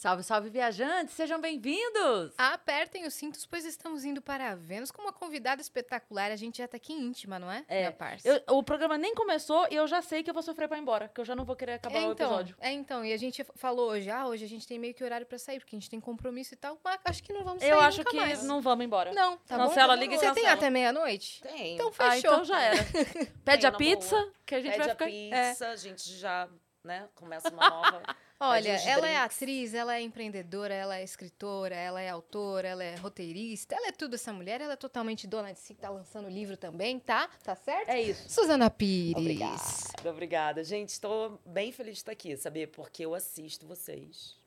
Salve, salve, viajantes! Sejam bem-vindos! Apertem os cintos, pois estamos indo para Vênus com uma convidada espetacular. A gente já tá aqui íntima, não é? É, Minha parça. Eu- o programa nem começou e eu já sei que eu vou sofrer pra ir embora, que eu já não vou querer acabar é, o então, episódio. é, então, e a gente falou hoje, ah, hoje a gente tem meio que horário pra sair, porque a gente tem compromisso e tal, mas acho que não vamos sair Eu acho nunca que mais. não vamos embora. Não, tá bom? Cancela, liga e Você tem até meia-noite? Tem. Então Ah, fechou. então já era. Pede Tem, a pizza, boa. que a gente Pede vai a ficar... pizza, a gente já, né, começa uma nova... Olha, ela é drinks. atriz, ela é empreendedora, ela é escritora, ela é autora, ela é roteirista, ela é tudo essa mulher, ela é totalmente dona de si, tá lançando livro também, tá? Tá certo? É isso. Suzana Pires. Obrigada, obrigada. Gente, estou bem feliz de estar aqui, saber? Porque eu assisto vocês.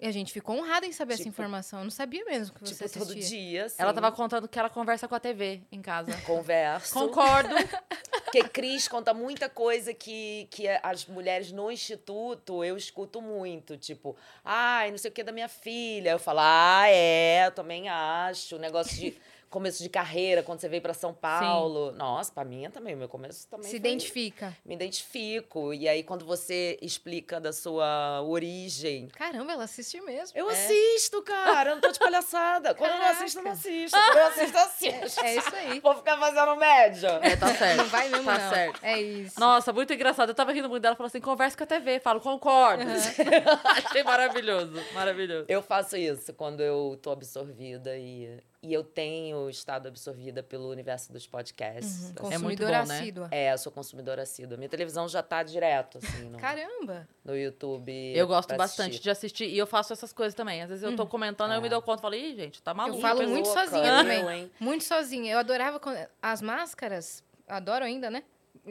E a gente ficou honrada em saber essa Tipo- informação. Eu não sabia mesmo que você tipo, todo assistia. dia, assim, Ela tava contando que ela conversa com a TV em casa. converso. Concordo. Porque Cris conta muita coisa que, que as mulheres no instituto eu escuto muito. Tipo, ai, não sei o que da minha filha. Eu falo, ah, é, eu também acho. Negócio de começo de carreira, quando você veio para São Paulo. Nossa, pra mim também, meu começo também Se foi- identifica. Me identifico. E aí, quando você explica da sua origem. Caramba, ela assiste mesmo. Eu É. assisto, cara. Eu não tô de palhaçada. Quando eu não assisto, eu não assisto. Quando eu assisto, eu assisto. É isso aí. Vou ficar fazendo média. É, tá certo. Não vai mesmo, Tá não. certo. É isso. Nossa, muito engraçado. Eu tava rindo muito dela, falou assim, conversa com a TV. Falo, concordo. Achei maravilhoso, maravilhoso. Eu faço isso quando eu tô absorvida e, e eu tenho estado absorvida pelo universo dos podcasts. Uhum. assim. muito Consumidora bom, né? assídua. É, eu sou consumidora assídua. Minha televisão já tá direto, assim, no, Caramba. no YouTube. Eu gosto bastante assistir. de assistir e eu faço essas coisas também. Às vezes eu tô comentando, aí eu me É. dou conta e falo, ih, gente, tá maluco. Eu falo muito louca, sozinha eu, também. Muito sozinha. Eu adorava quando- as máscaras. Adoro ainda, né?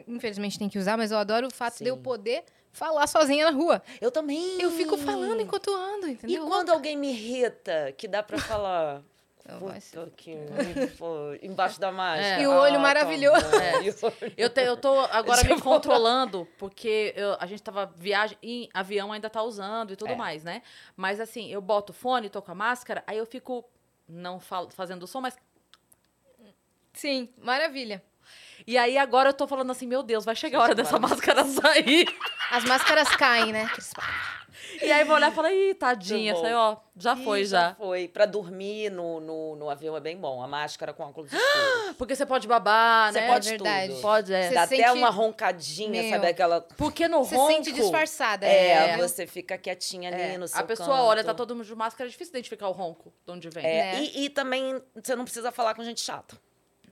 Infelizmente tem que usar, mas eu adoro o fato de eu Sim. poder falar sozinha na rua. Eu também. Eu fico falando enquanto ando, E entendeu? quando alguém me irrita, que dá pra falar. Ser- Puta que embaixo da máscara. É. E o olho tá maravilhoso. É. O olho- Eu, te- eu tô agora me controlando, porque eu- a gente tava viagem em avião ainda tá usando e tudo É. mais, né? Mas assim, eu boto o fone, tô com a máscara, aí eu fico não falo, fazendo som, mas. Sim, maravilha. E aí agora eu tô falando assim, meu Deus, vai chegar a hora dessa máscara sair. As máscaras caem, né? E aí vou olhar e falar, ih, tadinha, essa aí, ó, já foi Ih, já. foi. Pra dormir no, no, no avião é bem bom. A máscara com óculos escuros. Porque você pode babar, Você né? pode É verdade. tudo. Pode, é. Você Dá sente- até uma roncadinha, Meu. sabe? Aquela. Porque no Você ronco... sente disfarçada. É, né? você fica quietinha ali É, no seu a pessoa olha, tá canto. todo mundo de máscara, é difícil identificar o ronco, de onde vem. É, Né? e, e também você não precisa falar com gente chata.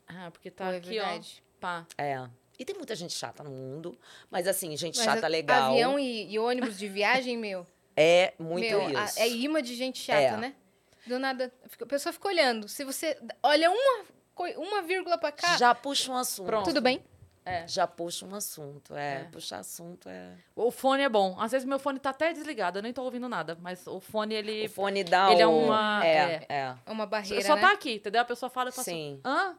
Ah, porque tá é aqui, verdade. ó. Pá. É. E tem muita gente chata no mundo, mas assim, gente Mas chata legal. Avião e, e ônibus de viagem, meu. É muito meu, a- isso. é imã de gente chata, É. né? Do nada, a pessoa fica olhando. Se você olha uma, uma vírgula pra cá, Já puxa um assunto. Pronto. tudo bem? Já puxa um assunto. É, É. puxar assunto é. O fone é bom. Às vezes meu fone tá até desligado, eu nem tô ouvindo nada. Mas o fone, ele. O fone dá ele é o- uma- É, é. É uma barreira, Só né? tá aqui, entendeu? A pessoa fala e fala Sim. assim. Hã?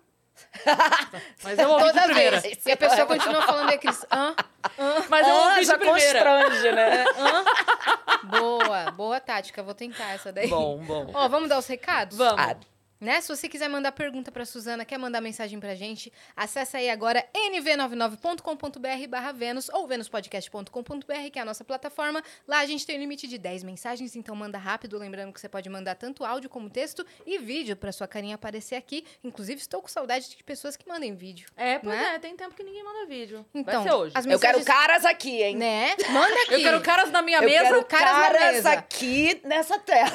Mas eu ouvi de Toda primeira. vez. E a pessoa continua falando e a Cris, hã? Mas eu Ah, ouvi já de primeira. constrange, né? Boa, boa tática. Vou tentar essa daí. bom, bom. Ó, vamos dar os recados? Vamos. Ah, Né? Se você quiser mandar pergunta pra Suzana, quer mandar mensagem pra gente, acessa aí agora nv99.com.br barra Vênus ou venuspodcast.com.br, que é a nossa plataforma. Lá a gente tem um limite de 10 mensagens, então manda rápido, lembrando que você pode mandar tanto áudio como texto e vídeo pra sua carinha aparecer aqui. Inclusive, estou com saudade de pessoas que mandem vídeo. É, pois Né? é, tem tempo que ninguém manda vídeo. Então, Vai ser hoje. as eu quero mensagens- caras aqui, hein? Né? Manda aqui. Eu quero caras na minha Eu mesa. quero caras na caras mesa. aqui nessa tela.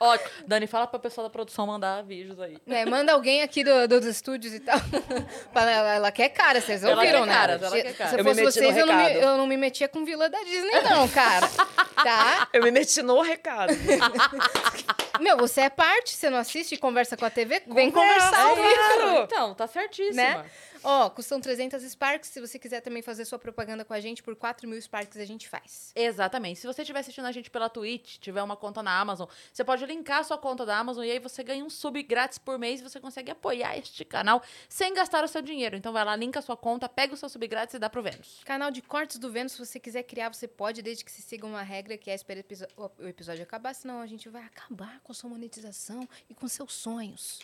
Ó, Dani, fala pra pessoa da produção mandar vídeos aí. É, manda alguém aqui do- dos estúdios e tal. Ela, ela quer cara, vocês Ela ouviram, quer né? caras, ela Se- quer caras. Se Eu fosse vocês, eu não, me, eu não me metia com Vila da Disney, não, cara. tá? Eu me meti no recado. Meu, você é parte, você não assiste e conversa com a TV? Vem Conversa, conversar ao é claro. Então, tá certíssima. Né? Ó, custam 300 Sparks. Se você quiser também fazer sua propaganda com a gente, por 4 mil Sparks a gente faz. Exatamente. Se você estiver assistindo a gente pela Twitch, tiver uma conta na Amazon, você pode linkar a sua conta da Amazon e aí você ganha um sub grátis por mês e você consegue apoiar este canal sem gastar o seu dinheiro. Então vai lá, linka a sua conta, pega o seu sub grátis e dá pro Vênus. Canal de cortes do Vênus, se você quiser criar, você pode, desde que se siga uma regra que é esperar o episódio acabar, senão a gente vai acabar com a sua monetização e com seus sonhos.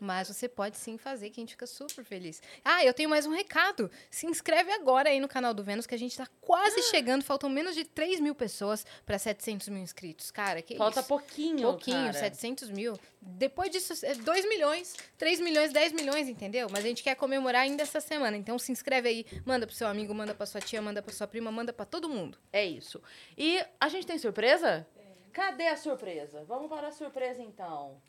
Mas você pode sim fazer, que a gente fica super feliz. Ah, eu tenho mais um recado. Se inscreve agora aí no canal do Vênus, que a gente tá quase chegando. Faltam menos de 3 mil pessoas para 700 mil inscritos. Cara, que Falta isso? pouquinho, Pouquinho, cara. 700 mil. Depois disso, é 2 milhões, 3 milhões, 10 milhões, entendeu? Mas a gente quer comemorar ainda essa semana. Então se inscreve aí, manda pro seu amigo, manda pra sua tia, manda pra sua prima, manda pra todo mundo. É isso. E a gente tem surpresa? Cadê a surpresa? Vamos para a surpresa, então.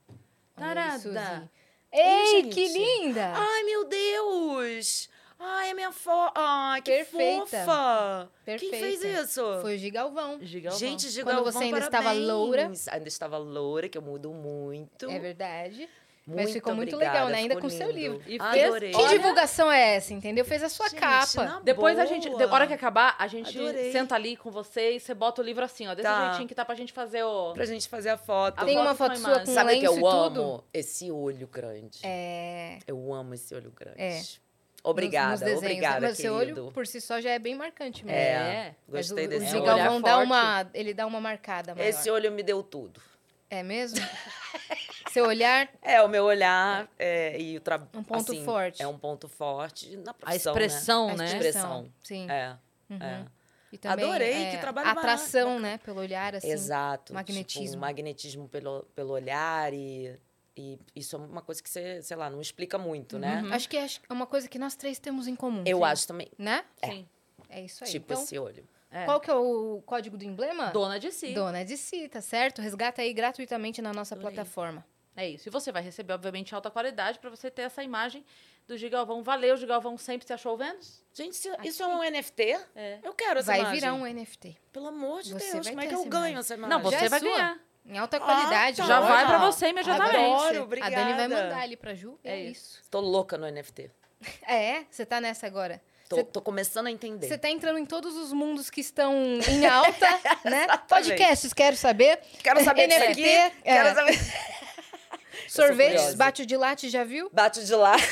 Olha aí, Ei, gente. que linda! Ai, meu Deus! Ai, a minha foto. Ai, que Perfeita. fofa! Perfeita. Quem fez isso? Foi o Gigalvão. Gigalvão. Gente, de Quando você ainda parabéns. estava loura. Ainda estava loura, que eu mudo muito. É verdade. Muito Mas ficou muito obrigada, legal, né? Ainda com o seu livro. E Adorei. Que divulgação é essa, entendeu? Fez a sua Gente, capa. na Depois a gente, boa. de hora que acabar, a gente Adorei. senta ali com você e você bota o livro assim, ó. Desse Tá. jeitinho que tá pra gente fazer o. Pra gente fazer a foto. A Tem foto uma com foto sua imagem. com Sabe o que eu amo? Esse olho grande. É. Eu amo esse olho grande. É. Obrigada, nos, nos desenhos, obrigada, né? Mas o seu olho, por si só, já é bem marcante mesmo. É, Mas gostei o, desse o olho. Gigalvão Olhar dá uma, ele dá uma marcada maior. Esse olho me deu tudo. É mesmo? Seu olhar, É, o meu olhar é, e o trabalho. Um ponto forte. É um ponto forte na A profissão, expressão, a né? expressão. Sim. Né? É, Uhum. é. E também, Adorei, é, que trabalho a Atração, né? Pelo olhar, assim. Exato. magnetismo. Tipo, um magnetismo pelo, pelo olhar e, e isso é uma coisa que você, sei lá, não explica muito, né? Acho que é uma coisa que nós três temos em comum. Eu Sim. acho também. Né? Sim. É isso aí. Tipo então, esse olho. É. qual que é o código do emblema? Dona de si. Dona de si, tá certo? Resgata aí gratuitamente na nossa Adorei. plataforma. É isso. E você vai receber, obviamente, alta qualidade pra você ter essa imagem do Gigalvão. Valeu, Gigalvão. Sempre se achou o Vênus? Gente, isso, isso é um NFT? É. Eu quero essa Vai imagem. virar um NFT. Pelo amor de Você Deus, vai como é ter que eu essa ganho imagem. essa imagem? Não, você Já é vai sua. ganhar. Em alta qualidade. tá. Já vai pra Olha. você imediatamente. Adoro, A Dani vai obrigada. mandar ali pra Ju. É, É isso. Tô louca no NFT. É, você tá nessa agora. Tô, Você tô começando a entender. Você tá entrando em todos os mundos que estão em alta, né? Podcasts, quero saber. Quero saber disso NFT, aqui. é. Quero saber. Sorvetes, bate de latte, já viu? Bate de lá.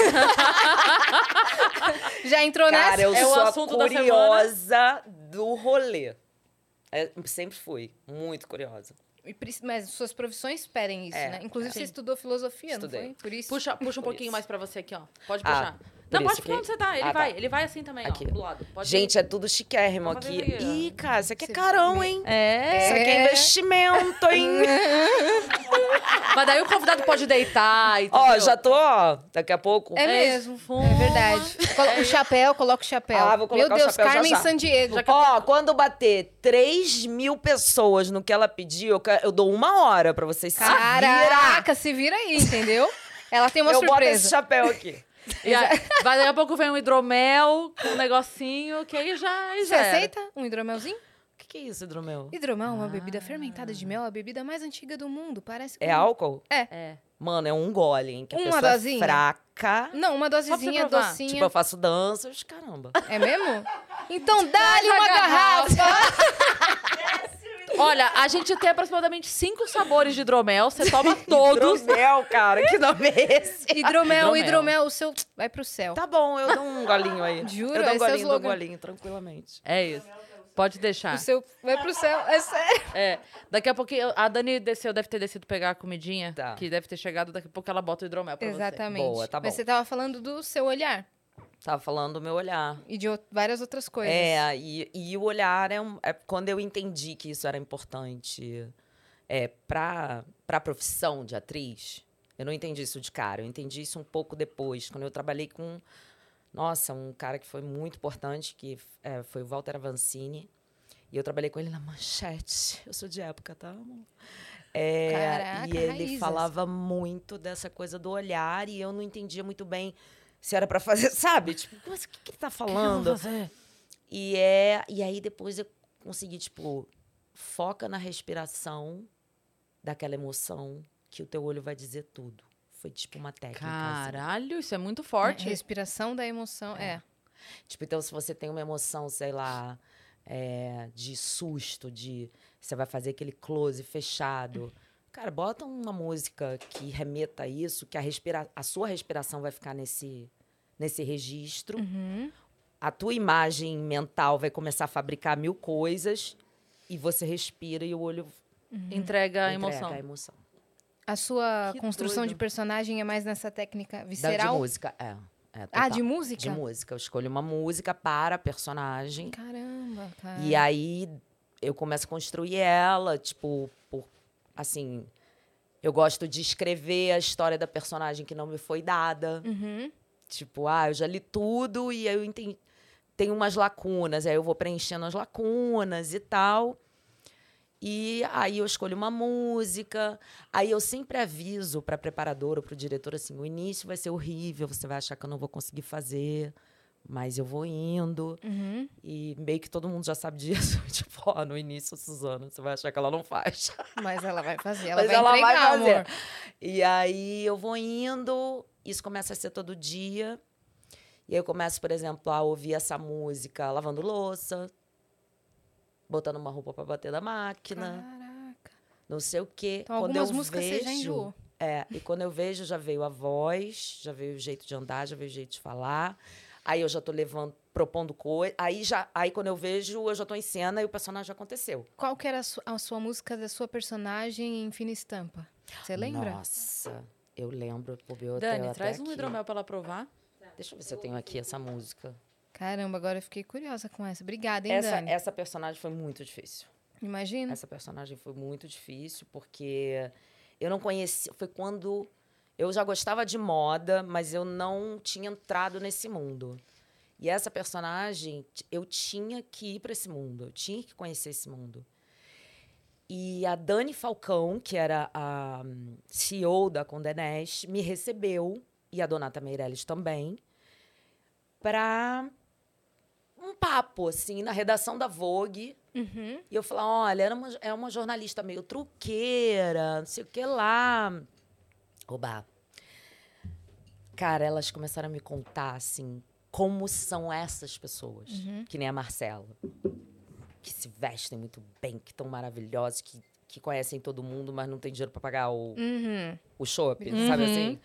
Já entrou Cara, nessa? eu É o sou a assunto da curiosa do rolê. É, sempre fui. Muito curiosa. Mas suas profissões pedem isso, É, né? Inclusive, é. você Sim. estudou filosofia, Estudei. não foi? Por isso. Puxa, puxa um Por pouquinho isso. mais pra você aqui, ó. Pode Ah, puxar. Por não, pode ficar que- onde você tá. Ele Ah, vai, tá. ele vai assim também, Aqui. ó. Do lado. Pode Gente, é tudo chiquérrimo aqui. aqui. Ih, cara, isso aqui é carão, hein? É. Isso aqui é investimento, hein? Mas daí o convidado pode deitar e ó, já tô, ó. Daqui a pouco. É É mesmo. É verdade. Coloca o chapéu, coloca o chapéu. Ah, vou colocar Meu o Deus, chapéu já, Carmen já. Sandiego. Ó, quando bater 3 mil pessoas no que ela pediu, eu, eu dou uma hora pra vocês se virar. Caraca, se vira aí, entendeu? Ela tem uma eu boto esse surpresa. chapéu aqui. E aí, vai, daqui a pouco vem um hidromel, um negocinho, que aí já, aí Você já aceita um hidromelzinho? O que, que é isso, hidromel? Hidromel é uma bebida fermentada de mel, a bebida mais antiga do mundo. Parece É com- álcool? É. Mano, é um gole, hein? Que a Uma pessoa dosinha? é fraca. Não, uma dosezinha docinha. Tipo, eu faço danças, caramba. É mesmo? Então dá-lhe uma garrafa. Olha, a gente tem aproximadamente cinco sabores de hidromel. Você toma todos. Hidromel, cara, que nome é esse? Hidromel, Hidromel. hidromel, o seu vai pro céu. Tá bom, eu dou um golinho aí. Juro, eu dou um é golinho, dou um golinho, tranquilamente. É isso. Pode deixar. O seu vai pro céu, é sério. É. Daqui a pouquinho, a Dani desceu, deve ter descido pegar a comidinha. Tá. Que deve ter chegado, daqui a pouco ela bota o hidromel pra Exatamente. Boa, tá Mas bom. você tava falando do seu olhar Tava falando do meu olhar. e de várias outras coisas. É, e, e o olhar é, um, é quando eu entendi que isso era importante é, para a profissão de atriz. Eu não entendi isso de cara, eu entendi isso um pouco depois, quando eu trabalhei com, nossa, um cara que foi muito importante, que é, foi o Walter Avancini. E eu trabalhei com ele na Manchete. Eu sou de época, tá, amor? É, Caraca, e ele raízes. falava muito dessa coisa do olhar e eu não entendia muito bem se era para fazer, sabe? Tipo, mas o que, que ele tá falando? E é, e aí depois eu consegui, tipo, foca na respiração daquela emoção que o teu olho vai dizer tudo. Foi tipo uma técnica. assim. Caralho, isso é muito forte. Respiração da emoção, é. Tipo, então se você tem uma emoção, sei lá, é, de susto, de você vai fazer aquele close fechado. Cara, bota uma música que remeta a isso, que a, respira a sua respiração vai ficar nesse, nesse registro. Uhum. a tua imagem mental vai começar a fabricar mil coisas e você respira e o olho Entrega a entrega emoção. a emoção. A sua Que construção de doido. personagem é mais nessa técnica Da, de visceral? música, é. é ah, de música? De música. Eu escolho uma música para a personagem. Caramba, cara. E aí eu começo a construir ela, tipo, assim. Eu gosto de escrever a história da personagem que não me foi dada. Uhum. Tipo, ah, eu já li tudo e aí eu entendi. Tem umas lacunas, aí eu vou preenchendo as lacunas e tal. E aí eu escolho uma música. Aí eu sempre aviso para preparadora ou para o diretor assim: o início vai ser horrível, você vai achar que eu não vou conseguir fazer, mas eu vou indo. Uhum. E meio que todo mundo já sabe disso. tipo, ó, no início, Suzana, você vai achar que ela não faz. Mas ela vai fazer, ela Mas vai ela vai entregar, fazer. amor. E aí eu vou indo, isso começa a ser todo dia. E aí eu começo, por exemplo, a ouvir essa música lavando louça, botando uma roupa para bater da máquina, Caraca. não sei o quê. Então, quando algumas eu músicas você já vejo, enjoou. É, e quando eu vejo, já veio a voz, já veio o jeito de andar, já veio o jeito de falar. Aí eu já tô levando, propondo coisa. Aí já, aí quando eu vejo, eu já tô em cena e o personagem já aconteceu. Qual que era a su- a sua, música da sua personagem em Fina Estampa? Você lembra? Nossa, eu lembro. Eu Dani, até traz um aqui. hidromel pra ela provar. Deixa eu ver se eu tenho aqui essa música. Caramba, agora eu fiquei curiosa com essa. Obrigada, hein, Essa, Dani? essa personagem foi muito difícil. Imagina. Essa personagem foi muito difícil, porque eu não conhecia. Foi quando eu já gostava de moda, mas eu não tinha entrado nesse mundo. E essa personagem, eu tinha que ir para esse mundo, eu tinha que conhecer esse mundo. E a Dani Falcão, que era a hum, CEO da Condé Nast, me recebeu, e a Donata Meirelles também, para um papo, assim, na redação da Vogue. Uhum. E eu falei, olha, era uma, é uma jornalista meio truqueira, não sei o que lá. Oba. Cara, elas começaram a me contar, assim, como são essas pessoas. Que nem a Marcela. Que se vestem muito bem, que estão maravilhosas, que, que conhecem todo mundo, mas não tem dinheiro para pagar o, Uhum. o shopping, sabe assim?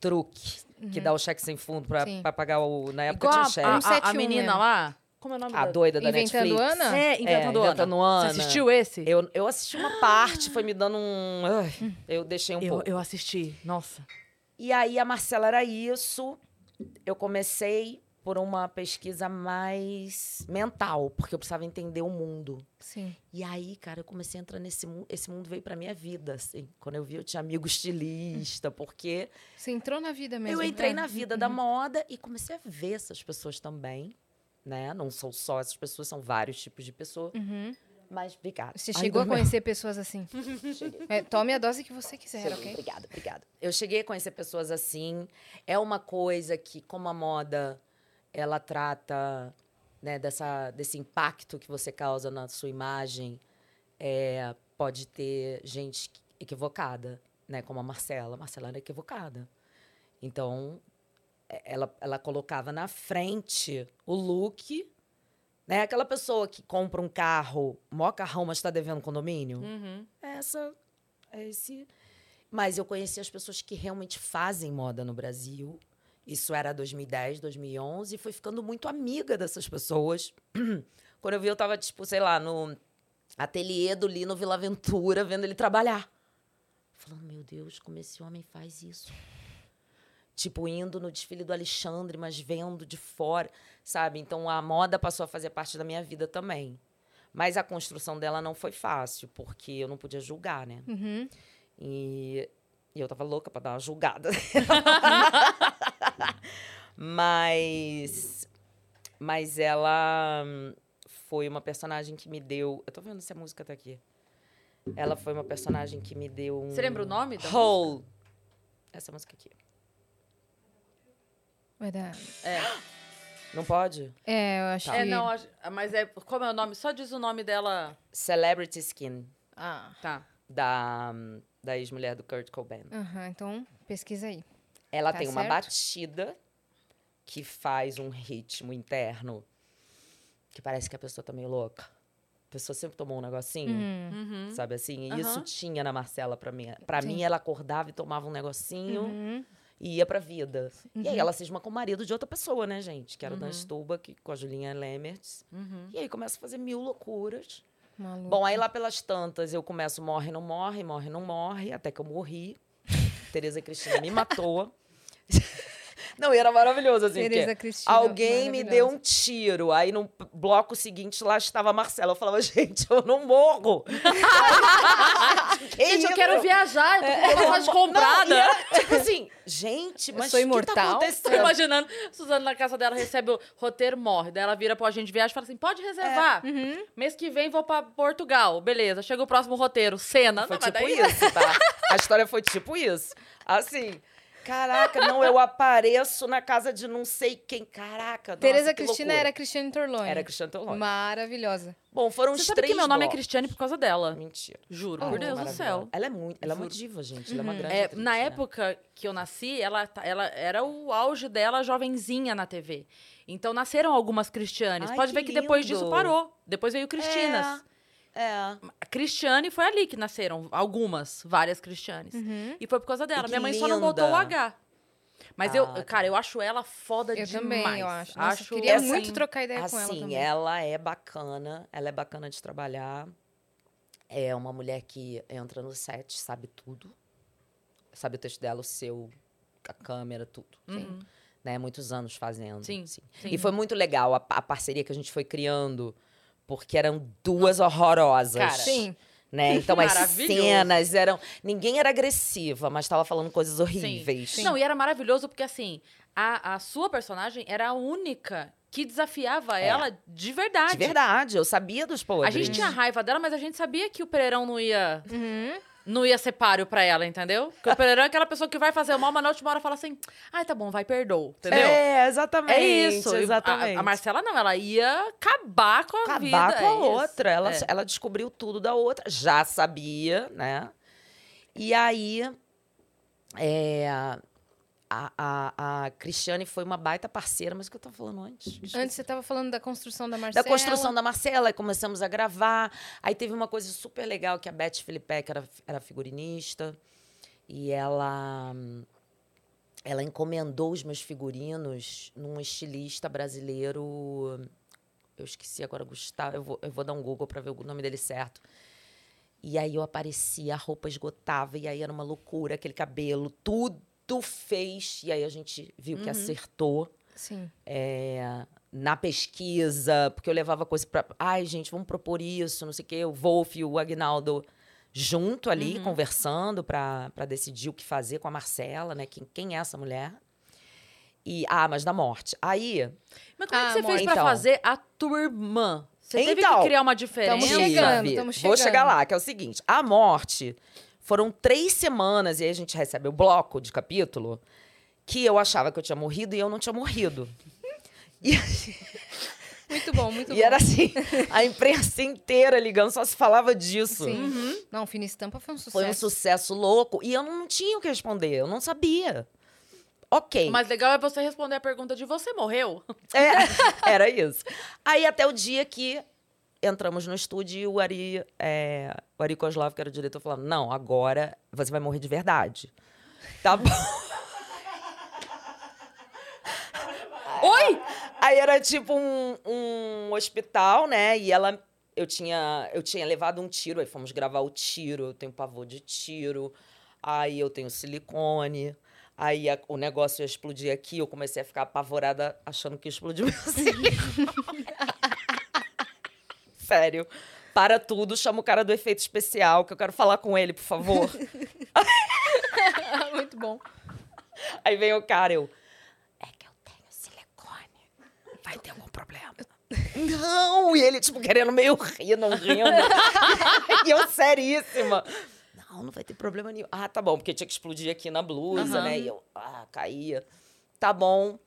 Truque. Que dá o cheque sem fundo pra, pagar o. Na época Igual a, tinha a, cheque. a- a 171 menina mesmo. lá. Como é o nome A da- doida da Inventando Netflix. Ana? É, Inventando, É, Inventando Ana. Ana. Você assistiu esse? Eu, eu assisti uma parte, foi me dando um. ai, eu deixei um eu, pouco. eu assisti. Nossa. E aí a Marcela era isso. Eu comecei por uma pesquisa mais mental, porque eu precisava entender o mundo. Sim. E aí, cara, eu comecei a entrar nesse mundo. Esse mundo veio pra minha vida, assim. Quando eu vi, eu tinha amigo estilista, porque Você entrou na vida mesmo. eu entrei é. na vida da moda e comecei a ver essas pessoas também. Né? Não são só essas pessoas, são vários tipos de pessoas. Uhum. Mas obrigada. Você chegou a conhecer pessoas assim. É, tome a dose que você quiser, Cheguei, ok? Obrigada, obrigada. Eu cheguei a conhecer pessoas assim. É uma coisa que, como a moda, ela trata né, dessa, desse impacto que você causa na sua imagem, é, pode ter gente equivocada, né? Como a Marcela. A Marcela era equivocada. Então, ela, ela colocava na frente o look, né? Aquela pessoa que compra um carro, mó carrão, mas está devendo condomínio? Uhum. essa é esse. Mas eu conheci as pessoas que realmente fazem moda no Brasil. Isso era 2010 2011 e fui ficando muito amiga dessas pessoas. Quando eu vi eu tava tipo sei lá no ateliê do Lino Vila Aventura vendo ele trabalhar. Falando meu Deus como esse homem faz isso tipo indo no desfile do Alexandre mas vendo de fora sabe então a moda passou a fazer parte da minha vida também mas a construção dela não foi fácil, porque eu não podia julgar, né? Uhum. E, e eu tava louca pra dar uma julgada. mas. Mas ela foi uma personagem que me deu. Eu tô vendo se a música tá aqui. Ela foi uma personagem que me deu um. Você lembra o nome da Hole. Essa música aqui. Vai dar. É. Não pode? É, eu acho É, que. não, acho- mas é. Como é o nome? Só diz o nome dela. Celebrity Skin, Ah. Tá. da, da ex-mulher do Kurt Cobain. Aham, então pesquisa aí. Ela Tá tem uma certo. batida que faz um ritmo interno que parece que a pessoa tá meio louca. A pessoa sempre tomou um negocinho, Hum. Uhum. sabe assim? E Aham. isso tinha na Marcela pra mim. Pra Sim. mim, ela acordava e tomava um negocinho Uhum. E ia pra vida. E aí ela cisma com o marido de outra pessoa, né, gente? Que era o Dan Uhum. Stuba, que, com a Julinha Lemertz. Uhum. E aí começa a fazer mil loucuras. Maluco. Bom, aí lá pelas tantas eu começo morre, não morre, morre, não morre, até que eu morri. Tereza Cristina me matou. Não, e era maravilhoso, assim. Tereza Cristina, alguém me deu um tiro. Aí no bloco seguinte lá estava a Marcela. Eu falava, gente, eu não morro. que Gente, eu quero viajar, eu tô com passagem Não, comprada. e era, tipo assim, gente, mas sou o que tá imortal? Tô acontecendo? imaginando, Suzana na casa dela recebe o roteiro, morre. Daí ela vira pro agente de viagem e fala assim: pode reservar. Uhum. Mês que vem vou pra Portugal. Beleza, chega o próximo roteiro. Cena. Foi Não, tipo daí- isso, tá? A história foi tipo isso. Assim, caraca, não, eu apareço na casa de não sei quem. Caraca, nossa, Tereza que Cristina loucura. era Cristiane Torlone. Era Cristiano Torlone. Maravilhosa. Bom, foram Você os sabe três que meu nome é. Cristiane por causa dela. Mentira. Juro, Oh, por Deus do Maravilhosa. céu. Ela é muito, ela é uma Juro. diva, gente. Ela é uma grande É, atriz, na né? época que eu nasci, ela, ta- ela era o auge dela jovenzinha na TV. Então nasceram algumas Cristianes. Ai, Pode que ver que depois lindo. disso parou. Depois veio Cristinas. É. A Cristiane foi ali que nasceram algumas, várias Cristianes. Uhum. E foi por causa dela. Minha mãe só não botou o linda. H. Mas eu, Ah, cara, eu acho ela foda Eu demais. também, eu acho. Nossa, eu queria assim, muito trocar ideia com ela Assim, também. ela é bacana, ela é bacana de trabalhar. É uma mulher que entra no set, sabe tudo. Sabe o texto dela, o seu, a câmera, tudo. Uhum. Né? Muitos anos fazendo. Sim, assim. sim. E foi muito legal a, a parceria que a gente foi criando, porque eram duas horrorosas. Cara, Sim. Né? Então as cenas eram. Ninguém era agressiva, mas estava falando coisas horríveis. Não, e era maravilhoso porque, assim, a, a sua personagem era a única que desafiava ela de verdade. É. De verdade, eu sabia dos A podres. gente tinha raiva dela, mas a gente sabia que o Pereirão não ia, Uhum. Não ia ser páreo pra ela, entendeu? Porque o Pereirão é aquela pessoa que vai fazer o mal, mas na última hora fala assim, ai, tá bom, vai, perdoa, entendeu? É, exatamente. É isso. E a- Exatamente. A, Marcela não, ela ia acabar com a vida. acabar com é a isso. outra. Ela, É. ela descobriu tudo da outra, já sabia, né? E aí, é, a, a, a Cristiane foi uma baita parceira, mas o que eu tava falando antes? Antes você tava falando da construção da da Marcela. construção da Marcela, aí começamos a gravar. Aí teve uma coisa super legal que a Beth Filipek era, era figurinista e ela ela encomendou os meus figurinos num estilista brasileiro. Eu esqueci agora, Gustavo. Eu vou, eu vou dar um Google para ver o nome dele certo. E aí eu aparecia, a roupa esgotava, e aí era uma loucura, aquele cabelo, tudo fez. E aí a gente viu que acertou Sim. é, na pesquisa, porque eu levava coisa para. Ai, gente, vamos propor isso, não sei o quê. O Wolf e o Agnaldo junto ali, conversando para decidir o que fazer com a Marcela, né? Quem, quem é essa mulher? E, ah, mas da morte. Aí, Mas como é Ah, que você amor. fez pra Então. fazer a tua irmã? Você teve Então, que criar uma diferença? Tamo chegando, Vivi, tamo Vou chegando. chegar lá, que é o seguinte: a morte foram três semanas, e aí a gente recebe o bloco de capítulo, que eu achava que eu tinha morrido e eu não tinha morrido. E, Muito bom, muito e bom. era assim, a imprensa inteira ligando, só se falava disso. Sim. Não, Fina Estampa foi um sucesso. Foi um sucesso louco. E eu não tinha o que responder, eu não sabia. Ok. O mais legal é você responder a pergunta de você morreu? É, era isso. Aí até o dia que entramos no estúdio e o Ari, é, o Ari Kozlov, que era o diretor, falando: não, agora você vai morrer de verdade. Tá bom. Oi! Aí era tipo um, um hospital, né? E ela. Eu tinha, eu tinha levado um tiro, aí fomos gravar o tiro. Eu tenho pavor de tiro. Aí eu tenho silicone. Aí a- o negócio ia explodir aqui. Eu comecei a ficar apavorada, achando que ia explodir meu silicone. Sério. Para tudo, chama o cara do efeito especial, que eu quero falar com ele, por favor. muito bom. Aí vem o cara, eu. É que eu tenho silicone. Vai ter algum problema? Não! E ele, tipo, querendo meio rir, não rindo. e eu, seríssima. Não, não vai ter problema nenhum. Ah, tá bom, porque tinha que explodir aqui na blusa, Aham. né? E eu, ah, caía. Tá bom.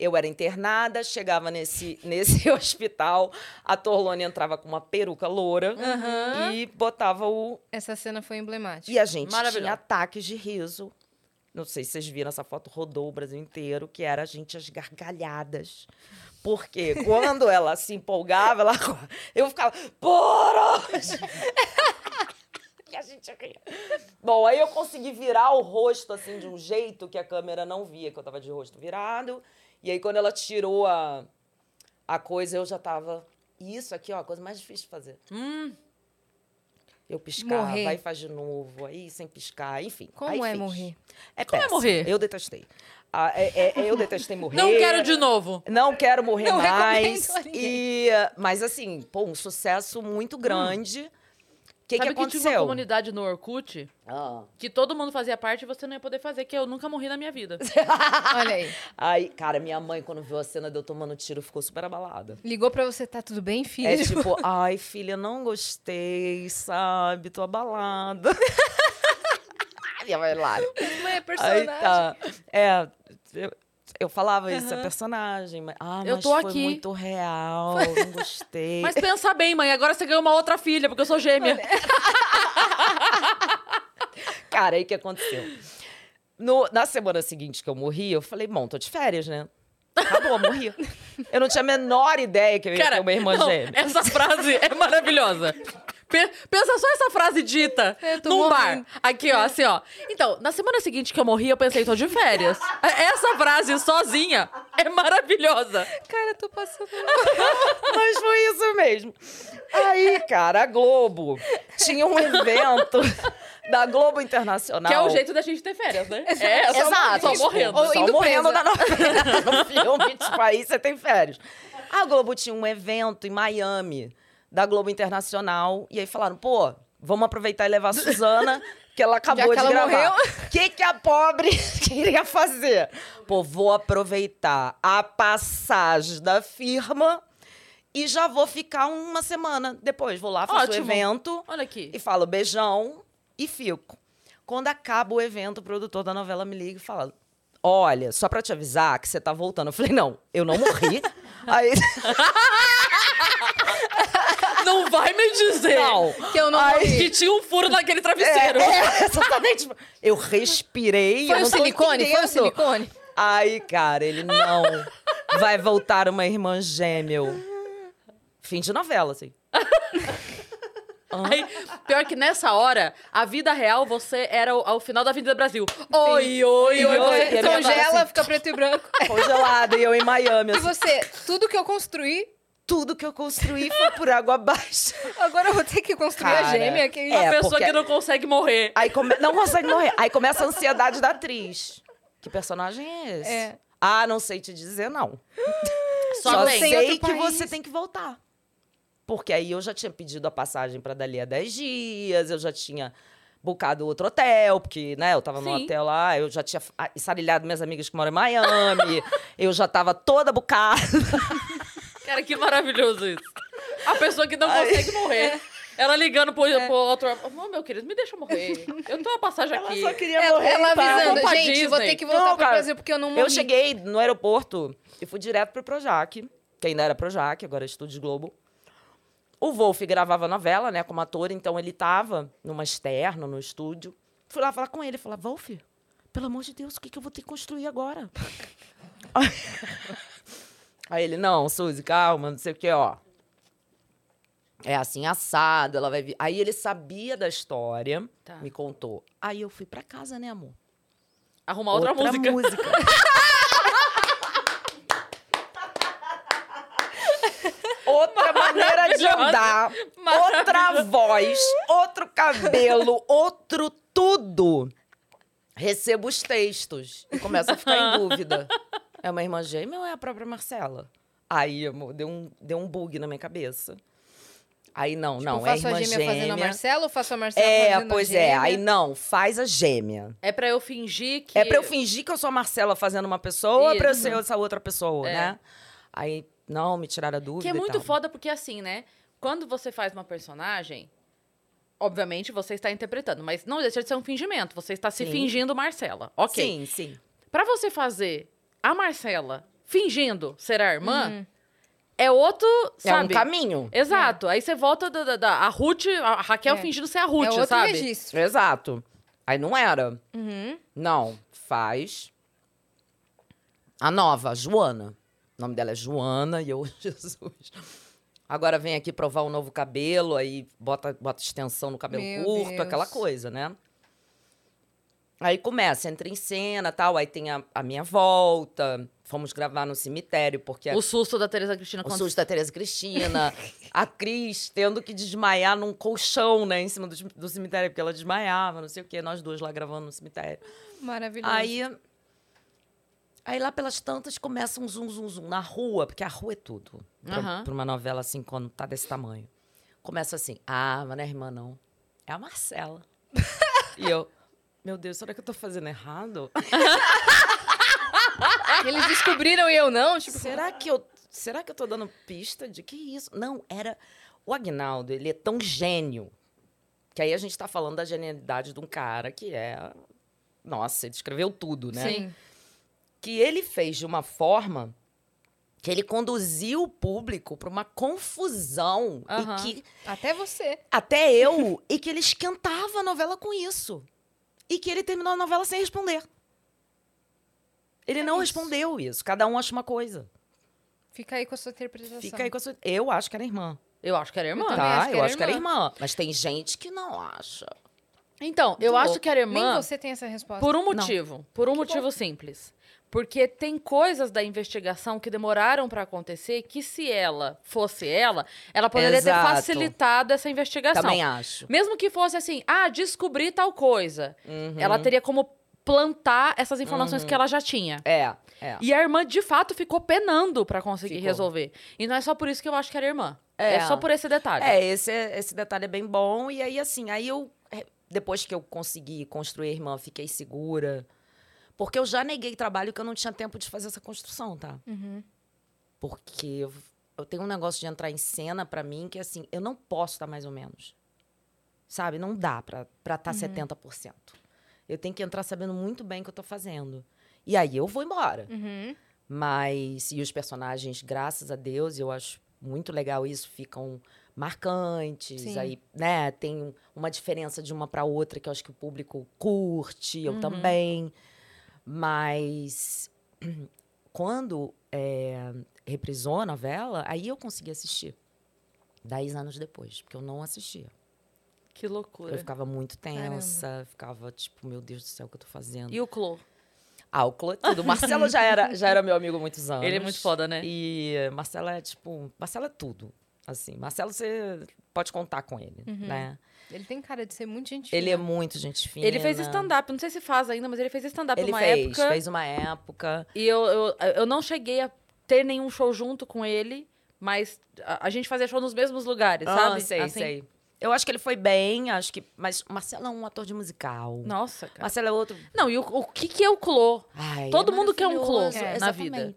Eu era internada, chegava nesse, nesse hospital, a Torlone entrava com uma peruca loura Aham. e botava o Essa cena foi emblemática. e a gente tinha ataques de riso. Não sei se vocês viram essa foto, rodou o Brasil inteiro, que era a gente as gargalhadas. Porque quando ela se empolgava, ela, eu ficava, porra! e a gente ria. Bom, aí eu consegui virar o rosto assim de um jeito que a câmera não via, que eu tava de rosto virado. E aí quando ela tirou a, a coisa, eu já tava. Isso aqui, ó, a coisa mais difícil de fazer. Hum, Eu piscava, Morrer. aí faz de novo, aí sem piscar, enfim. Como é fiz. morrer? É Como é péssimo. morrer? Eu detestei. Ah, é- é- é, eu detestei morrer. Não quero de novo. Não quero morrer Não mais. E, mas assim, pô, um sucesso muito grande. O que, que Sabe que tinha uma aconteceu? comunidade no Orkut Ah. que todo mundo fazia parte e você não ia poder fazer, que eu nunca morri na minha vida. Olha aí. Aí, cara, minha mãe, quando viu a cena de eu tomando tiro, ficou super abalada. Ligou pra você, tá tudo bem, filho? É tipo, ai, filha, não gostei, sabe? Tô abalada. minha mãe Lara. Mãe, é Aí personagem. tá. É, eu, eu falava isso, é personagem. Mas, ah, Eu mas tô foi aqui. muito real, não gostei. Mas pensa bem, mãe, agora você ganhou uma outra filha, porque eu sou gêmea. Cara, aí o que aconteceu? No- na semana seguinte que eu morri, eu falei, bom, tô de férias, né? Acabou, morri. Eu não tinha a menor ideia que eu ia ter uma irmã não, gêmea. essa frase é maravilhosa. Pe- Pensa só essa frase dita Eu tô num morrendo. bar. Aqui, ó, assim, ó. Então, na semana seguinte que eu morri, eu pensei, tô de férias. Essa frase sozinha é maravilhosa. Cara, eu tô passando. Mas foi isso mesmo. Aí, cara, a Globo tinha um evento da Globo Internacional. Que é o jeito da gente ter férias, né? É, só, Exato. só morrendo. Ou Só morrendo da novela. No filme, tipo, aí você tem férias. A Globo tinha um evento em Miami, da Globo Internacional. E aí falaram, pô, vamos aproveitar e levar a Suzana, que ela acabou que de ela gravar. morreu. O que, que a pobre queria fazer? Pô, vou aproveitar a passagem da firma e já vou ficar uma semana depois. Vou lá, faço o Ótimo. evento Olha aqui. e falo beijão e fico. Quando acaba o evento, o produtor da novela me liga e fala: Olha, só pra te avisar que você tá voltando. Eu falei: Não, eu não morri. Aí, Não vai me dizer não. Que eu não morri. que tinha um furo naquele É, travesseiro. é, exatamente. Eu respirei. Foi eu tô silicone? Foi o entendendo. silicone? Aí, cara, ele não. Vai voltar uma irmã gêmea. Fim de novela, assim. Aí, pior que nessa hora, a vida real, você era o, ao final da Avenida Brasil. Oi, oi, oi. E você- e a minha Congela, assim- fica preto e branco. Congelada, e eu em Miami. E assim. você, tudo que eu construí, Tudo que eu construí foi por água abaixo. agora eu vou ter que construir a Cara, gêmea. Que... é, a pessoa porque- que não consegue morrer. Aí come... não consegue morrer. Aí começa a ansiedade da atriz. Que personagem é esse? É. Ah, não sei te dizer, não. Só Só sei que país. você tem que voltar. Porque aí eu já tinha pedido a passagem pra dali a 10 dias, eu já tinha bucado outro hotel, porque, né, eu tava no hotel lá, eu já tinha ah, estarilhado minhas amigas que moram em Miami, eu já tava toda bucada. Cara, que maravilhoso isso. A pessoa que não Ai. consegue morrer. Ela ligando pro, pro outro. Oh, meu querido, me deixa morrer. Eu tenho uma passagem aqui. queria Ela, ela pá. avisando, gente, vou ter Disney. que voltar Não, pro cara, Brasil porque eu não morri. Eu cheguei no aeroporto e fui direto pro Projac, que ainda era Projac, agora é Estúdios Globo. O Wolf gravava novela, né, como ator, então ele tava numa externa, no estúdio. Fui lá falar com ele, falar, Wolf, pelo amor de Deus, o que, que eu vou ter que construir agora? Aí ele, não, Suzy, calma, não sei o que, ó. É assim, assado, ela vai vir. Aí ele sabia da história, Tá. me contou. Aí eu fui pra casa, né, amor? Arrumar outra, música. Outra maneira de andar, outra voz, outro cabelo, outro tudo. Recebo os textos e começo a ficar em dúvida. É uma irmã gêmea ou é a própria Marcela? Aí, amor, deu um, deu um bug na minha cabeça. Aí, não, Tipo, não, é faço irmã a gêmea, gêmea. fazendo a Marcela ou faço a Marcela É, fazendo pois a gêmea? é. Aí, não, faz a gêmea. É pra eu fingir que. É pra eu fingir que eu sou a Marcela fazendo uma pessoa ou é pra eu Isso. ser essa outra pessoa, É. né? Aí, não, me tiraram a dúvida Que é muito foda, porque assim, né? Quando você faz uma personagem, obviamente você está interpretando, mas não deixa de ser um fingimento. Você está se Sim. fingindo Marcela. Ok. Sim, sim. Pra você fazer a Marcela fingindo ser a irmã, Uhum. é outro, É um sabe? caminho. Exato. Aí você volta da, da, da- a Ruth, a Raquel É. fingindo ser a Ruth, É outro sabe? registro. Exato. Aí não era. Uhum. Não, faz. A nova, a Joana. O nome dela é Joana e eu, Jesus. Agora vem aqui provar um novo cabelo, aí bota, bota extensão no cabelo Meu curto, Deus. aquela coisa, né? Aí começa, entra em cena tal, aí tem a, a minha volta. Fomos gravar no cemitério, porque a- O susto da Teresa Cristina o quando susto da Tereza Cristina, a Cris tendo que desmaiar num colchão, né, em cima do, do cemitério, porque ela desmaiava, não sei o quê, nós duas lá gravando no cemitério. Maravilhoso. Aí, aí lá pelas tantas começa um zum, zum, zum na rua, porque a rua é tudo. Pra, Aham. pra uma novela assim, quando tá desse tamanho. Começa assim, ah, mas não é irmã não, é a Marcela. e eu, meu Deus, será que eu tô fazendo errado? Eles descobriram e eu não, tipo... Será que eu, será que eu tô dando pista de que isso? Não, era o Agnaldo, ele é tão gênio. Que aí a gente tá falando da genialidade de um cara que é nossa, ele escreveu tudo, né? Sim. Que ele fez de uma forma que ele conduziu o público para uma confusão Aham. e que Até você. até eu e que ele esquentava a novela com isso. E que ele terminou a novela sem responder. Ele É não isso. respondeu isso. Cada um acha uma coisa. Fica aí com a sua interpretação. Fica aí com a sua. Eu acho que era irmã. Eu acho que era irmã. também tá, acho que eu acho que era irmã. Mas tem gente que não acha. Então, eu Muito acho louco. que era irmã Nem você tem essa resposta. por um motivo. Por um motivo simples. Porque tem coisas da investigação que demoraram pra acontecer que se ela fosse ela, ela poderia Exato. ter facilitado essa investigação. Também acho. Mesmo que fosse assim, ah, descobri tal coisa. Uhum. Ela teria como plantar essas informações que ela já tinha. É, é. E a irmã, de fato, ficou penando pra conseguir Ficou. resolver. E não é só por isso que eu acho que era irmã. É, É. só por esse detalhe. É, esse, esse detalhe é bem bom. E aí, assim, aí eu, eh, depois que eu consegui construir a irmã, fiquei segura. Porque eu já neguei trabalho que eu não tinha tempo de fazer essa construção, tá? Uhum. Porque eu, tenho um negócio de entrar em cena pra mim que, assim, eu não posso estar mais ou menos. Sabe? Não dá pra estar tá 70%. Eu tenho que entrar sabendo muito bem o que eu tô fazendo. E aí eu vou embora. Uhum. Mas, e os personagens, graças a Deus, eu acho muito legal isso, ficam marcantes. Sim. Aí, né, tem uma diferença de uma para outra que eu acho que o público curte, eu também. Mas quando é, reprisou a novela, aí eu consegui assistir. Dez anos depois, porque eu não assistia. Que loucura. Eu ficava muito tensa, ficava tipo, meu Deus do céu, o que eu tô fazendo? E o Clô? álcool, tudo. Marcelo já era, já era meu amigo há muitos anos. Ele é muito foda, né? E Marcelo é, tipo, Marcelo é tudo. Assim, Marcelo você pode contar com ele, né? Ele tem cara de ser muito gente Ele é fina. muito gente fina. Ele fez stand-up, não sei se faz ainda, mas ele fez stand-up Ele uma fez, época. fez uma época. E eu, eu, eu não cheguei a ter nenhum show junto com ele, mas a, a gente fazia show nos mesmos lugares, sabe? Ah, sei, Assim. sei. Eu acho que ele foi bem, acho que... Mas o Marcelo é um ator de musical. Nossa, cara. Marcelo é outro... Não, e o, o que que é o Clô? Ai, Todo é mundo quer um close É, na vida.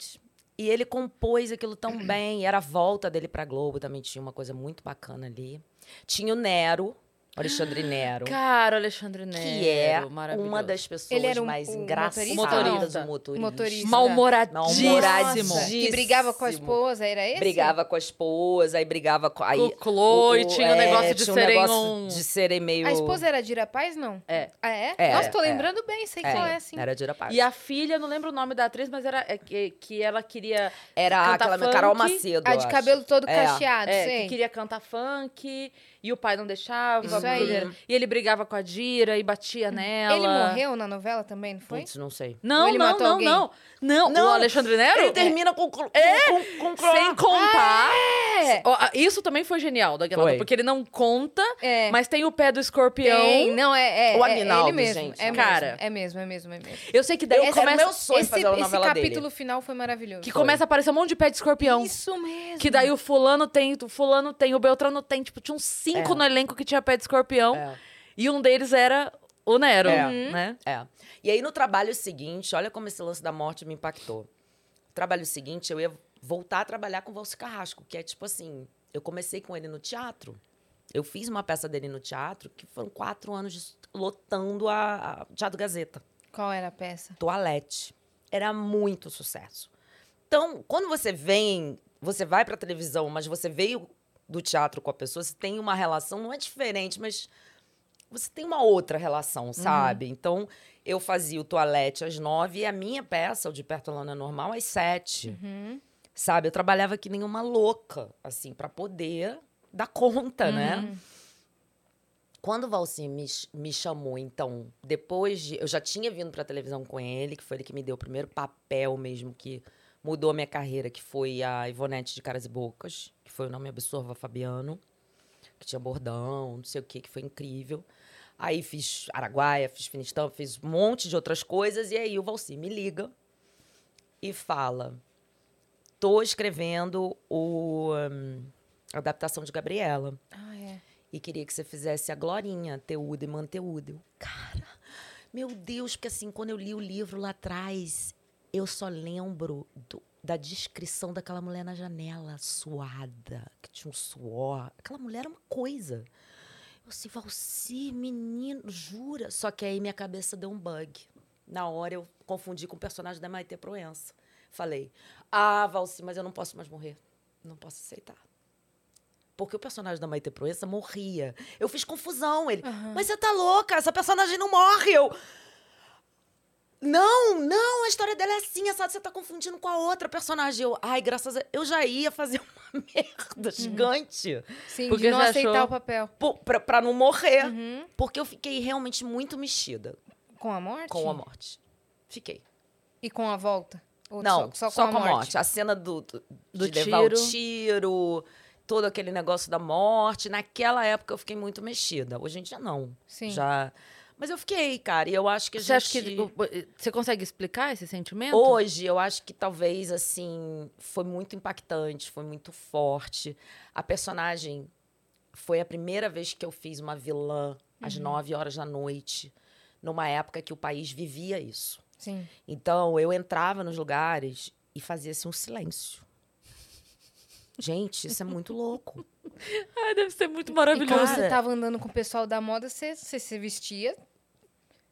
E ele compôs aquilo tão bem. E era a volta dele pra Globo, também tinha uma coisa muito bacana ali. Tinha o Nero, Alexandre Nero. Cara, Alexandre Nero, que é uma das pessoas Ele era um- mais um engraçadas motorista? do motorista. Motorista. Mal-humoradíssimo. Que brigava com a esposa, era esse? Brigava com a esposa, aí brigava com... Aí, o e tinha o negócio de tinha um serem negócio um- de serem meio... A esposa era Dira Paz, não? É. Ah, é? É, Nossa, tô é. lembrando bem, sei que É, ela é assim. Era Dira Paz. E a filha, não lembro o nome da atriz, mas era é, que, que ela queria. Era aquela Carol funk. Macedo, A eu de acho. cabelo todo É. cacheado, É, sei. que queria cantar funk e o pai não deixava. Isso aí. ele era- E ele brigava com a Dira e batia nela. Ele morreu na novela também, não foi? Putz, não sei. Não, não, matou não, alguém? não. Não, Não, o Alexandre Nero? Ele termina com... com, É, com, com, com Sem contar. É. Ah, Isso também foi genial da Foi. porque ele não conta, É. mas tem o pé do escorpião. Tem, não, é, é, O é Aguinaldo, ele mesmo. gente. É Cara. mesmo, é mesmo, é mesmo, é mesmo. Eu sei que daí Eu começa, meu sonho esse fazer a esse novela capítulo dele. final foi maravilhoso. que começa a aparecer um monte de pé de escorpião. Isso mesmo. Que daí o fulano tem, o fulano tem, o Beltrano tem. Tipo, tinha uns cinco É. no elenco que tinha pé de escorpião. É. E um deles era o Nero, É. né? É. E aí, no trabalho seguinte, olha como esse lance da morte me impactou. No trabalho seguinte, eu ia voltar a trabalhar com o Valci Carrasco, que é tipo assim, eu comecei com ele no teatro. Eu fiz uma peça dele no teatro, que foram quatro anos de- lotando a, a Teatro Gazeta. Qual era a peça? Toalete. Era muito sucesso. Então, quando você vem, você vai pra televisão, mas você veio do teatro com a pessoa, você tem uma relação, não é diferente, mas você tem uma outra relação, sabe? Então, eu fazia o toalete às nove e a minha peça, o de Perto Lana Normal, às sete. Sabe? Eu trabalhava que nem uma louca, assim, pra poder dar conta, né? Quando o Valci me, me chamou, então, depois de. Eu já tinha vindo pra televisão com ele, que foi ele que me deu o primeiro papel mesmo que mudou a minha carreira, que foi a Ivonete de Caras e Bocas, foi o nome Absorva Fabiano, que tinha bordão, não sei o que, que foi incrível. Aí fiz Araguaia, fiz Finistão, fiz um monte de outras coisas, e aí o Valci me liga e fala: tô escrevendo o, hum, a adaptação de Gabriela Ah, é. e queria que você fizesse a Glorinha, Teudo e Manteudo. Eu, Cara, meu Deus, porque assim, quando eu li o livro lá atrás, eu só lembro do- da descrição daquela mulher na janela, suada, que tinha um suor. Aquela mulher era uma coisa. Eu assim, Valci, menino, jura? Só que aí minha cabeça deu um bug. Na hora eu confundi com o personagem da Maite Proença. Falei, ah, Valci, mas eu não posso mais morrer. Não posso aceitar. Porque o personagem da Maite Proença morria. Eu fiz confusão. Ele, mas você tá louca? Essa personagem não morre. Eu. Não, não, a história dela é assim, essa você tá confundindo com a outra personagem. Eu, ai, graças a eu já ia fazer uma merda gigante Sim, Porque de não aceitar achou- o papel. pra, pra não morrer. Uhum. Porque eu fiquei realmente muito mexida Com a morte? com a morte. Fiquei. E com a volta? Ou Não, só, só com a morte. A cena do, do, Do de levar o tiro. tiro, todo aquele negócio da morte. Naquela época eu fiquei muito mexida. Hoje em dia não. Sim. Já. Mas eu fiquei, cara, e eu acho que a Você gente... acha que. Você consegue explicar esse sentimento? Hoje, eu acho que talvez, assim, foi muito impactante, foi muito forte. A personagem foi a primeira vez que eu fiz uma vilã às nove horas da noite, numa época que o país vivia isso. Sim. Então, eu entrava nos lugares e fazia-se um silêncio. Gente, isso é muito louco. Ai, deve ser muito E quando maravilhoso. você tava andando com o pessoal da moda, você, você se vestia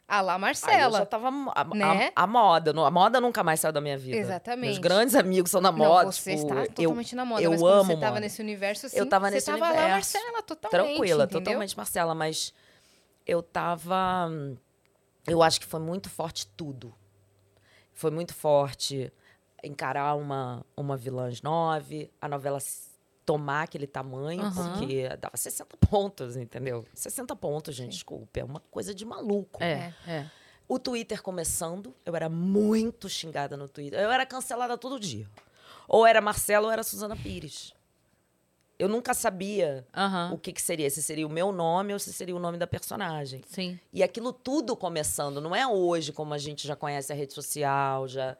a lá Aí eu Marcela. já tava a, a- Né? a moda. não- A moda nunca mais saiu da minha vida. Exatamente. Meus grandes amigos são da Não, moda. você tipo, está eu- totalmente na moda, eu mas quando amo você tava moda. nesse universo, assim, Eu tava você nesse tava lá universo. Marcela, totalmente, Tranquila, entendeu? totalmente Marcela, mas eu tava. Eu acho que foi muito forte tudo. Foi muito forte encarar uma, uma vilã às nove, a novela tomar aquele tamanho, Aham. porque dava 60 pontos, entendeu? 60 pontos, gente, desculpa. É uma coisa de maluco. É, é. O Twitter começando, eu era muito xingada no Twitter. Eu era cancelada todo dia. Ou era Marcelo ou era Suzana Pires. Eu nunca sabia Aham. o que, que seria, se seria o meu nome ou se seria o nome da personagem. Sim. E aquilo tudo começando, não é hoje como a gente já conhece a rede social, já.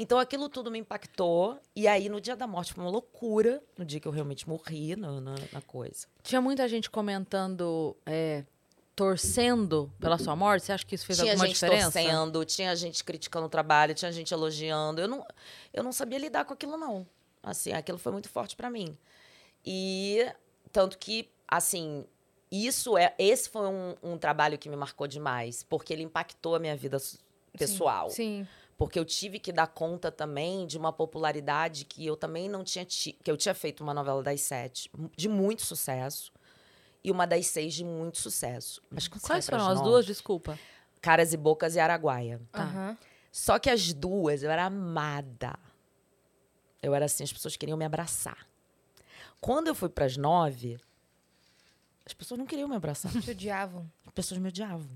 Então aquilo tudo me impactou. E aí, no dia da morte, foi uma loucura. No dia que eu realmente morri na, na, na coisa. Tinha muita gente comentando, é, torcendo pela sua morte. Você acha que isso fez tinha alguma gente diferença? torcendo, tinha gente criticando o trabalho, tinha gente elogiando. Eu não, eu não sabia lidar com aquilo, não. Assim, aquilo foi muito forte pra mim. E tanto que, assim, isso é. Esse foi um, um trabalho que me marcou demais, porque ele impactou a minha vida pessoal. Sim. Porque eu tive que dar conta também de uma popularidade que eu também não tinha tido. Que eu tinha feito uma novela das sete de muito sucesso e uma das seis de muito sucesso. Mas você Quais foram as duas? Desculpa. Caras e Bocas e Araguaia. Tá. Aham. Só que as duas eu era amada. Eu era assim, as pessoas queriam me abraçar. Quando eu fui pras nove, as pessoas não queriam me abraçar. Te odiavam. As pessoas me odiavam.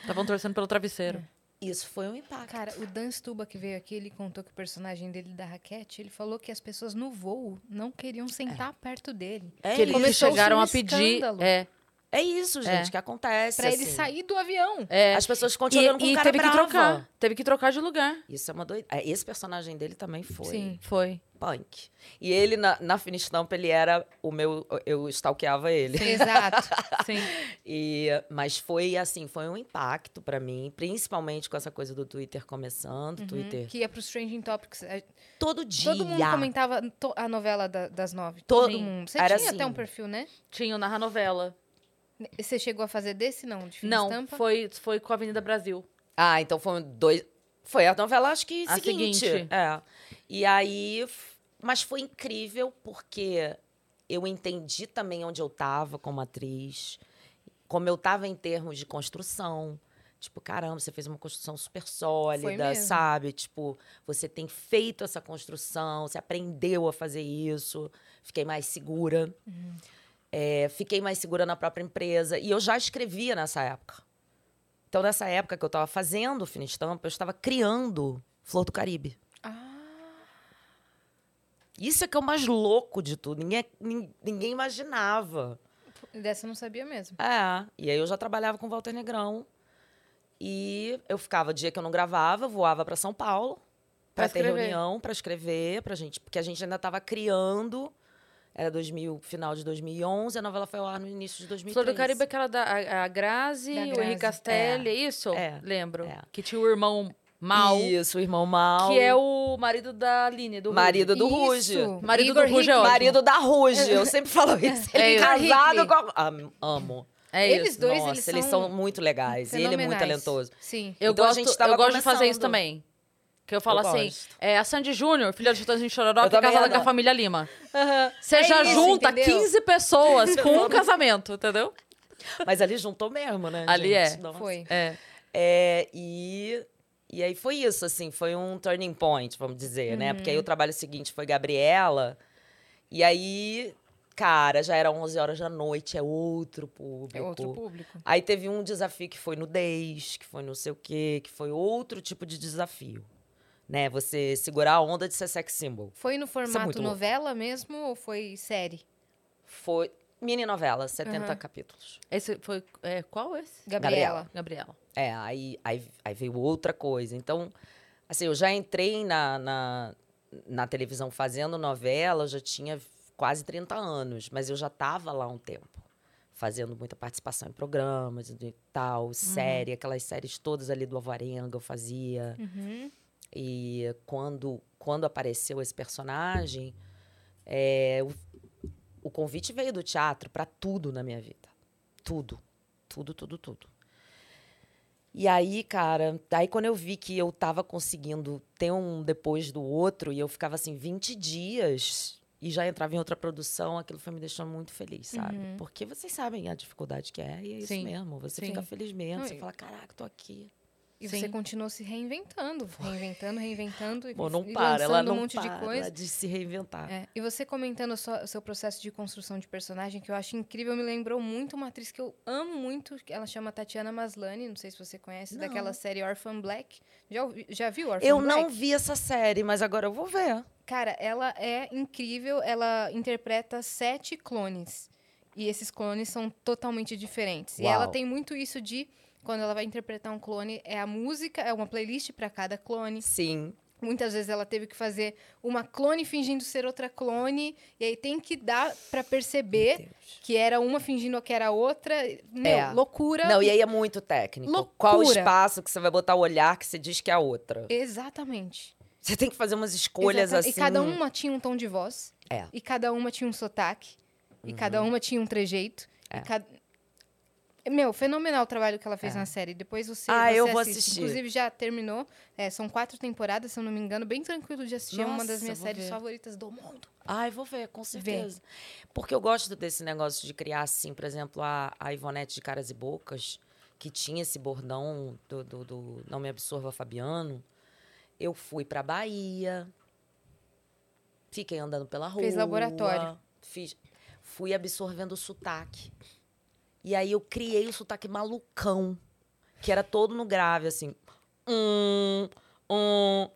Estavam torcendo pelo travesseiro. Isso foi um impacto. Cara, o Dan Stuba que veio aqui, ele contou que o personagem dele da raquete, ele falou que as pessoas no voo não queriam sentar perto dele. é que eles chegaram um a pedir. escândalo. É, É isso, gente, É. que acontece. Pra ele assim. sair do avião. é. As pessoas ficam te E, olhando com e cara teve que trocar. Teve que trocar de lugar. Isso é uma doida. Esse personagem dele também foi Sim. Foi. Punk. E ele, na, na Finistampa, ele era o meu... Eu stalkeava ele. Exato. Sim. E, mas foi assim, foi um impacto pra mim, principalmente com essa coisa do Twitter começando, Twitter. que ia pro Trending Topics. É, Todo dia. Todo mundo comentava to- a novela da- das nove. Todo- Todo mundo. Você Era tinha até assim. um perfil, né? Tinha o Narra Novela. Você chegou a fazer desse, não? De Não, estampa? foi, foi com a Avenida Brasil. Ah, então foi dois. Foi a novela, acho que A seguinte. seguinte. É. E aí. Mas foi incrível porque eu entendi também onde eu tava como atriz, como eu tava em termos de construção. Tipo, caramba, você fez uma construção super sólida, sabe? Tipo, você tem feito essa construção, você aprendeu a fazer isso, fiquei mais segura. É, fiquei mais segura na própria empresa. E eu já escrevia nessa época. Então, nessa época que eu estava fazendo o Fina Estampa, eu estava criando Flor do Caribe. Isso é que é o mais louco de tudo. Ninguém, nin- ninguém imaginava. dessa eu não sabia mesmo. É. E aí eu já trabalhava com o Walter Negrão. E eu ficava, dia que eu não gravava, voava para São Paulo Pra para ter reunião, para escrever, pra gente, porque a gente ainda estava criando. Era 2000, final de 2011, a novela foi ao ar no início de 2013. Flor do Caribe é aquela da a, a Grazi, Da o Grazi. Henrique Castelli, é isso? É. Lembro. É. Que tinha o irmão Mal, Isso, o irmão Mal. que é o marido da Aline, do marido do. Ruge. Marido Igor do Ruge é ótimo. Marido da Ruge. Eu sempre falo isso. Ele É é casado com a... Am- Amo. É Eles isso. dois, Nossa, eles eles, são são, muito legais. E ele é muito talentoso. Sim. Eu, Então a gosto, gente tava eu gosto de fazer isso também. Que eu falo Eu assim, é a Sandy Júnior, filha de Chitãozinho Chororó, Eu que é casada com a família Lima. Você É já isso, junta entendeu? 15 pessoas com um casamento, entendeu? Mas ali juntou mesmo, né? Ali gente? é. Nossa. Foi. É. É, e, e aí foi isso, assim, foi um turning point, vamos dizer, né? Porque aí o trabalho seguinte foi Gabriela. E aí, cara, já era 11 horas da noite, é outro público. É outro público. Aí teve um desafio que foi nudez, que foi não sei o quê, que foi outro tipo de desafio. Né? Você segurar a onda de ser sex symbol. Foi no formato muito louco. novela mesmo ou foi série? Foi mini novela, 70 Aham. capítulos. Esse foi. É, qual esse? Gabriela. Gabriela. É, aí, aí, aí veio outra coisa. Então, assim, eu já entrei na, na, na televisão fazendo novela, eu já tinha quase 30 anos, mas eu já estava lá um tempo. Fazendo muita participação em programas e tal, série, aquelas séries todas ali do Alvarenga eu fazia. Uhum. E quando, quando apareceu esse personagem, é, o, o convite veio do teatro para tudo na minha vida. Tudo. Tudo, tudo, tudo. E aí, cara, daí quando eu vi que eu tava conseguindo ter um depois do outro, e eu ficava assim, 20 dias e já entrava em outra produção, aquilo foi me deixando muito feliz, sabe? Uhum. Porque vocês sabem a dificuldade que é, e é isso Sim. mesmo. Você Sim. fica feliz mesmo, você fala, caraca, tô aqui. E Sim. você continuou se reinventando, reinventando, reinventando e, Bom, não e para, ela não um monte para de coisa. de se reinventar. É, e você comentando o seu, o seu processo de construção de personagem, que eu acho incrível, me lembrou muito uma atriz que eu amo muito, que ela chama Tatiana Maslany, não sei se você conhece, Não. daquela série Orphan Black. Já, já viu Orphan Eu Black? não vi essa série, mas agora eu vou ver. Cara, ela é incrível, ela interpreta sete clones. E esses clones são totalmente diferentes. E Uau. ela tem muito isso de, quando ela vai interpretar um clone, é a música, é uma playlist para cada clone. Sim. Muitas vezes ela teve que fazer uma clone fingindo ser outra clone. E aí tem que dar pra perceber que era uma fingindo que era outra. Meu, É. loucura. Não, e aí é muito técnico. Loucura. Qual o espaço que você vai botar o olhar que você diz que é a outra? Exatamente. Você tem que fazer umas escolhas Exata- assim. E cada uma tinha um tom de voz. É. Uhum. E cada uma tinha um sotaque. E cada uma tinha um trejeito. É. E cada... Meu, fenomenal o trabalho que ela fez na série. Depois você, Ah, você eu vou assiste. assistir. Inclusive, já terminou. É, são quatro temporadas, se eu não me engano. Bem tranquilo de assistir. é uma das Nossa, minhas séries ver. favoritas do mundo. Ai, vou ver, com certeza. Porque eu gosto desse negócio de criar, assim, por exemplo, a, a Ivonete de Caras e Bocas, que tinha esse bordão do, do, do Não Me Absorva Fabiano. Eu fui pra Bahia, fiquei andando pela rua. Fez laboratório. Fiz, fui absorvendo o sotaque. E aí eu criei o sotaque malucão, que era todo no grave, assim. Hum, hum.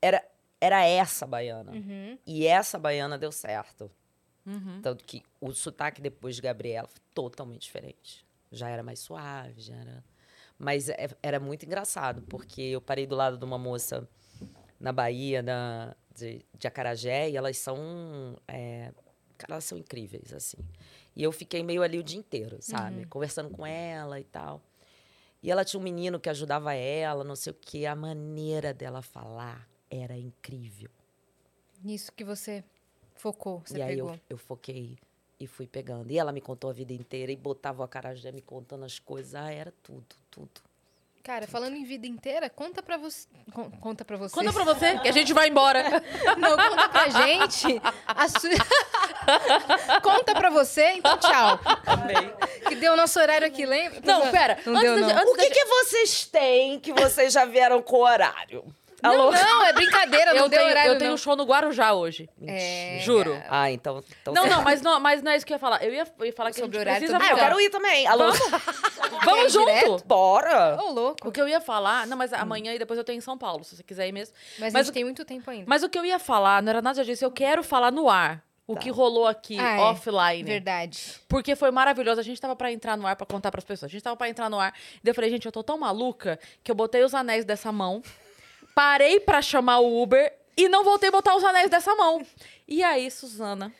Era, era essa baiana. Uhum. E essa baiana deu certo. Uhum. Tanto que o sotaque depois de Gabriela foi totalmente diferente. Já era mais suave, já era. Mas é- era muito engraçado, porque eu parei do lado de uma moça na Bahia, da, de, de Acarajé, e elas são. é, cara, elas são incríveis, assim. E eu fiquei meio ali o dia inteiro, sabe? Conversando com ela e tal. E ela tinha um menino que ajudava ela, não sei o quê. A maneira dela falar era incrível. Nisso que você focou, você e aí pegou. eu, eu foquei e fui pegando. E ela me contou a vida inteira e botava o acarajé me contando as coisas. Ah, era tudo, tudo. Cara, falando em vida inteira, conta pra você. con- Conta pra você. Conta pra você que a gente vai embora. Não, conta pra gente. a su- conta pra você, então tchau. Amei. Que deu o nosso horário aqui, lembra? Não, pera. Não antes deu, da- não. o que, que vocês têm que vocês já vieram com o horário? Alô? Não, é brincadeira, não Eu deu tenho, horário, eu tenho não. um show no Guarujá hoje. É, Juro. Ah, então. então Não, não, mas não, mas não é isso que eu ia falar. Eu ia, eu ia falar que Sobre a gente horário precisa. Ah, eu quero ir também. Alô? Vamos ir junto! direto? Bora! Ô, louco. O que eu ia falar... Não, mas amanhã e depois eu tenho em São Paulo, se você quiser ir mesmo. Mas, Mas a gente o- tem muito tempo ainda. Mas o que eu ia falar não era nada disso. Eu quero falar no ar. O que rolou aqui, Ah, é. offline. Verdade. Porque foi maravilhoso. A gente tava pra entrar no ar pra contar pras pessoas. A gente tava pra entrar no ar. Daí eu falei, gente, eu tô tão maluca que eu botei os anéis dessa mão, parei pra chamar o Uber e não voltei a botar os anéis dessa mão. E aí, Suzana,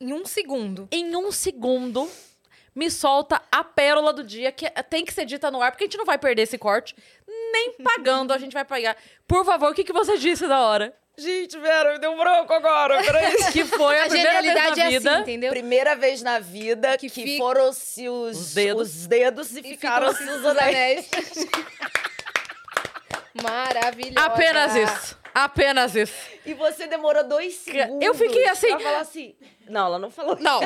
Em um segundo. em um segundo, me solta a pérola do dia, que tem que ser dita no ar, porque a gente não vai perder esse corte. Nem pagando a gente vai pagar. Por favor, o que, que você disse da hora? Gente, Vera, me deu um branco agora. Peraí. Que foi a, A primeira vez na é vida. assim, entendeu? Primeira vez na vida que, Que fica- foram-se os, Os dedos. os dedos e, E ficaram ficam os anéis. Maravilhosa. Apenas isso. Apenas isso. E você demorou dois segundos. Eu fiquei assim- Pra falar assim. Não, ela não falou. Não.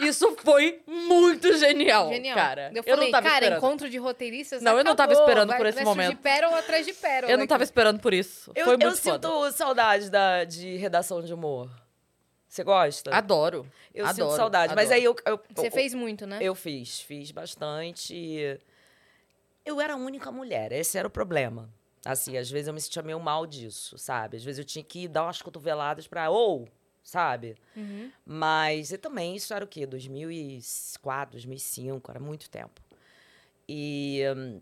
Isso foi muito genial, Genial. cara. Eu falei, não tava cara, esperando. encontro de roteiristas. Não, eu não tava acabou. esperando vai, por esse vai momento. surgir pérola atrás de pérola. Eu não tava aqui. esperando por isso. Eu, foi eu muito sinto foda. saudade da, de redação de humor. Você gosta? Adoro. eu adoro, sinto saudade. Mas adoro. aí eu. eu Você eu- fez muito, né? Eu fiz, fiz bastante. Eu era a única mulher, esse era o problema. Assim, às vezes eu me sentia meio mal disso, sabe? Às vezes eu tinha que dar umas cotoveladas pra. Ou, sabe? Uhum. Mas e também isso era o quê? 2004, 2005, era muito tempo. E hum,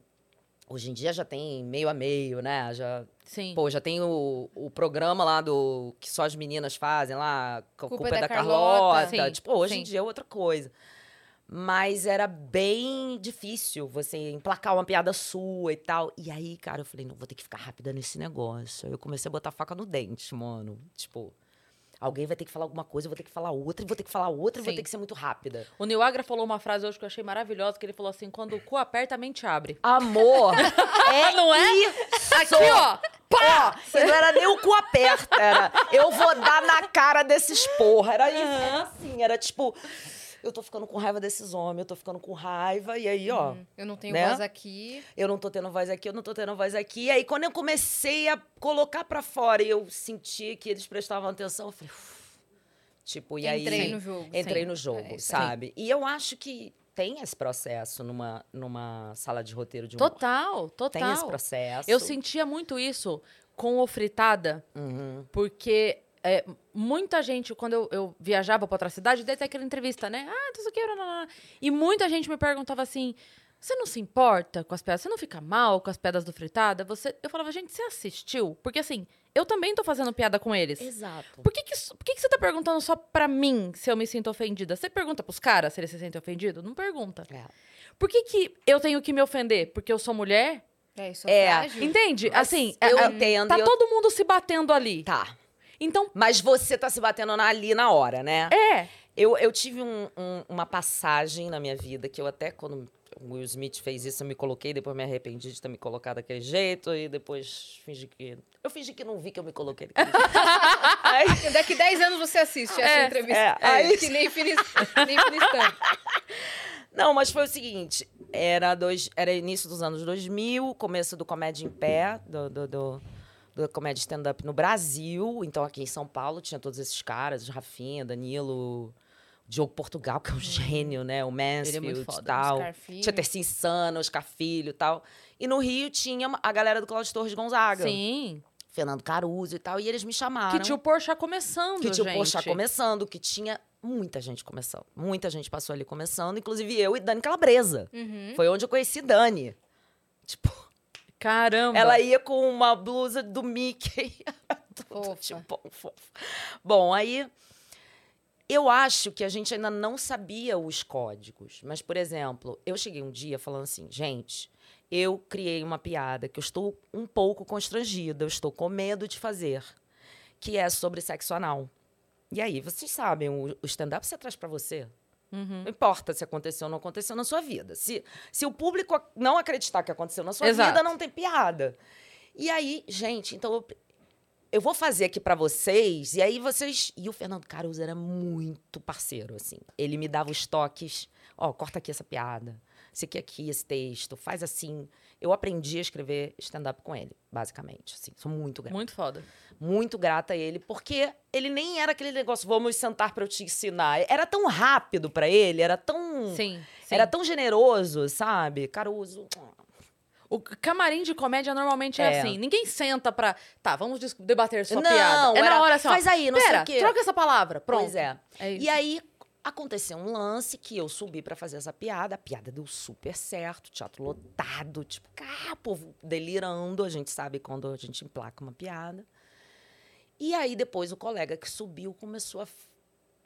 hoje em dia já tem meio a meio, né? Já, Sim. pô, já tem o, o programa lá do que só as meninas fazem lá, a culpa, é da, Carlota. Carlota. Sim, tipo, hoje sim. em dia é outra coisa. Mas era bem difícil você emplacar uma piada sua e tal. E aí, cara, eu falei, não, vou ter que ficar rápida nesse negócio. Aí eu comecei a botar faca no dente, mano. Tipo, alguém vai ter que falar alguma coisa, eu vou ter que falar outra, vou ter que falar outra, e vou Sim. ter que ser muito rápida. O Neil Agra falou uma frase hoje que eu achei maravilhosa, que ele falou assim, quando o cu aperta, a mente abre. Amor! é Não é? Isso! Aqui, ó. Ó, e não era nem o cu aperta, era eu vou dar na cara desses porra. Era isso, era assim, era tipo, eu tô ficando com raiva desses homens, eu tô ficando com raiva, e aí, ó, Eu não tenho Né? voz aqui. eu não tô tendo voz aqui, eu não tô tendo voz aqui. E aí, quando eu comecei a colocar pra fora e eu senti que eles prestavam atenção, eu falei, "Uf". tipo, e aí. Entrei no jogo. Entrei Sim. no jogo, É, sim. sabe? E eu acho que tem esse processo numa, numa sala de roteiro de humor. Total, total. Tem esse processo. Eu sentia muito isso com o Fritada, Uhum. porque é, muita gente, quando eu, eu viajava pra outra cidade, tem aquela entrevista, né? Ah, isso aqui, nananã. E muita gente me perguntava assim: você não se importa com as pedras? Você não fica mal com as pedras do Fritada? Você... Eu falava, gente, você assistiu? Porque assim, eu também tô fazendo piada com eles. Exato. Por que, que, por que, que você tá perguntando só pra mim se eu me sinto ofendida? Você pergunta pros caras se eles se sentem ofendidos? Não pergunta. É. Por que, que eu tenho que me ofender? Porque eu sou mulher? É, isso É, é. Entende? Mas assim, eu é- é- entendo, Tá eu- todo mundo se batendo ali. Tá. Então, Mas você tá se batendo na- ali na hora, né? é. Eu, eu tive um- um- uma passagem na minha vida que eu até, quando o Will Smith fez isso, eu me coloquei, depois me arrependi de ter me colocado daquele jeito, e depois fingi que. Eu fingi que não vi que eu me coloquei daquele jeito. Aí- Daqui 10 anos você assiste essa É, entrevista. é, aí- que nem finis, nem. Não, mas foi o seguinte: era, dois, era início dos anos 2000, começo do Comédia em Pé, do, do, do, do comédia stand-up no Brasil. Então, aqui em São Paulo, tinha todos esses caras, Rafinha, Danilo, Diogo Portugal, que é um gênio, né? O Mansfield muito foda. e tal. Oscar Filho. Tinha Terci Insana, Oscar Filho e tal. E no Rio tinha a galera do Cláudio Torres Gonzaga. Sim. Fernando Caruso e tal. E eles me chamaram. Que tinha o Porchat começando, Que tinha o gente. Poxa começando, que tinha muita gente começando. Muita gente passou ali começando, inclusive eu e Dani Calabresa. Uhum. Foi onde eu conheci Dani. Tipo, Caramba. ela ia com uma blusa do Mickey. Tudo, tipo, fofo. Bom, aí eu acho que a gente ainda não sabia os códigos. Mas, por exemplo, eu cheguei um dia falando assim, gente, eu criei uma piada que eu estou um pouco constrangida, eu estou com medo de fazer, que é sobre sexo anal. E aí, vocês sabem, o, o stand-up você traz pra você. Uhum. Não importa se aconteceu ou não aconteceu na sua vida. Se, se o público não acreditar que aconteceu na sua Exato. vida, não tem piada. E aí, gente, então eu, eu vou fazer aqui pra vocês, e aí vocês. E o Fernando Caruso era muito parceiro, assim. Ele me dava os toques: ó, corta aqui essa piada, esse aqui, aqui, esse texto, faz assim. Eu aprendi a escrever stand-up com ele, basicamente. Assim, sou muito grata. Muito foda. Muito grata a ele, porque ele nem era aquele negócio, vamos sentar pra eu te ensinar. Era tão rápido pra ele, era tão. Sim. sim. Era tão generoso, sabe? Caruso. O camarim de comédia normalmente é, É. assim. Ninguém senta pra. Tá, vamos debater sua Não, piada. É era, na hora assim, ó, faz aí, não sei Pera, o quê. troca essa palavra. Pronto. Pois é. É isso. E aí aconteceu um lance que eu subi pra fazer essa piada. A piada deu super certo, teatro lotado, tipo, cá, povo delirando. A gente sabe quando a gente emplaca uma piada. E aí depois o colega que subiu começou a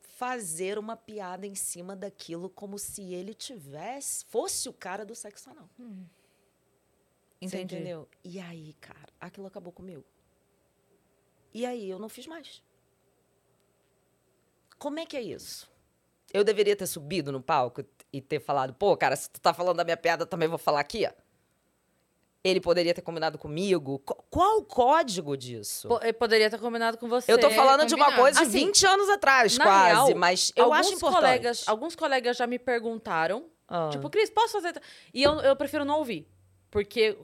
fazer uma piada em cima daquilo como se ele tivesse fosse o cara do sexo anal. Você Entendi. entendeu? E aí, cara, aquilo acabou comigo. E aí eu não fiz mais. Como é que é isso? Eu deveria ter subido no palco e ter falado, pô, cara, se tu tá falando da minha piada, também vou falar aqui, ó. Ele poderia ter combinado comigo. Qu- Qual o código disso? Eu poderia ter combinado com você. eu tô falando de uma combinado. coisa de Assim, 20 anos atrás, na quase, real, mas eu alguns acho importante. Colegas, alguns colegas já me perguntaram, Ah. tipo, Cris, posso fazer... E eu, eu prefiro não ouvir, porque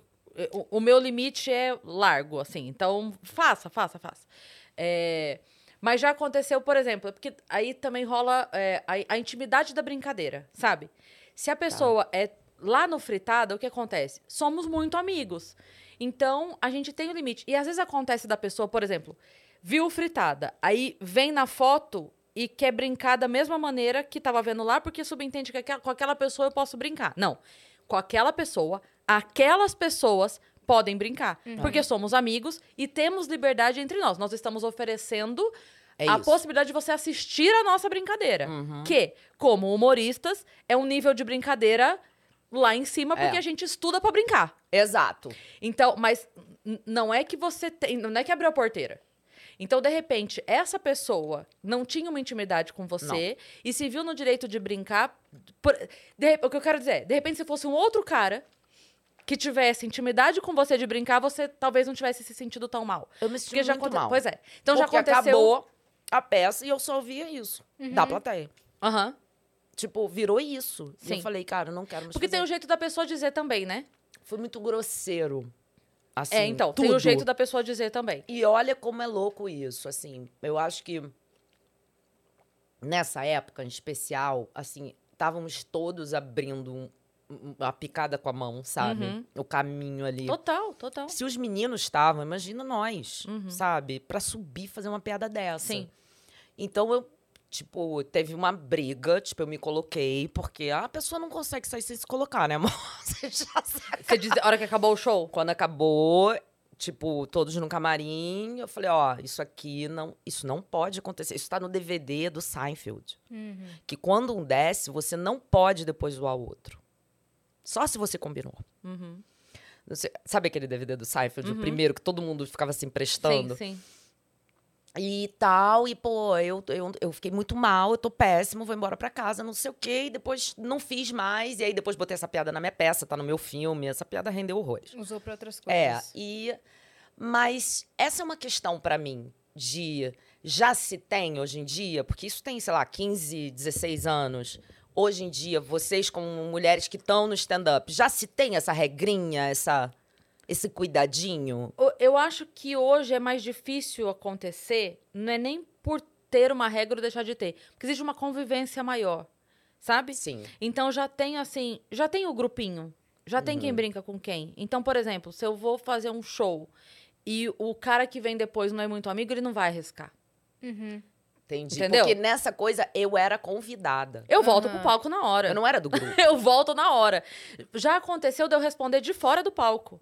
o, o meu limite é largo, assim. Então, faça, faça, faça. É, mas já aconteceu, por exemplo, porque aí também rola é, a, a intimidade da brincadeira, sabe? Se a pessoa é lá no fritada, o que acontece? Somos muito amigos. Então, a gente tem o limite. E às vezes acontece da pessoa, por exemplo, viu o fritada, aí vem na foto e quer brincar da mesma maneira que tava vendo lá, porque subentende que aquela- com aquela pessoa eu posso brincar. Não. Com aquela pessoa, aquelas pessoas podem brincar. Porque somos amigos e temos liberdade entre nós. Nós estamos oferecendo É a isso. possibilidade de você assistir a nossa brincadeira. Uhum. Que, como humoristas, é um nível de brincadeira lá em cima, porque É. a gente estuda pra brincar. Exato. Então, mas não é que você tem, não é que abriu a porteira. Então, de repente, essa pessoa não tinha uma intimidade com você e se viu no direito de brincar. por- de o que eu quero dizer, é, de repente, se fosse um outro cara que tivesse intimidade com você de brincar, você talvez não tivesse se sentido tão mal. Eu me senti já muito aconte- mal. Pois é. Então já Porque aconteceu. acabou a peça e eu só ouvia isso da plateia. Aham. Tipo, virou isso. E Sim. eu falei, cara, não quero mais Porque fazer. tem o jeito da pessoa dizer também, né? Foi muito grosseiro. Assim, é, então, tem tudo. o jeito da pessoa dizer também. E olha como é louco isso, assim. Eu acho que nessa época em especial, assim, estávamos todos abrindo um- uma picada com a mão, sabe? Uhum. O caminho ali. Total, total. Se os meninos estavam, imagina nós, Uhum. sabe? Pra subir e fazer uma piada dessa. Sim. Então eu, tipo, teve uma briga, tipo, eu me coloquei, porque a pessoa não consegue sair sem se colocar, né, amor? Você já sabe. Você diz a hora que acabou o show? Quando acabou, tipo, todos no camarim, eu falei, ó, isso aqui não, isso não pode acontecer. Isso tá no DVD do Seinfeld. Uhum. Que quando um desce, você não pode depois zoar o outro. Só se você combinou. Uhum. Sei- sabe aquele DVD do Seinfeld, Uhum. o primeiro, que todo mundo ficava se emprestando? Sim, sim. E tal, e pô, eu, eu, eu fiquei muito mal, eu tô péssimo, vou embora pra casa, não sei o quê, e depois não fiz mais, e aí depois botei essa piada na minha peça, tá no meu filme, essa piada rendeu horrores. Usou pra outras É, coisas. e. Mas essa é uma questão pra mim de. Já se tem hoje em dia, porque isso tem, sei lá, 15, 16 anos. Hoje em dia, vocês, como mulheres que estão no stand-up, já se tem essa regrinha, essa, esse cuidadinho? Eu acho que hoje é mais difícil acontecer, não é nem por ter uma regra ou deixar de ter, porque existe uma convivência maior, sabe? Sim. Então já tem assim, já tem o grupinho, já tem Uhum. quem brinca com quem. Então, por exemplo, se eu vou fazer um show e o cara que vem depois não é muito amigo, ele não vai arriscar. Uhum. Entendi. Entendeu? Porque nessa coisa eu era convidada. Eu volto Aham. pro palco na hora. Eu não era do grupo. Eu volto na hora. Já aconteceu de eu responder de fora do palco.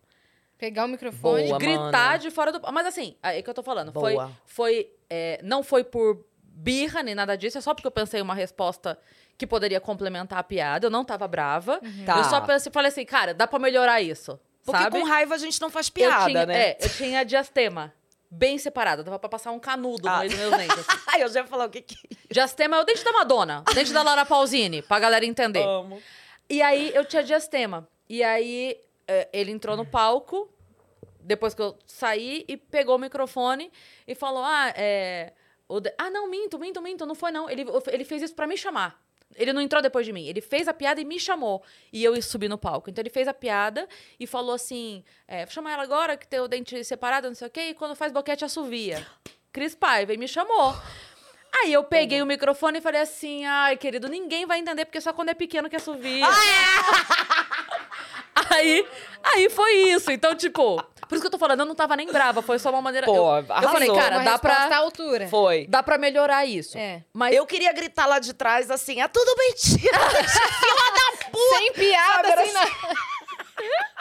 Pegar o microfone. Boa. gritar mana. de fora do palco. Mas assim, é que eu tô falando. Foi, Boa. foi é, não foi por birra nem nada disso, é só porque eu pensei uma resposta que poderia complementar a piada. Eu não tava brava. Tá. Eu só pensei, falei assim, cara, dá pra melhorar isso. Porque sabe? com raiva a gente não faz eu piada, tinha, né? É, eu tinha diastema. Bem separado. Dava pra passar um canudo Ah. no meio dos meus dentes. assim. Ai, eu já ia falar o que que... Diastema é o dente da Madonna. Dente da Laura Pausini, pra galera entender. Amo. E aí eu tinha diastema. E aí é, ele entrou no palco, depois que eu saí, e pegou o microfone e falou: Ah, é. Ah, não, minto, minto, minto, não foi não. Ele, ele fez isso pra me chamar. Ele não entrou depois de mim. Ele fez a piada e me chamou. E eu subi no palco. Então ele fez a piada e falou assim: é, vou chamar ela agora, que tem o dente separado, não sei o quê, e quando faz boquete assovia. Cris Paiva, e me chamou. Aí eu peguei o microfone e falei assim: ai, querido, ninguém vai entender, porque só quando é pequeno que assovia. Aí, aí foi isso. Então, tipo, por isso que eu tô falando, eu não tava nem brava, foi só uma maneira. Pô, eu, eu falei, cara, Uma dá pra, altura. Foi. dá pra melhorar isso. É. Mas Eu queria gritar lá de trás assim, é tudo mentira. Sem piada, Sabe, sem era nada.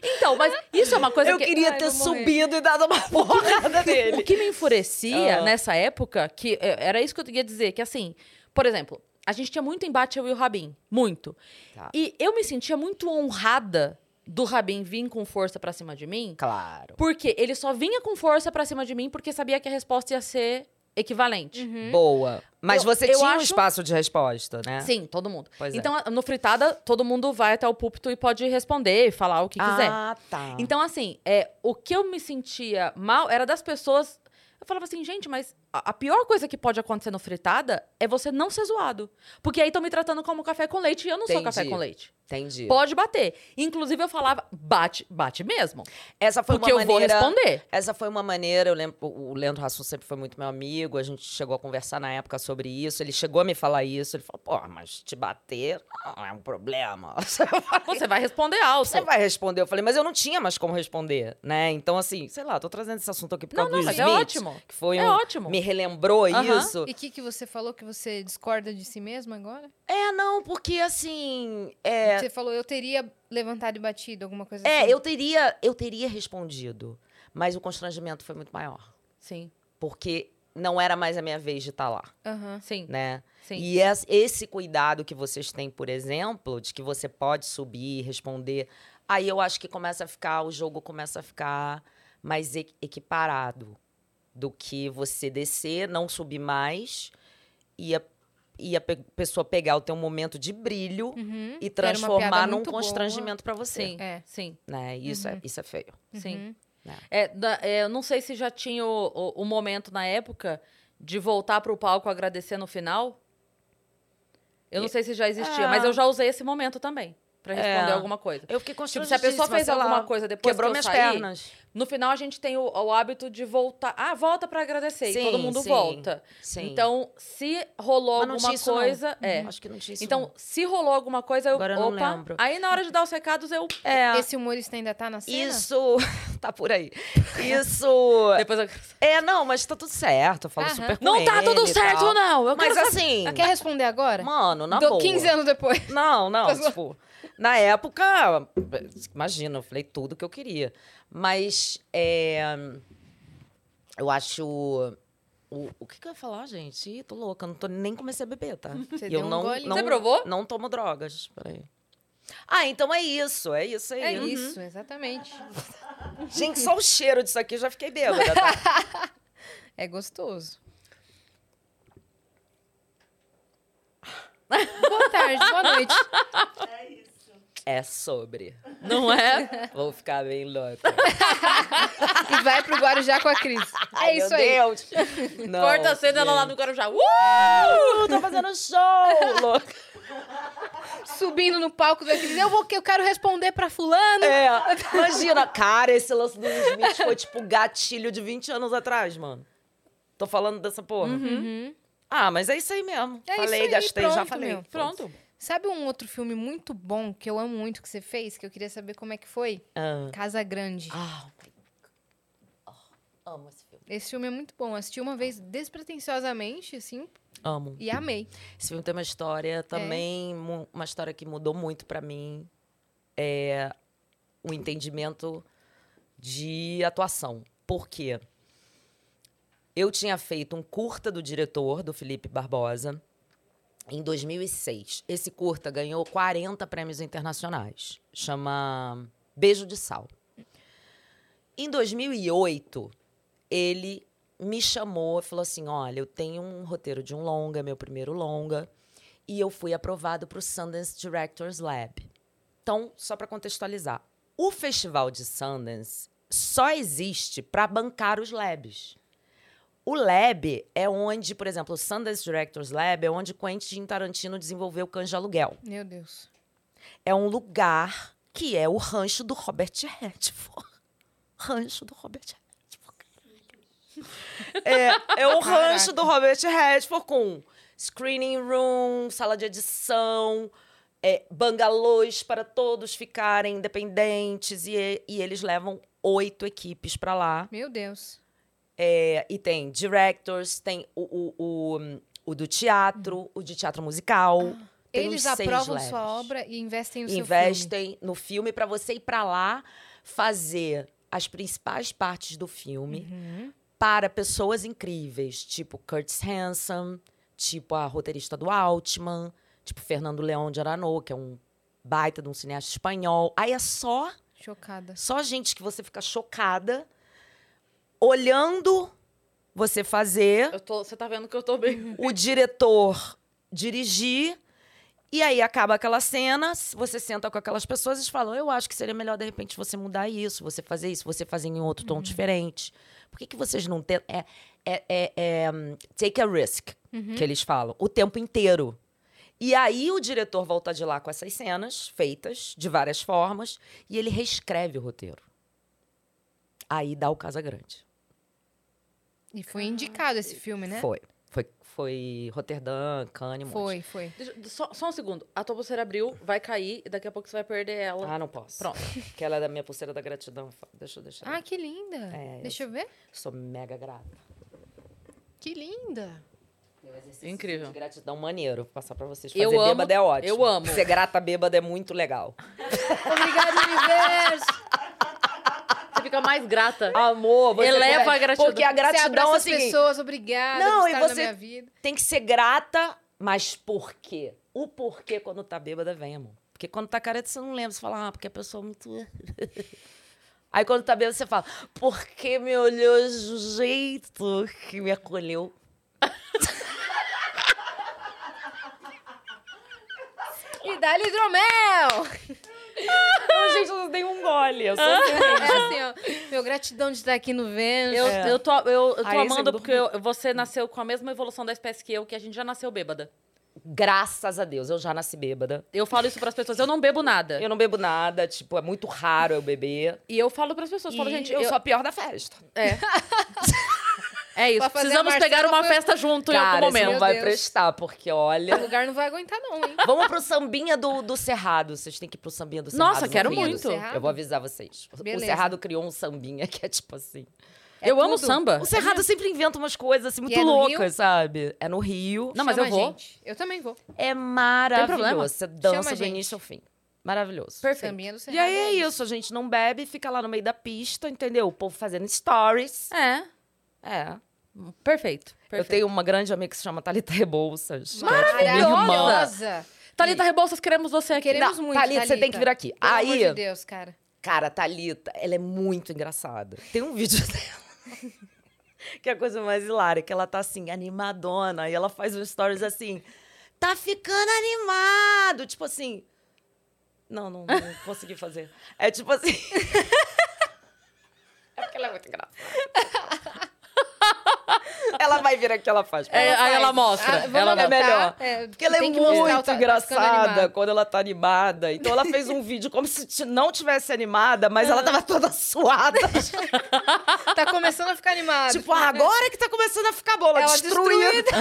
Então, mas isso é uma coisa Eu que. queria Ai, ter subido e dado uma porrada O nele. que me enfurecia Ah. nessa época, que é, era isso que eu ia dizer, que assim, por exemplo, a gente tinha muito embate eu e o Rabin. Muito. Tá. E eu me sentia muito honrada do Rabin vir com força pra cima de mim, Claro. porque ele só vinha com força pra cima de mim porque sabia que a resposta ia ser equivalente. Boa. Mas Eu- você eu tinha um acho- espaço de resposta, né? Sim, todo mundo. Pois é. então, no fritada, todo mundo vai até o púlpito e pode responder e falar o que quiser. Ah, tá. Então, assim, é, o que eu me sentia mal era das pessoas. Eu falava assim, gente, mas a, pior coisa que pode acontecer no fritada é você não ser zoado. Porque aí estão me tratando como café com leite e eu não sou Entendi. café com leite. Entendi. Pode bater. Inclusive, eu falava, bate, bate mesmo. Essa foi porque uma eu vou maneira... responder. Essa foi uma maneira, eu lembro, o Leandro Hassum sempre foi muito meu amigo, a gente chegou a conversar na época sobre isso, ele chegou a me falar isso, ele falou, pô, mas te bater não é um problema. Você vai responder alto. Você vai responder. Eu falei, mas eu não tinha mais como responder, né? Então, assim, sei lá, tô trazendo esse assunto aqui por Não, causa não, do mas é ótimo. Que foi É um, ótimo. Me relembrou isso. E o que, que você falou que você discorda de si mesmo agora? É, não, porque assim. É, Você falou, eu teria levantado e batido, alguma coisa é assim. eu, teria, eu teria respondido, mas o constrangimento foi muito maior. Sim, Porque não era mais a minha vez de estar lá, Aham. sim, né? sim. E es- esse cuidado que vocês têm, por exemplo, de que você pode subir e responder, aí eu acho que começa a ficar, o jogo começa a ficar mais equiparado do que você descer, não subir mais e a, e a pe- pessoa pegar o teu momento de brilho Uhum. e transformar num constrangimento pra você. Sim, É. sim, Né? Isso, Uhum. é, isso é feio. sim. Uhum. É, da- é, eu não sei se já tinha o, o- o momento na época de voltar pro palco agradecer no final. Eu não sei se já existia, É. mas eu já usei esse momento também. Pra responder É. alguma coisa. Eu fiquei Tipo, se a pessoa fez alguma coisa depois Quebrou que eu minhas saí, pernas. no final a gente tem o, o hábito de voltar. Ah, volta pra agradecer. e Sim, todo mundo sim, volta. Sim. Então, se rolou Mas não alguma tinha isso, não. coisa. É. Acho que não tinha isso. Então, não. se rolou alguma coisa, eu. Agora eu não opa. lembro. Aí na hora de dar os recados, eu. É. Esse humorista ainda tá na cena? Isso. tá por aí. Isso. Depois eu... É, não, mas tá tudo certo. Eu falo Aham. super com Não tá tudo e certo, tal. não. Eu Mas quero assim. Quer responder agora? Mano, na Do boa. 15 anos depois. Não, não, tipo, na época, imagina, eu falei tudo que eu queria. Mas é, eu acho. O, o que, que eu ia falar, gente? Ih, tô louca, não tô, nem comecei a beber, tá? Você deu eu um não, golinho. não, Você provou? Não tomo drogas. Peraí. Ah, então é isso, é isso aí. É isso, exatamente. Gente, só o cheiro disso aqui eu já fiquei bêbada, tá? É gostoso. Boa tarde, boa noite. É sobre. Não é? Vou ficar bem louca. E vai pro Guarujá com a Cris. É Ai, isso meu aí. Deus. Não, Corta a cena ela lá no Guarujá. Uh! Tô fazendo show, louca. Subindo no palco da Cris. Eu, vou, eu quero responder pra fulano. É, imagina, cara, esse lance do Smith foi tipo gatilho de 20 anos atrás, mano. Tô falando dessa porra. Uhum. Ah, mas é isso aí mesmo. É falei, isso aí, gastei, já pronto, falei. meu. Pronto. Sabe um outro filme muito bom que eu amo muito que você fez, que eu queria saber como é que foi? Ah. Casa Grande. Ah, God. Oh, amo esse filme. Esse filme é muito bom. Assisti uma vez despretensiosamente, assim, Amo. e amei. Esse filme tem uma história também, mu- uma história que mudou muito pra mim. É o entendimento de atuação. Por quê? Eu tinha feito um curta do diretor, do Felipe Barbosa, em 2006. Esse curta ganhou 40 prêmios internacionais. Chama Beijo de Sal. Em 2008, ele me chamou e falou assim: Olha, eu tenho um roteiro de um longa, meu primeiro longa, e eu fui aprovado para o Sundance Directors Lab. Então, só para contextualizar, o festival de Sundance só existe para bancar os labs. O Lab é onde, por exemplo, o Sundance Directors Lab é onde Quentin Tarantino desenvolveu o Cães de Aluguel. Meu Deus. É um lugar que é o rancho do Robert Redford. Rancho do Robert Redford. É, é o rancho do Robert Redford com screening room, sala de edição, é, bangalôs para todos ficarem independentes e, e eles levam oito equipes para lá. Meu Deus. É, e tem directors, tem o, o, o, o do teatro, o de teatro musical. tem Eles aprovam labs. sua obra e investem no seu filme. Investem no filme para você ir para lá fazer as principais partes do filme Uhum. para pessoas incríveis, tipo Curtis Hanson, tipo a roteirista do Altman, tipo Fernando Leão de Aranaud, que é um baita de um cineasta espanhol. Aí é só Chocada. só gente que você fica chocada olhando você fazer, Eu tô, você tá vendo que eu tô bem. o diretor dirigir. E aí acaba aquela cena, você senta com aquelas pessoas e falam: Eu acho que seria melhor, de repente, você mudar isso, você fazer isso, você fazer em outro tom diferente. Por que, que vocês não tentam. É, é, é, é, take a risk, que eles falam, o tempo inteiro. E aí o diretor volta de lá com essas cenas feitas de várias formas e ele reescreve o roteiro. Aí dá o Casa Grande. E foi indicado esse filme, né? Foi. Foi, foi Roterdã, Cannes, um monte. Foi, foi. Deixa- só, só um segundo. A tua pulseira abriu, vai cair e daqui a pouco você vai perder ela. Ah, não posso. Pronto. Que ela é da minha pulseira da gratidão. Deixa eu deixar. Ah, que linda. É, Deixa eu ver. Sou mega grata. Que linda. Um exercício Incrível. De gratidão maneiro. Vou passar pra vocês. Eu Fazer amo- bêbada é ótimo. eu amo. Ser grata bêbada é muito legal. Obrigada, universo. Você fica mais grata. Amor, você Eleva a gratidão. Porque a Você gratidão, abraça as assim, pessoas, obrigada Não, por e você- minha vida. tem que ser grata, mas por quê? O porquê quando tá bêbada vem, amor. Porque quando tá careta, você não lembra. Você fala, ah, porque a pessoa é muito... Aí quando tá bêbada, você fala, porque me olhou um jeito que me acolheu. E dá hidromel! Não, gente, eu não dei um gole. Eu sou É assim, ó. Meu gratidão de estar aqui no Vênus. Eu, É. eu tô, eu, eu tô Aí, amando porque eu- você nasceu com a mesma evolução da espécie que eu, que a gente já nasceu bêbada. Graças a Deus, eu já nasci bêbada. Eu falo isso pras pessoas, eu não bebo nada. Eu não bebo nada, tipo, é muito raro eu beber. E eu falo pras pessoas, falo, gente, eu, eu, sou a pior da festa. É. É isso, precisamos a pegar uma foi- festa junto em algum Cara, momento. não vai Deus. prestar, porque O olha... lugar não vai aguentar, não, hein? Vamos pro sambinha do, do Cerrado. Vocês têm que ir pro sambinha do Cerrado. Nossa, no quero muito. Eu vou avisar vocês. Beleza. O Cerrado criou um sambinha que é tipo assim. eu amo tudo. samba. O Cerrado sempre inventa umas coisas assim muito é loucas, sabe? É no Rio. Não, mas Chama eu vou. gente. Eu também vou. É problema? maravilhoso. Você dança Chama do início ao fim. Maravilhoso. Perfeito. Sambinha do E Cerrado. aí é isso, a gente não bebe, fica lá no meio da pista, entendeu? O povo fazendo stories. É, É. perfeito. Eu perfeito. tenho uma grande amiga que se chama Thalita Rebouças. que é, tipo, Maravilhosa. Thalita Rebouças, queremos você aqui. Queremos Não, muito, Thalita, você tem que vir aqui. Pelo Aí- amor de Deus, cara. Cara, Thalita, ela é muito engraçada. Tem um vídeo dela que é a coisa mais hilária, que ela tá assim, animadona, e ela faz uns stories assim, tá ficando animado, tipo assim... Não, não, não consegui fazer. É tipo assim... é porque ela é muito engraçada. Ela vai vir aqui, ela faz. É, aí ela mostra. Ah, ela é melhor. É, Porque ela é que o muito tá- tá engraçada animado. quando ela tá animada. Então ela fez um vídeo como se não tivesse animada, mas ela tava toda suada. Tá começando a ficar animado. tipo, ah, agora que tá começando a ficar boa, ela, Ela destruída.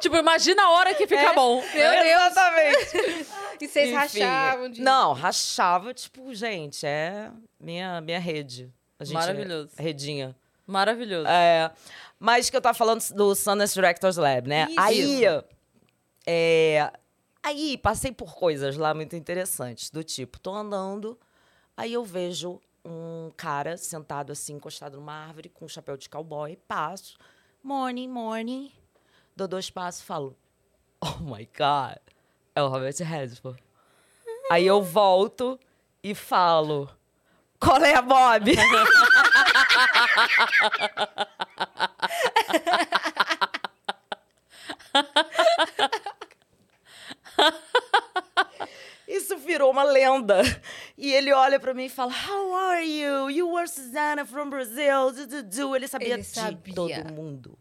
Tipo, imagina a hora que fica É. bom. Meu Deus. Exatamente. E vocês Enfim. rachavam de... Não, rachava, tipo, gente, é minha, minha rede. A gente, Maravilhoso. Redinha. Maravilhoso. É, mas que eu tava falando do Sundance Directors Lab, né? Isso. Aí, é, aí passei por coisas lá muito interessantes, do tipo, tô andando, aí eu vejo um cara sentado assim, encostado numa árvore, com um chapéu de cowboy, passo, morning, morning, dou dois passos e falo, oh my God, é o Robert Redford. Aí eu volto e falo, qual é, Bob? Isso virou uma lenda. E ele olha pra mim e fala: How are you? You were Susanna from Brazil. Du, du, du. Ele sabia Ele de sabia. todo mundo.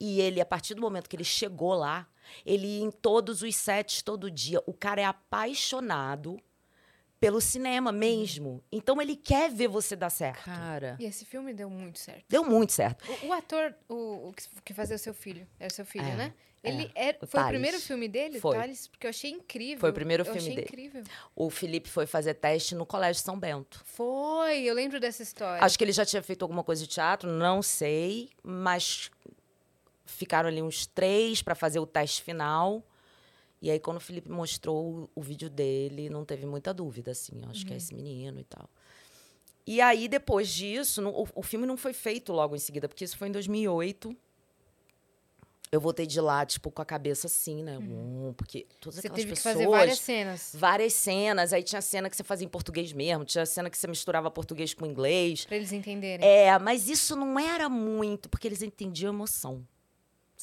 E ele, a partir do momento que ele chegou lá, ele ia em todos os sets todo dia. O cara é apaixonado pelo cinema mesmo. Então ele quer ver você dar certo. Cara. E esse filme deu muito certo. Deu muito certo. O, o ator, o, o que- fazia o seu filho, era o seu filho, É, né? é. Ele era, O foi o primeiro filme dele, Foi. Thales? Porque eu achei incrível. Foi o primeiro eu filme achei dele. incrível. O Felipe foi fazer teste no Colégio São Bento. Foi, eu lembro dessa história. Acho que ele já tinha feito alguma coisa de teatro, não sei, mas ficaram ali uns três para fazer o teste final. E aí, quando o Felipe mostrou o, vídeo dele, não teve muita dúvida, assim, acho que é esse menino e tal. E aí, depois disso, no- o, o filme não foi feito logo em seguida, porque isso foi em 2008. Eu voltei de lá, tipo, com a cabeça assim, né? Hum, porque todas Você aquelas teve que pessoas fazer várias cenas várias cenas. Aí tinha cena que você fazia em português mesmo, tinha cena que você misturava português com inglês. pra eles entenderem. É, mas isso não era muito, porque eles entendiam emoção.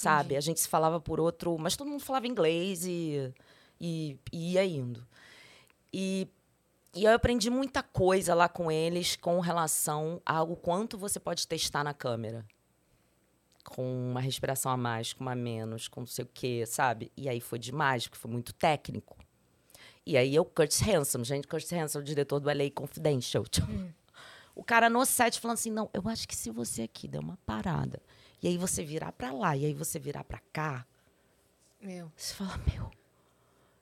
Sabe? Entendi. A gente se falava por outro, mas todo mundo falava inglês e, e, e ia indo. E, e eu aprendi muita coisa lá com eles com relação ao quanto você pode testar na câmera. Com uma respiração a mais, com uma a menos, com não sei o quê, sabe? E aí foi demais, porque foi muito técnico. E aí eu, Curtis Hanson, gente, Curtis Hanson, o diretor do LA Confidential. O cara no set falando assim: não, eu acho que se você aqui der uma parada, e aí você virar pra lá, e aí você virar pra cá, Meu. você fala: meu,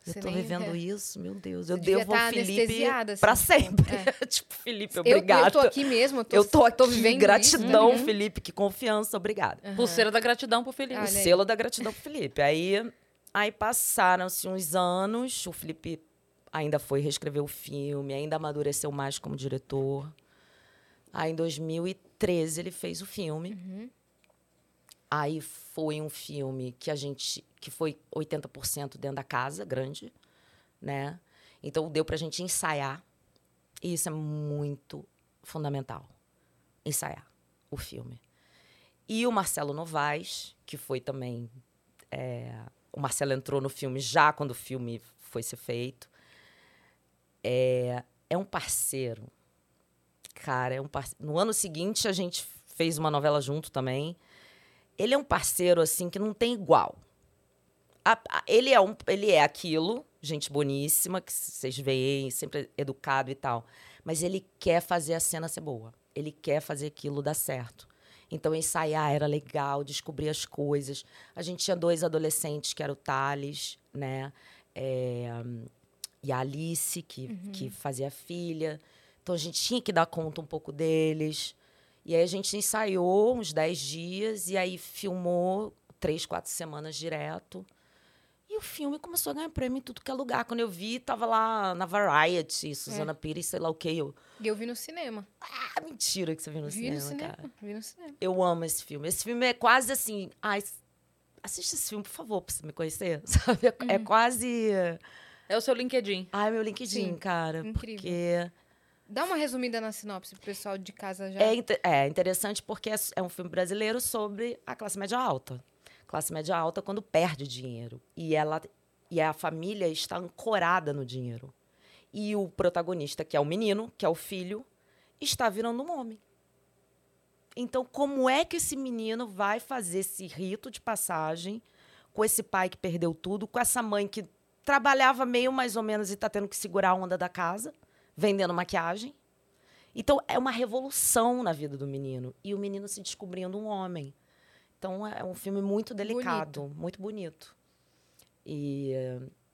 eu Você tô vivendo é. isso, meu Deus, Você eu devo ao tá Felipe assim. pra sempre. É. tipo, Felipe, Eu, obrigado. eu tô aqui mesmo, eu tô, Eu tô aqui, vivendo gratidão, isso. Uhum. Felipe, que confiança, obrigada. Aham. Pulseira da gratidão pro Felipe. Olha O aí. selo da gratidão pro Felipe. Aí, aí passaram-se uns anos, o Felipe ainda foi reescrever o filme, ainda amadureceu mais como diretor. Aí, em 2013, ele fez o filme. Uhum. Aí foi um filme que a gente que foi 80% dentro da casa, grande, né? Então deu pra gente ensaiar. E isso é muito fundamental. Ensaiar o filme. E o Marcelo Novaes, que foi também é, o Marcelo entrou no filme já quando o filme foi ser feito. É, é um parceiro. Cara, é um parce... no ano seguinte a gente fez uma novela junto também. Ele é um parceiro assim que não tem igual. A- a- ele é um, ele é aquilo, gente boníssima que vocês veem, sempre educado e tal, mas ele quer fazer a cena ser boa. Ele quer fazer aquilo dar certo. Então ensaiar era legal, descobrir as coisas. A gente tinha dois adolescentes que era o Thales, né? É, e a Alice que, que fazia a filha. Então a gente tinha que dar conta um pouco deles. E aí a gente ensaiou uns 10 dias e aí filmou três, quatro semanas direto. E o filme começou a ganhar prêmio em tudo que é lugar. Quando eu vi, tava lá na Variety, Susana Pires, sei lá o quê. Eu, E eu vi no cinema. ah, mentira que você viu no vi cinema, no cinema. cara. Vi no cinema. Eu amo esse filme. Esse filme é quase assim. Ai, assiste esse filme, por favor, pra você me conhecer. Sabe? É, é quase. É o seu LinkedIn. Ai, meu LinkedIn, Sim, cara. incrível. Porque. Dá uma resumida na sinopse pro pessoal de casa já. É, é interessante porque é, é um filme brasileiro sobre a classe média alta. Classe média alta quando perde dinheiro. E, ela, e a família está ancorada no dinheiro. E o protagonista, que é o menino, que é o filho, está virando um homem. Então, como é que esse menino vai fazer esse rito de passagem com esse pai que perdeu tudo, com essa mãe que trabalhava meio mais ou menos e está tendo que segurar a onda da casa, vendendo maquiagem? Então, é uma revolução na vida do menino. E o menino se descobrindo um homem. Então, é um filme muito delicado, muito bonito. E,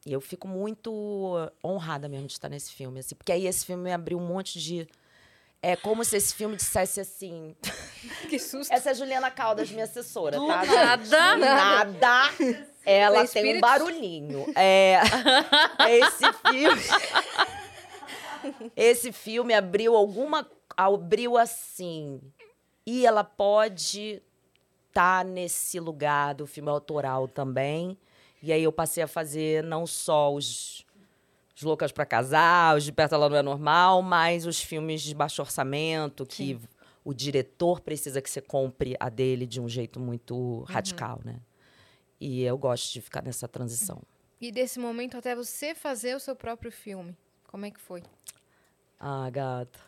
e eu fico muito honrada mesmo de estar nesse filme. Assim, porque aí esse filme me abriu um monte de. É como se esse filme dissesse assim. Que susto. Essa é a Juliana Caldas, minha assessora, Do tá? nada. Nada. Ela Foi tem um barulhinho. É, esse filme. Esse filme abriu alguma. Abriu assim. E ela pode estar nesse lugar do filme autoral também. E aí eu passei a fazer não só os, os Loucas para Casar, os de Perto Ela Não É Normal, mas os filmes de baixo orçamento, que o diretor precisa que você compre a dele de um jeito muito radical, né? E eu gosto de ficar nessa transição. E desse momento até você fazer o seu próprio filme. Como é que foi? Ah, gata.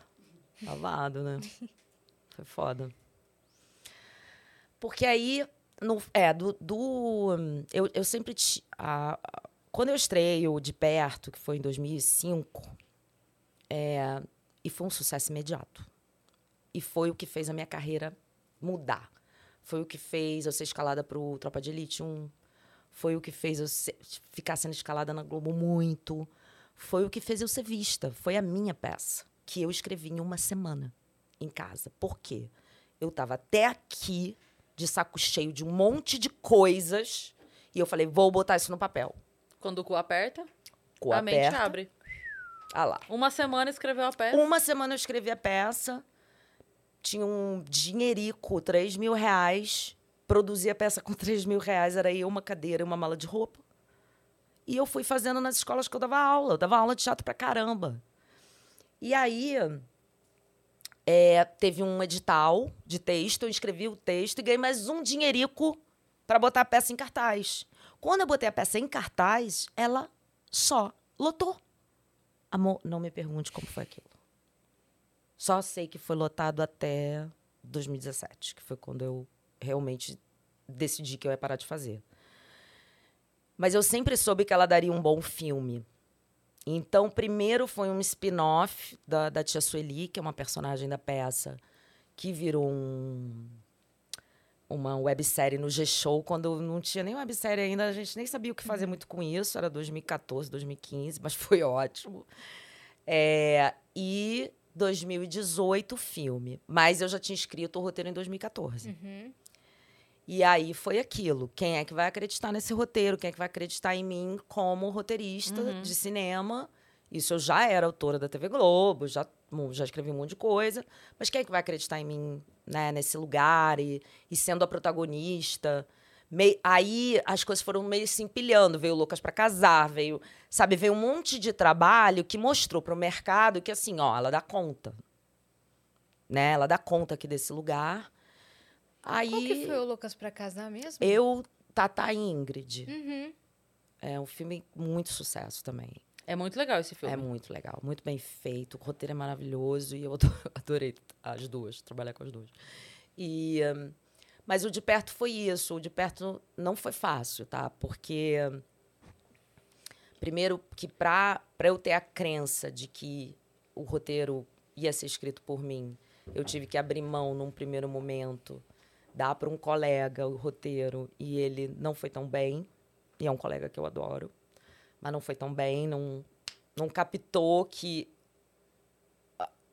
Lavado, né? Foi foda. Porque aí, no, é, do. do eu, eu sempre. ti- a- quando eu estreio de perto, que foi em 2005, é, e foi um sucesso imediato. E foi o que fez a minha carreira mudar. Foi o que fez eu ser escalada pro Tropa de Elite 1. Foi o que fez eu ser- ficar sendo escalada na Globo muito. Foi o que fez eu ser vista. Foi a minha peça, que eu escrevi em uma semana, em casa. Por quê? Eu estava até aqui, de saco cheio de um monte de coisas, e eu falei, vou botar isso no papel. Quando o cu aperta, Com a mente aperta. abre. Ah lá. Uma semana escreveu a peça. Uma semana eu escrevi a peça, tinha um dinheirico, 3 mil reais. Produzi a peça com 3 mil reais, era eu, uma cadeira e uma mala de roupa. E eu fui fazendo nas escolas que eu dava aula. Eu dava aula de teatro pra caramba. E aí, é, teve um edital de texto, eu escrevi o texto e ganhei mais um dinheirico para botar a peça em cartaz. Quando eu botei a peça em cartaz, ela só lotou. Amor, não me pergunte como foi aquilo. Só sei que foi lotado até 2017, que foi quando eu realmente decidi que eu ia parar de fazer. Mas eu sempre soube que ela daria um bom filme. Então, primeiro foi um spin-off da, da Tia Sueli, que é uma personagem da peça, que virou um, uma websérie no G-Show, quando não tinha nem websérie ainda, a gente nem sabia o que fazer muito com isso, era 2014, 2015, mas foi ótimo. É, e 2018, filme. Mas eu já tinha escrito o roteiro em 2014. Uhum. E aí foi aquilo. Quem é que vai acreditar nesse roteiro? Quem é que vai acreditar em mim como roteirista de cinema? Isso eu já era autora da TV Globo, já, já escrevi um monte de coisa. Mas quem é que vai acreditar em mim né, nesse lugar e, e sendo a protagonista? Mei- aí as coisas foram meio se empilhando. Veio Loucas para Casar, veio, sabe, veio um monte de trabalho que mostrou para o mercado que, assim, ó, ela dá conta. Né? Ela dá conta aqui desse lugar. Aí, Qual que foi o Loucas pra Casar mesmo? eu, Tata e Ingrid. Uhum. É um filme muito sucesso também. É muito legal esse filme. É muito legal, muito bem feito. O roteiro é maravilhoso e eu ado- adorei as duas, trabalhar com as duas. E, hum, mas o de perto foi isso. O de perto não foi fácil, tá? Porque, primeiro, que para eu ter a crença de que o roteiro ia ser escrito por mim, eu tive que abrir mão num primeiro momento, dar para um colega o roteiro e ele não foi tão bem. E é um colega que eu adoro mas não foi tão bem, não, não captou que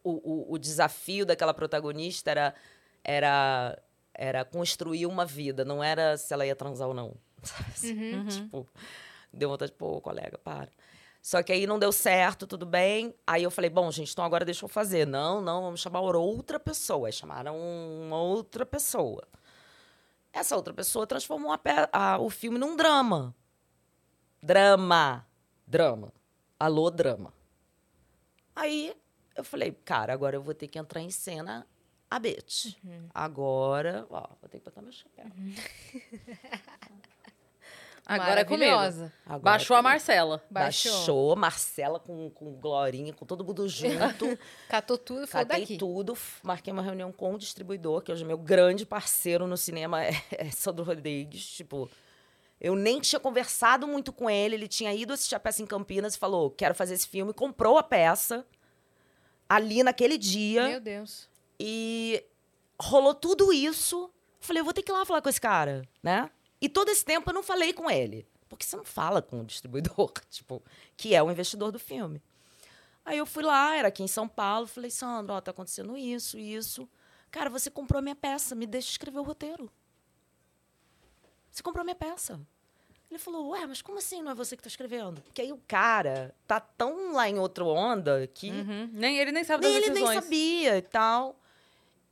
o, o, o desafio daquela protagonista era, era, era construir uma vida, não era se ela ia transar ou não. Uhum. Tipo, deu vontade de, pô, colega, para. Só que aí não deu certo, tudo bem. Aí eu falei, bom, gente, então agora deixa eu fazer. Não, não, vamos chamar outra pessoa. Aí chamaram uma outra pessoa. Essa outra pessoa transformou a a- o filme num drama. Drama. Drama. Alô, drama. Aí eu falei, cara, agora eu vou ter que entrar em cena a bitch. Agora, ó, vou ter que botar meu chapéu. Agora é comigo. Agora Baixou a. Marcela. Baixou. Baixou, Marcela com, com Glorinha, com todo mundo junto. Catou tudo e falou Catei daqui. tudo, marquei uma reunião com o distribuidor, que hoje é meu grande parceiro no cinema, é, é Sandro Rodrigues. Tipo, eu nem tinha conversado muito com ele, ele tinha ido assistir a peça em Campinas e falou: quero fazer esse filme, comprou a peça ali naquele dia. Meu Deus. E rolou tudo isso. Falei, eu vou ter que ir lá falar com esse cara, né? E todo esse tempo eu não falei com ele. Porque você não fala com o distribuidor, tipo, que é o investidor do filme. Aí eu fui lá, era aqui em São Paulo, falei, Sandro, ó, tá acontecendo isso, isso. Cara, você comprou a minha peça, me deixa escrever o roteiro. Você comprou a minha peça. Ele falou, ué, mas como assim não é você que tá escrevendo? Porque aí o cara tá tão lá em outra onda que Uhum. Nem, ele nem sabe nem das ele nem decisões. sabia e tal.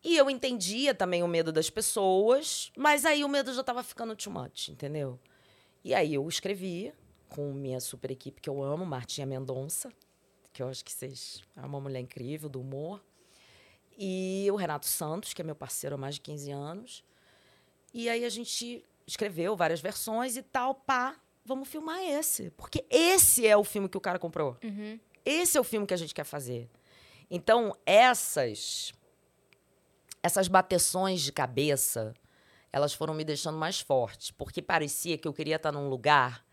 E eu entendia também o medo das pessoas, mas aí o medo já estava ficando too much, entendeu? E aí eu escrevi com minha super equipe que eu amo, Martinha Mendonça, que eu acho que vocês é uma mulher incrível do humor. E o Renato Santos, que é meu parceiro há mais de 15 anos. E aí a gente escreveu várias versões e tal, pá, vamos filmar esse. Porque esse é o filme que o cara comprou. Uhum. Esse é o filme que a gente quer fazer. Então, essas essas bateções de cabeça, elas foram me deixando mais forte, porque parecia que eu queria estar num lugar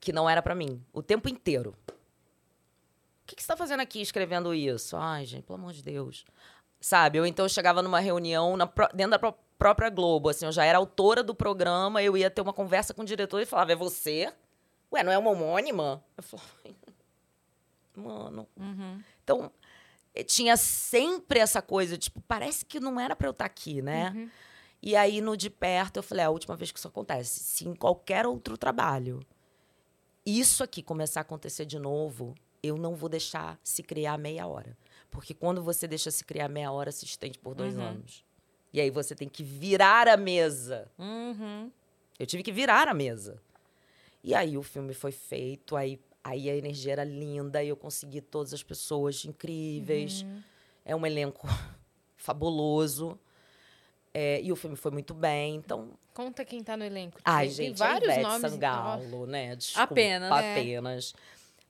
que não era pra mim, o tempo inteiro. O que, que você tá fazendo aqui escrevendo isso? Ai, gente, pelo amor de Deus. Sabe? Então eu chegava numa reunião na dentro da pró- própria Globo, assim, eu já era autora do programa, eu ia ter uma conversa com o diretor e falava, é você? Ué, não é uma homônima? Eu falava, mano. Então, eh, tinha sempre essa coisa, tipo, parece que não era pra eu estar aqui, né? E aí, no de perto, eu falei, é a última vez que isso acontece. Se em qualquer outro trabalho isso aqui começar a acontecer de novo, eu não vou deixar se criar meia hora. Porque quando você deixa se criar meia hora, se estende por dois anos. E aí você tem que virar a mesa. Uhum. Eu tive que virar a mesa. E aí o filme foi feito, aí, aí a energia era linda, e eu consegui todas as pessoas incríveis. É um elenco fabuloso. É, e o filme foi muito bem, então... Conta quem tá no elenco. Ai, Tem gente, vários a Ivete nomes. Sangalo, né? Desculpa, Apenas, né? Apenas.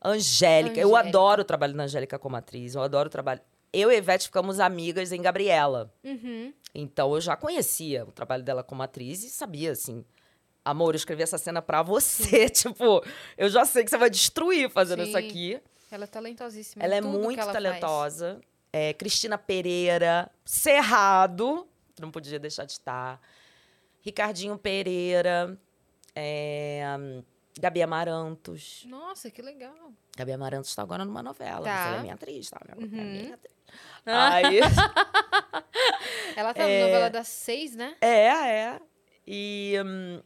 Angélica. Eu Angélica. adoro o trabalho da Angélica como atriz. Eu adoro o trabalho... Eu e a Ivete ficamos amigas em Gabriela. Uhum. Então eu já conhecia o trabalho dela como atriz e sabia, assim. Amor, eu escrevi essa cena pra você. tipo, eu já sei que você vai destruir fazendo Sim. isso aqui. Ela é talentosíssima. Ela é muito ela talentosa. É, Cristina Pereira, Cerrado, não podia deixar de estar. Ricardinho Pereira, é, Gabi Amarantos. Nossa, que legal. Gabi Amarantos está agora numa novela. Tá. Ela é minha atriz, tá? Minha, Uhum. minha atriz. Aí, Ela tá na novela das seis, né? É, é. E, hum,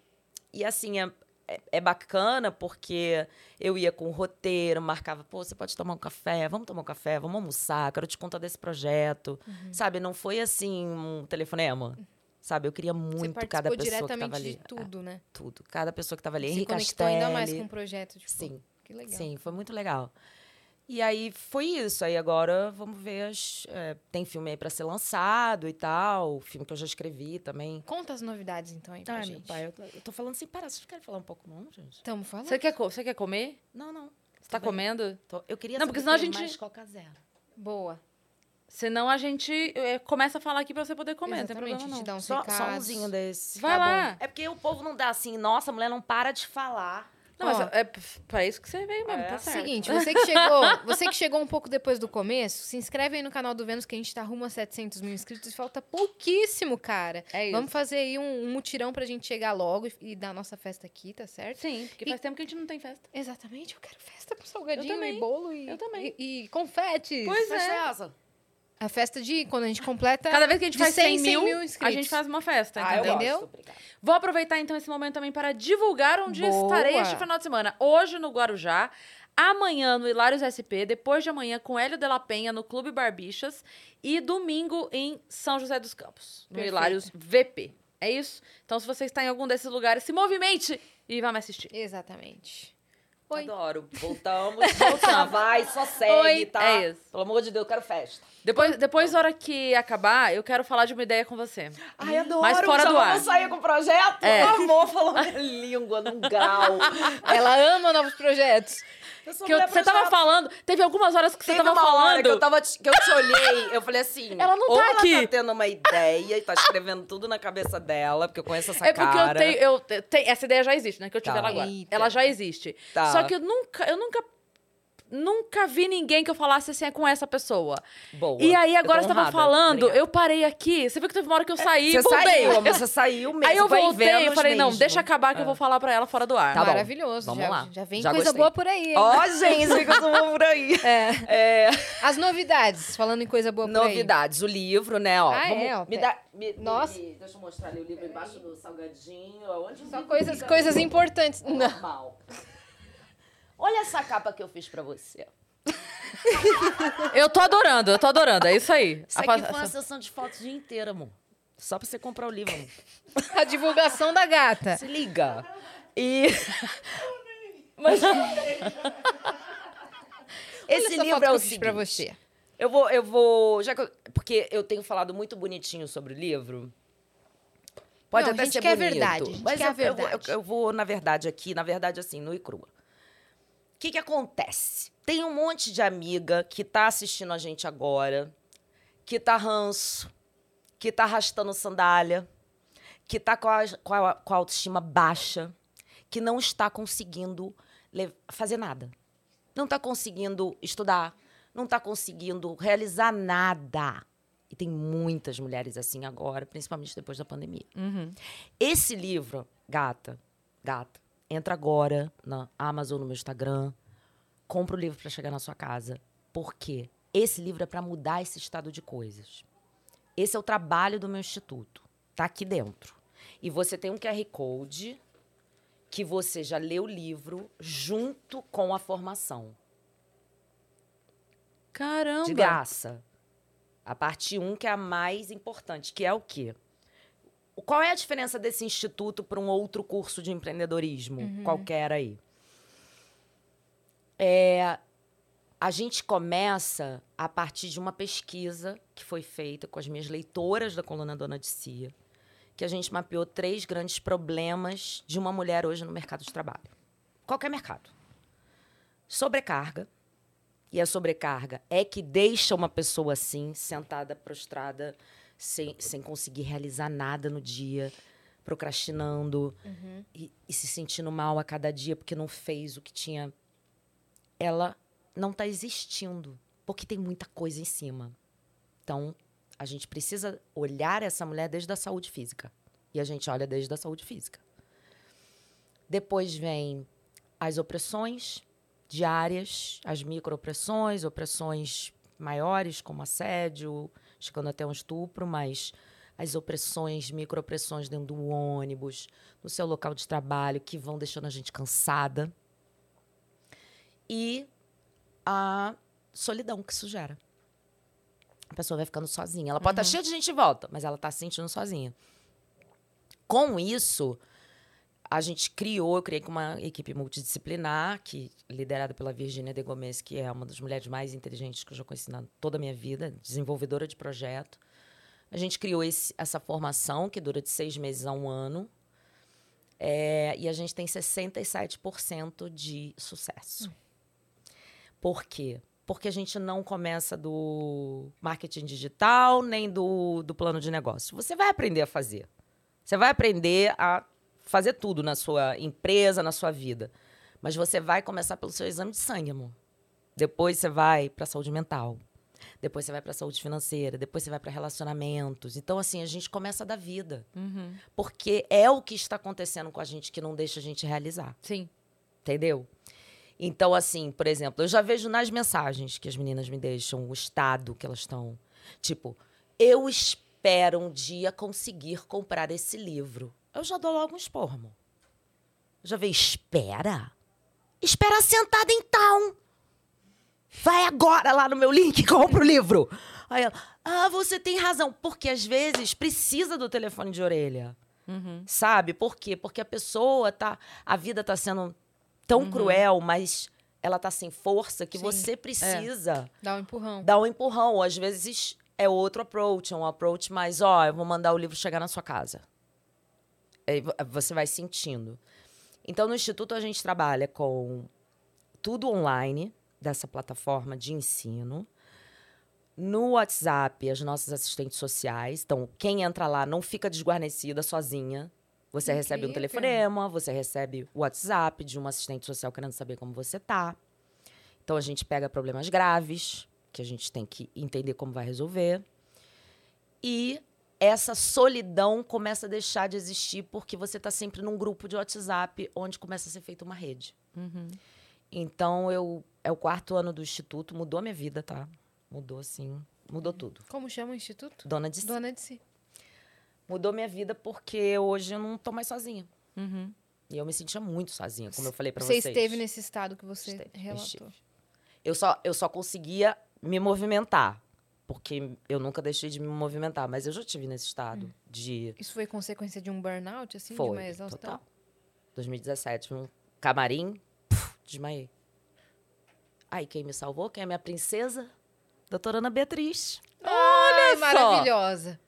e assim, é, é- é bacana porque eu ia com o roteiro, marcava, pô, você pode tomar um café, vamos tomar um café, vamos almoçar, quero te contar desse projeto. Uhum. Sabe, não foi assim um telefonema. Sabe, eu queria muito cada pessoa que diretamente tava ali. de tudo, né? É, tudo. Cada pessoa que tava ali. Se Henrique conectou ainda mais com o projeto. Tipo, Sim. Que legal. Sim, foi muito legal. E aí foi isso. Aí agora vamos ver. As, é, tem filme aí pra ser lançado e tal. Filme que eu já escrevi também. Conta as novidades, então, aí pra Ai, gente. meu pai, eu tô, eu tô falando assim, para, vocês querem falar um pouco não, gente? Tamo falando? Você quer, você quer comer? Não, não. Você tá bem. comendo? Tô- eu queria Não, saber porque senão a gente- mais Coca Zero. Boa. Senão a gente é, começa a falar aqui pra você poder comer, não tem Exatamente, problema te não. dá uns Só, só umzinho desse. Vai Tá lá. bom. É porque o povo não dá assim, nossa, a mulher não para de falar. Não, mas é pra isso que você veio mesmo, É. tá certo. Seguinte, você que, chegou, você que chegou um pouco depois do começo, se inscreve aí no canal do Vênus que a gente tá rumo a 700 mil inscritos e falta pouquíssimo, cara. É isso. Vamos fazer aí um, um mutirão pra gente chegar logo e, e dar a nossa festa aqui, tá certo? Sim, porque E- faz tempo que a gente não tem festa. Exatamente, eu quero festa com salgadinho e bolo e, Eu também. e, e confetes. Pois Mas é. A festa de quando a gente completa Cada vez que a gente faz 100, 100 mil, 100 mil a gente faz uma festa, Ah, eu entendeu? Entendeu? gosto, obrigada. Vou aproveitar então esse momento também para divulgar onde Boa. estarei este final de semana. Hoje no Guarujá, amanhã no Hilários SP, depois de amanhã com Hélio de la Penha no Clube Barbixas e domingo em São José dos Campos, no Perfeito. Hilários VP. É isso? Então se você está em algum desses lugares, se movimente e vá me assistir. Exatamente. Oi. Adoro. Voltamos, voltamos. vai, só segue, Oi, tá? é isso. Pelo amor de Deus, eu quero festa. Depois, depois, na hora que acabar, eu quero falar de uma ideia com você. Ai, adoro. Mas fora do ar. vamos sair com o projeto? É. Amor, falou minha língua num grau. Ela ama novos projetos. Que eu- você tava falando, teve algumas horas que você Teve tava uma hora falando. que eu, tava, te- que eu te olhei, eu falei assim... Ela não tá ela aqui. tá tendo uma ideia e tá escrevendo tudo na cabeça dela, porque eu conheço essa É porque cara. eu tenho, eu essa ideia já existe, né? Que eu tive Tá. ela agora. Eita. Ela já existe. Tá. Só que eu nunca, eu nunca, nunca vi ninguém que eu falasse assim é com essa pessoa. Boa. E aí agora você tava falando, Obrigada. eu parei aqui. Você viu que teve uma hora que eu saí, Você voltei. saiu, amor, você saiu mesmo. Aí eu voltei, eu Vênus falei, não, mesmo. deixa acabar que eu vou falar pra ela fora do ar. Tá. Maravilhoso. Vamos já, lá. já vem Já coisa gostei. boa por aí? Ó, gente, que eu tô por aí. É. É, As novidades, falando em coisa boa por aí. novidades, o livro, né, ó. Ah, Vamos- é, ó, Me dá, me- Nossa. me- deixa eu mostrar ali o livro embaixo do salgadinho. Onde Só coisas, coisas importantes. Não. Olha essa capa que eu fiz pra você. Eu tô adorando, eu tô adorando, é isso aí. Isso A aqui fa- foi uma sessão de fotos o dia inteiro, amor. Só pra você comprar o livro, amor. A divulgação da gata. Se liga. E... Mas... Esse livro é o seguinte. pra você. Eu vou, eu vou, já que eu- porque eu tenho falado muito bonitinho sobre o livro. Pode Não, a até ser quer bonito, verdade, a gente mas quer a eu, verdade. Eu, eu vou na verdade aqui, na verdade assim, no e crua. O que que acontece? Tem um monte de amiga que tá assistindo a gente agora, que tá ranço, que tá arrastando sandália, que tá com a, com a, com a autoestima baixa, que não está conseguindo fazer nada. Não está conseguindo estudar, não está conseguindo realizar nada. E tem muitas mulheres assim agora, principalmente depois da pandemia. Uhum. Esse livro, gata, gata, entra agora na Amazon, no meu Instagram, compra o livro para chegar na sua casa. Por quê? Esse livro é para mudar esse estado de coisas. Esse é o trabalho do meu instituto. Tá aqui dentro. E você tem um QR Code que você já lê o livro junto com a formação. Caramba. De graça. A parte 1, que é a mais importante, que é o quê? Qual é a diferença desse instituto para um outro curso de empreendedorismo, qualquer aí? É, a gente começa a partir de uma pesquisa que foi feita com as minhas leitoras da coluna Dona de Cia, que a gente mapeou três grandes problemas de uma mulher hoje no mercado de trabalho. Qualquer mercado. Sobrecarga, e a sobrecarga é que deixa uma pessoa assim, sentada, prostrada, sem, sem conseguir realizar nada no dia, procrastinando e, e se sentindo mal a cada dia porque não fez o que tinha. Ela não está existindo, porque tem muita coisa em cima. Então, a gente precisa olhar essa mulher desde a saúde física. E a gente olha desde a saúde física. Depois vem as opressões diárias, as microopressões, opressões maiores, como assédio, chegando até um estupro, mas as opressões, microopressões dentro do ônibus, no seu local de trabalho, que vão deixando a gente cansada. E a solidão que isso gera. A pessoa vai ficando sozinha. Ela pode estar cheia de gente em volta, mas ela está se sentindo sozinha. Com isso, a gente criou, eu criei com uma equipe multidisciplinar, que liderada pela Virginia de Gomes, que é uma das mulheres mais inteligentes que eu já conheci na toda a minha vida, desenvolvedora de projeto. A gente criou esse- essa formação, que dura de seis meses a um ano. É, e a gente tem 67% de sucesso. Por quê? Porque a gente não começa do marketing digital nem do, do plano de negócio. Você vai aprender a fazer. Você vai aprender a fazer tudo na sua empresa, na sua vida. Mas você vai começar pelo seu exame de sangue, amor. Depois você vai para a saúde mental. Depois você vai para a saúde financeira. Depois você vai para relacionamentos. Então, assim, a gente começa da vida. Porque é o que está acontecendo com a gente que não deixa a gente realizar. Sim. Entendeu? Então, assim, por exemplo, eu já vejo nas mensagens que as meninas me deixam o estado que elas estão. Tipo, eu espero um dia conseguir comprar esse livro. Eu já dou logo um esporro, amor. Eu já vejo, espera? Espera sentada então. Vai agora lá no meu link e compra o livro. Aí ela, ah, você tem razão. Porque às vezes precisa do telefone de orelha. Sabe? Por quê? Porque a pessoa tá. A vida tá sendo tão cruel, mas ela tá sem força que Sim. você precisa Dá um empurrão. dar um empurrão. Às vezes é outro approach, é um approach mais, ó, eu vou mandar o livro chegar na sua casa. Vo- você vai sentindo. Então, no Instituto, a gente trabalha com tudo online dessa plataforma de ensino. No WhatsApp, as nossas assistentes sociais. Então, quem entra lá não fica desguarnecida sozinha. Você recebe um Incrível. telefonema, você recebe o WhatsApp de uma assistente social querendo saber como você tá. Então, a gente pega problemas graves, que a gente tem que entender como vai resolver. E essa solidão começa a deixar de existir porque você está sempre num grupo de WhatsApp onde começa a ser feita uma rede. Então, eu é o quarto ano do Instituto, mudou a minha vida, tá? Mudou, assim, mudou tudo. Como chama o instituto? Dona de si. Dona de si. Mudou minha vida porque hoje eu não tô mais sozinha. Uhum. E eu me sentia muito sozinha, como eu falei Você vocês. esteve nesse estado que você Esteve, relatou. Eu só, eu só conseguia me movimentar. Porque eu nunca deixei de me movimentar. Mas eu já tive nesse estado de... Isso foi consequência de um burnout, assim? de Foi, uma exaustão? total. 2017, um camarim, puf, desmaiei. Aí, quem me salvou? Quem é minha princesa? Doutora Ana Beatriz. Ai, só. maravilhosa.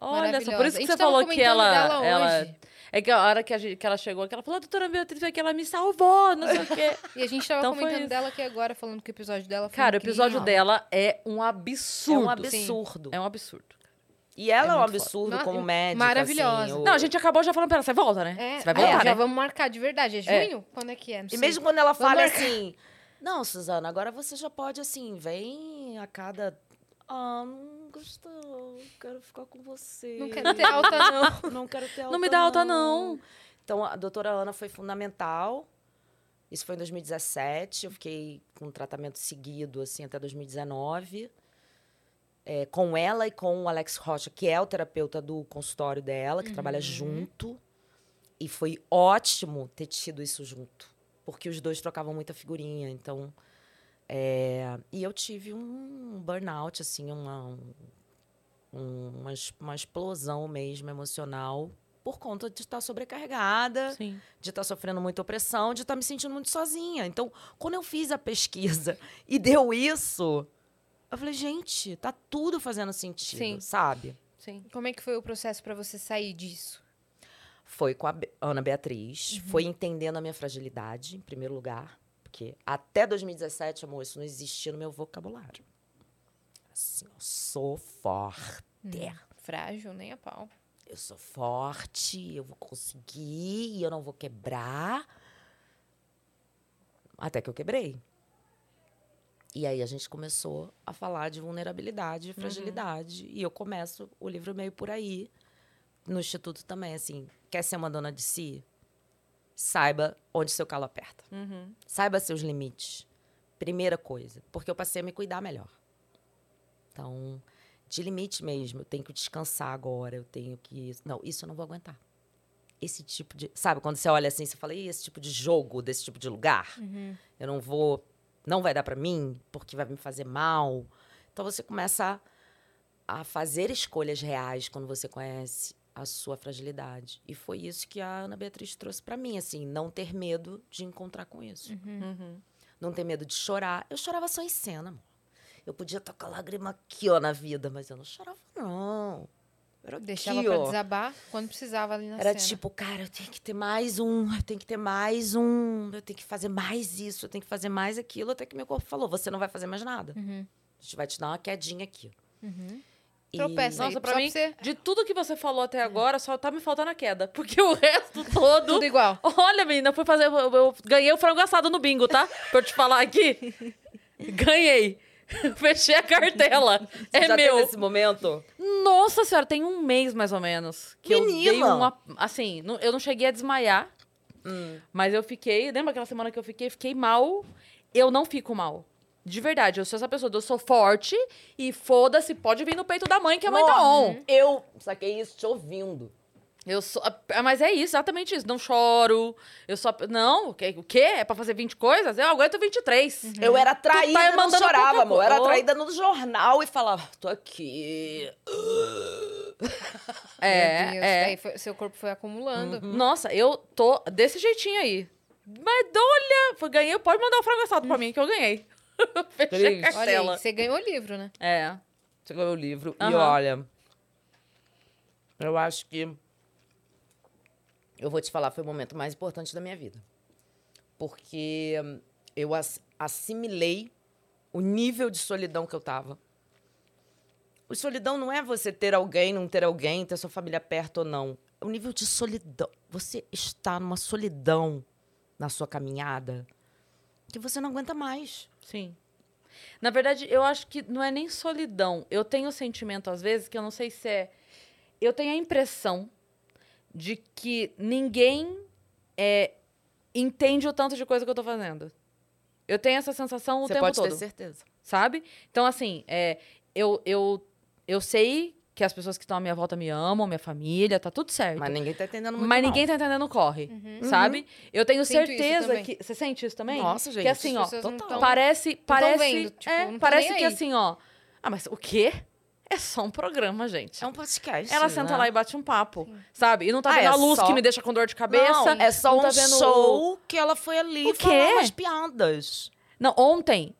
Olha só, por Maravilhosa. isso que você tava falou que ela, ela. É que a hora que, a gente- que ela chegou, que ela falou, a doutora Beatriz foi que ela me salvou, não sei o quê. E a gente tava Então comentando dela aqui agora, falando que o episódio dela foi Cara, o episódio dela é um É absurdo. um absurdo. É um absurdo. E ela É é, um foda. absurdo como médica. maravilhosa. assim, o- Não, a gente acabou já falando pra ela, você volta, né? É, Você vai é, voltar, já né? vamos marcar de verdade. É junho? Quando é que é? Não E sei. mesmo quando ela Vamos fala marcar. assim, não, Suzana, agora você já pode, assim, vem a cada... Ah, não gostou, quero ficar com você. Não quero ter alta, não. Não quero ter alta, Não me dá alta, não. Então, a doutora Ana foi fundamental. Isso foi em 2017. Eu fiquei com um tratamento seguido, assim, até 2019. É, com ela e com o Alex Rocha, que é o terapeuta do consultório dela, que trabalha junto. E foi ótimo ter tido isso junto. Porque os dois trocavam muita figurinha. Então. É, e eu tive um burnout, assim, uma, um- uma, uma explosão mesmo emocional por conta de estar sobrecarregada, Sim. de estar sofrendo muita opressão, de estar me sentindo muito sozinha. Então, quando eu fiz a pesquisa e deu isso, eu falei, gente, tá tudo fazendo sentido, Sim. sabe? Sim. Como é que foi o processo pra você sair disso? Foi com a Ana Beatriz, foi entendendo a minha fragilidade, em primeiro lugar, porque até 2017, amor, isso não existia no meu vocabulário. Assim, eu sou forte. Frágil, nem a pau. eu sou forte, eu vou conseguir, eu não vou quebrar. Até que eu quebrei. E aí a gente começou a falar de vulnerabilidade e fragilidade. E eu começo o livro meio por aí. No Instituto também, assim, quer ser uma dona de si? Saiba onde seu calo aperta. Uhum. Saiba seus limites. Primeira coisa. Porque eu passei a me cuidar melhor. Então, de limite mesmo. Eu tenho que descansar agora. Eu tenho que. Não, isso eu não vou aguentar. Esse tipo de. Sabe, quando você olha assim, você fala, "Ih, esse tipo de jogo, desse tipo de lugar, eu não vou. Não vai dar pra mim, porque vai me fazer mal. Então você começa a, a fazer escolhas reais quando você conhece a sua fragilidade. E foi isso que a Ana Beatriz trouxe pra mim, assim, não ter medo de encontrar com isso. Uhum. Não ter medo de chorar. Eu chorava só em cena, amor. Eu podia estar com a lágrima aqui, ó, na vida, mas eu não chorava, não. Era aqui, Deixava pra ó. desabar quando precisava ali na Era cena. tipo, cara, eu tenho que ter mais um, eu tenho que ter mais um, eu tenho que fazer mais isso, eu tenho que fazer mais aquilo, até que meu corpo falou, você não vai fazer mais nada. Uhum. A gente vai te dar uma quedinha aqui. E- Tropeça. Nossa, Aí, pra mim, pra você- de tudo que você falou até agora, só tá me faltando a queda. Porque o resto todo. Tudo igual. Olha, menina, eu fui fazer. Eu, eu ganhei o frango assado no bingo, tá? Pra eu te falar aqui. Ganhei. Fechei a cartela. Você É já meu. teve esse momento? Nossa senhora, tem um mês mais ou menos. Que eu dei Menina! uma. Assim, eu não cheguei a desmaiar, Hum. mas eu fiquei. Lembra aquela semana que eu fiquei? Fiquei mal. Eu não fico mal. De verdade, eu sou essa pessoa, eu sou forte e foda-se, pode vir no peito da mãe, que a mãe tá on. Eu saquei isso te ouvindo. Eu sou. ah, Mas é isso, exatamente isso. Não choro. Eu só. Não, o quê? É pra fazer 20 coisas? Eu aguento 23. Eu era traída, tá não mandando chorava, amor. Eu era traída no jornal e falava, tô aqui. É, Meu Deus, é. daí foi- seu corpo foi acumulando. Nossa, eu tô desse jeitinho aí. Mas olha, foi- ganhei. Pode mandar o frango assado pra mim, que eu ganhei. Fechei Triste. Olha aí, você ganhou o livro, né? É. Você ganhou o livro. E Aham. olha, eu acho que. Eu vou te falar, foi o momento mais importante da minha vida. Porque hum, eu ass- assimilei o nível de solidão que eu tava. O solidão não é você ter alguém, não ter alguém, ter sua família perto ou não. É o nível de solidão. Você está numa solidão na sua caminhada que você não aguenta mais. Sim. Na verdade, eu acho que não é nem solidão. Eu tenho o sentimento, às vezes, que eu não sei se é. Eu tenho a impressão de que ninguém é, entende o tanto de coisa que eu tô fazendo. Eu tenho essa sensação o você tempo pode todo. ter certeza. sabe? Então, assim, é, eu, eu, eu sei que as pessoas que estão à minha volta me amam, minha família, tá tudo certo. Mas Mas, ninguém tá entendendo muito mal. ninguém tá entendendo o corre, sabe? Eu tenho Sinto certeza que. Você sente isso também? Nossa, Que gente, assim, ó, total. tão- parece. Parece, vendo, tipo, é, parece que aí. assim, ó. Ah, mas o quê? É só um programa, gente. É um podcast. Ela senta né? lá e bate um papo, sabe? E não tá Ah, vendo é a luz só- que me deixa com dor de cabeça. Não, é só não um tá vendo o- show que ela foi ali O falar quê? umas piadas. Não, ontem.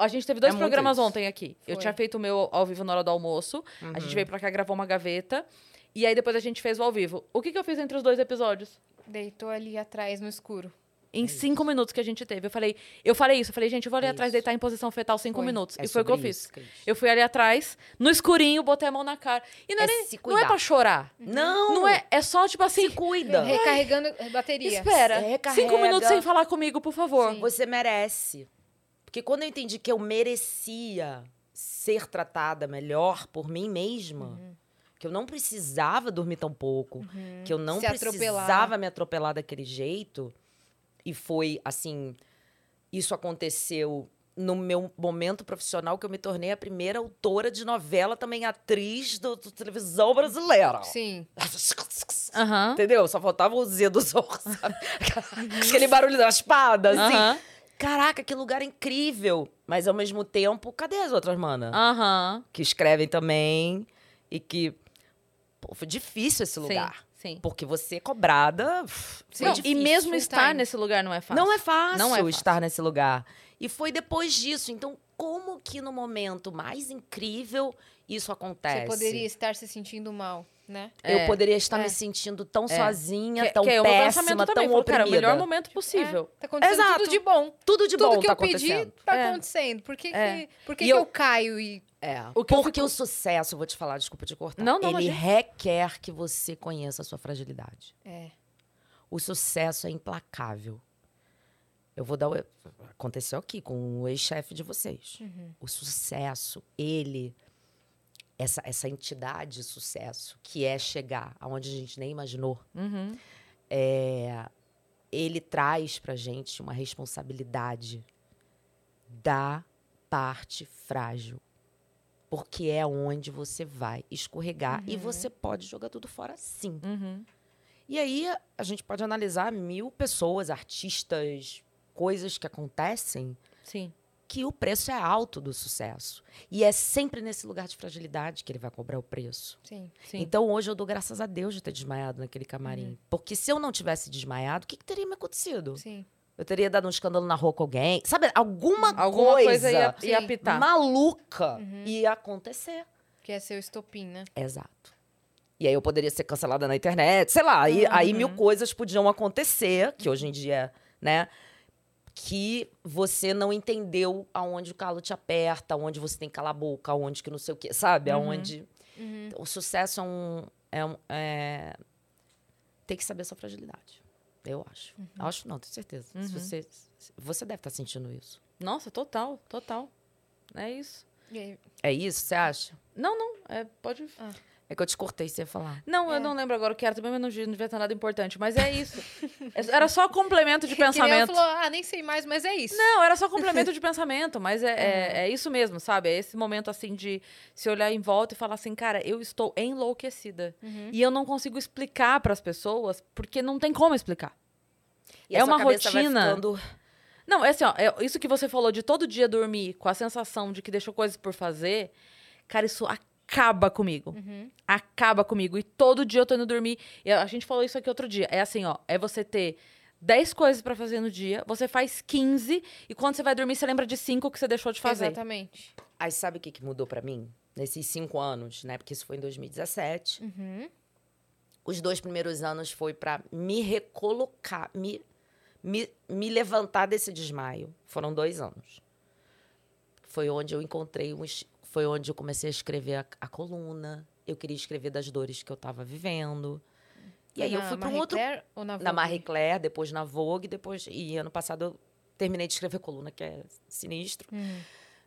A gente teve dois É programas ontem aqui. Eu Foi. tinha feito o meu ao vivo na hora do almoço. A Uhum. gente veio pra cá, gravou uma gaveta. E aí depois a gente fez o ao vivo. O que, que eu fiz entre os dois episódios? Deitou ali atrás no escuro. Em cinco minutos que a gente teve. Eu falei, eu falei isso, eu falei, gente, eu vou ali É atrás, isso. deitar em posição fetal cinco Foi. minutos. É e foi o que eu fiz. Cris. Eu fui ali atrás, no escurinho, botei a mão na cara. E não É é, nem- se não é pra chorar. Não! Não é, é só tipo assim. Se cuida. Recarregando bateria. Espera. Recarrega. Cinco minutos sem falar comigo, por favor. Sim. Você merece. Porque quando eu entendi que eu merecia ser tratada melhor por mim mesma, Uhum. que eu não precisava dormir tão pouco, que eu não Se atropelar. precisava me atropelar daquele jeito, e foi assim, isso aconteceu no meu momento profissional que eu me tornei a primeira autora de novela, também atriz do televisão brasileira. Sim. Aham. Entendeu? Só faltava o Z do Zorro, sabe? Aquele barulho da espada, assim. Caraca, que lugar incrível! Mas ao mesmo tempo, cadê as outras manas? Aham. Que escrevem também e que. Pô, foi difícil esse lugar. Sim. sim. Porque você é cobrada. foi Não, difícil. e mesmo estar time. nesse lugar não é fácil. Não é fácil, Não é fácil. estar nesse lugar. E foi depois disso. Então, como que no momento mais incrível isso acontece? Você poderia estar se sentindo mal, né? Eu É. poderia estar É. me sentindo tão sozinha, Que, tão que é péssima, tão. Falou, cara, oprimida. o melhor momento possível. É, tá acontecendo Exato. tudo de bom. Tudo de tudo bom que tá eu pedi acontecendo. tá É. acontecendo. Por que, É. que, por que, E que eu- eu caio e. É. O que eu Porque fico- o sucesso, eu vou te falar, desculpa te cortar. Não, não, ele imagina. requer que você conheça a sua fragilidade. É. O sucesso é implacável. Eu vou dar o. Aconteceu aqui com o ex-chefe de vocês. Uhum. O sucesso, ele. Essa, essa entidade de sucesso, que é chegar aonde a gente nem imaginou, Uhum. é, ele traz pra gente uma responsabilidade da parte frágil. Porque é onde você vai escorregar e você pode jogar tudo fora sim. Uhum. E aí a gente pode analisar mil pessoas, artistas, coisas que acontecem Sim. Que o preço é alto do sucesso. E é sempre nesse lugar de fragilidade que ele vai cobrar o preço. Sim. Sim. Então hoje eu dou graças a Deus de ter desmaiado naquele camarim. Porque se eu não tivesse desmaiado, o que, que teria me acontecido? Sim. Eu teria dado um escândalo na rua com alguém. Sabe, alguma, Alguma coisa, ia, Sim. ia apitar. maluca Uhum. ia acontecer. Que é seu estopim, né? Exato. E aí eu poderia ser cancelada na internet, sei lá. Aí, aí Uhum. mil coisas podiam acontecer, que hoje em dia, né? Que você não entendeu aonde o calo te aperta, aonde você tem que calar a boca, aonde que não sei o quê, sabe? Uhum. Aonde. O sucesso é um. É um é... Tem que saber a sua fragilidade. Eu acho. Acho não, tenho certeza. Uhum. você, você deve estar sentindo isso. Nossa, total, total. É isso. É isso, você acha? Não, não. É, pode. É que eu te cortei, você ia falar. Não, É. eu não lembro agora o que era também, mas não, não devia ter nada importante. Mas é isso. Era só complemento de que nem eu pensamento. falou, ah, nem sei mais, mas é isso. Não, era só complemento de pensamento, mas é, é, é isso mesmo, sabe? É esse momento assim de se olhar em volta e falar assim, cara, eu estou enlouquecida. Uhum. E eu não consigo explicar para as pessoas, porque não tem como explicar. E É a sua uma rotina. ficando- Não, é assim, ó, é isso que você falou de todo dia dormir com a sensação de que deixou coisas por fazer, cara, isso acaba comigo. Uhum. Acaba comigo. E todo dia eu tô indo dormir. E a gente falou isso aqui outro dia. É assim, ó, é você ter 10 coisas pra fazer no dia, você faz 15 e quando você vai dormir você lembra de 5 que você deixou de fazer. Exatamente. Aí sabe o que, que mudou pra mim? Nesses cinco anos, né? Porque isso foi em 2017. Uhum. Os dois primeiros anos foi pra me recolocar, me, me, me levantar desse desmaio. Foram dois anos. Foi onde eu encontrei um, es- foi onde eu comecei a escrever a, a coluna. Eu queria escrever das dores que eu tava vivendo. E aí eu Na fui pra um outro Claire ou na, na Vogue? Marie Claire, depois na Vogue, depois e ano passado eu terminei de escrever coluna, que é sinistro, Hum.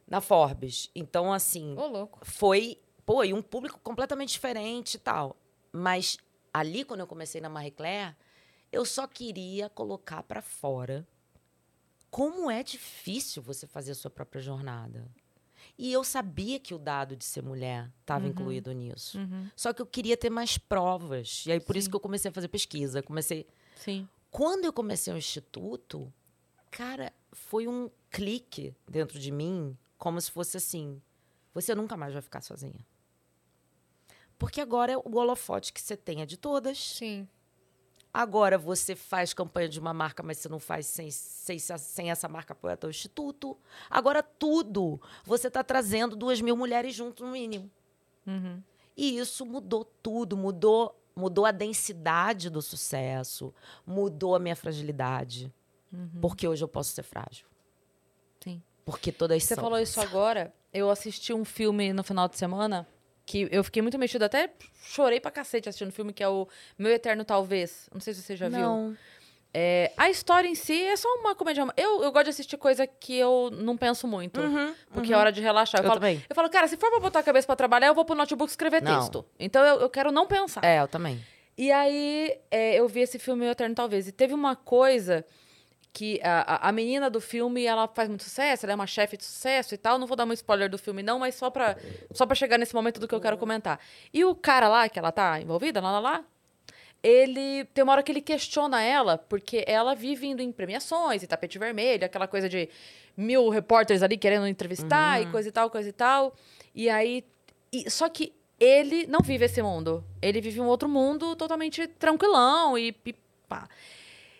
na Forbes. Então assim, Ô, louco. foi, pô, e um público completamente diferente e tal. Mas ali quando eu comecei na Marie Claire, eu só queria colocar pra fora como é difícil você fazer a sua própria jornada. E eu sabia que o dado de ser mulher estava Uhum. incluído nisso. Uhum. Só que eu queria ter mais provas. E aí por isso Sim. que eu comecei a fazer pesquisa, comecei Sim. quando eu comecei o instituto, cara, foi um clique dentro de mim, como se fosse assim: você nunca mais vai ficar sozinha. Porque agora o holofote que você tem é de todas. Sim. Agora você faz campanha de uma marca, mas você não faz sem, sem, sem essa marca apoiar teu instituto. Agora tudo você está trazendo duas mil mulheres junto no mínimo. Uhum. E isso mudou tudo, mudou, mudou a densidade do sucesso, mudou a minha fragilidade. Porque hoje eu posso ser frágil. Sim. Porque todas Você são. falou isso agora. Eu assisti um filme no final de semana que eu fiquei muito mexida. Até chorei pra cacete assistindo o filme, que é o Meu Eterno Talvez. Não sei se você já viu. Não. É, a história em si é só uma comédia. Eu, eu gosto de assistir coisa que eu não penso muito. Porque é hora de relaxar. Eu, Eu falo, também. eu falo, cara, se for pra botar a cabeça pra trabalhar, eu vou pro notebook escrever Não. texto. Então eu, eu quero não pensar. É, eu também. E aí, é, eu vi esse filme O Eterno Talvez. E teve uma coisa que a, a- menina do filme, ela faz muito sucesso, ela é uma chefe de sucesso e tal. Não vou dar um spoiler do filme, não, mas só pra, só pra chegar nesse momento do que eu quero comentar. E o cara lá, que ela tá envolvida, lá, lá, lá, ele tem uma hora que ele questiona ela, porque ela vive indo em premiações e tapete vermelho, aquela coisa de mil repórteres ali querendo entrevistar e coisa e tal, coisa e tal. E aí. e- só que ele não vive esse mundo. Ele vive um outro mundo totalmente tranquilão e pá.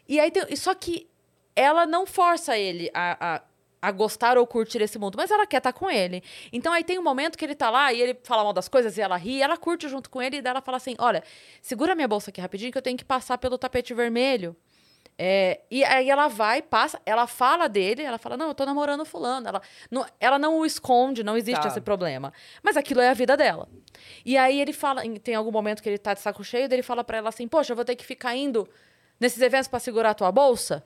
E aí tem, só que ela não força ele a, a, a gostar ou curtir esse mundo, mas ela quer estar com ele. Então aí tem um momento que ele tá lá e ele fala mal das coisas e ela ri, e ela curte junto com ele e daí ela fala assim: olha, segura minha bolsa aqui rapidinho que eu tenho que passar pelo tapete vermelho. É, e aí ela vai, passa, ela fala dele, ela fala, não, eu tô namorando fulano. Ela não, ela não o esconde, não existe Tá. esse problema. Mas aquilo é a vida dela. E aí ele fala, em- tem algum momento que ele tá de saco cheio, daí ele fala pra ela assim, poxa, eu vou ter que ficar indo nesses eventos pra segurar a tua bolsa?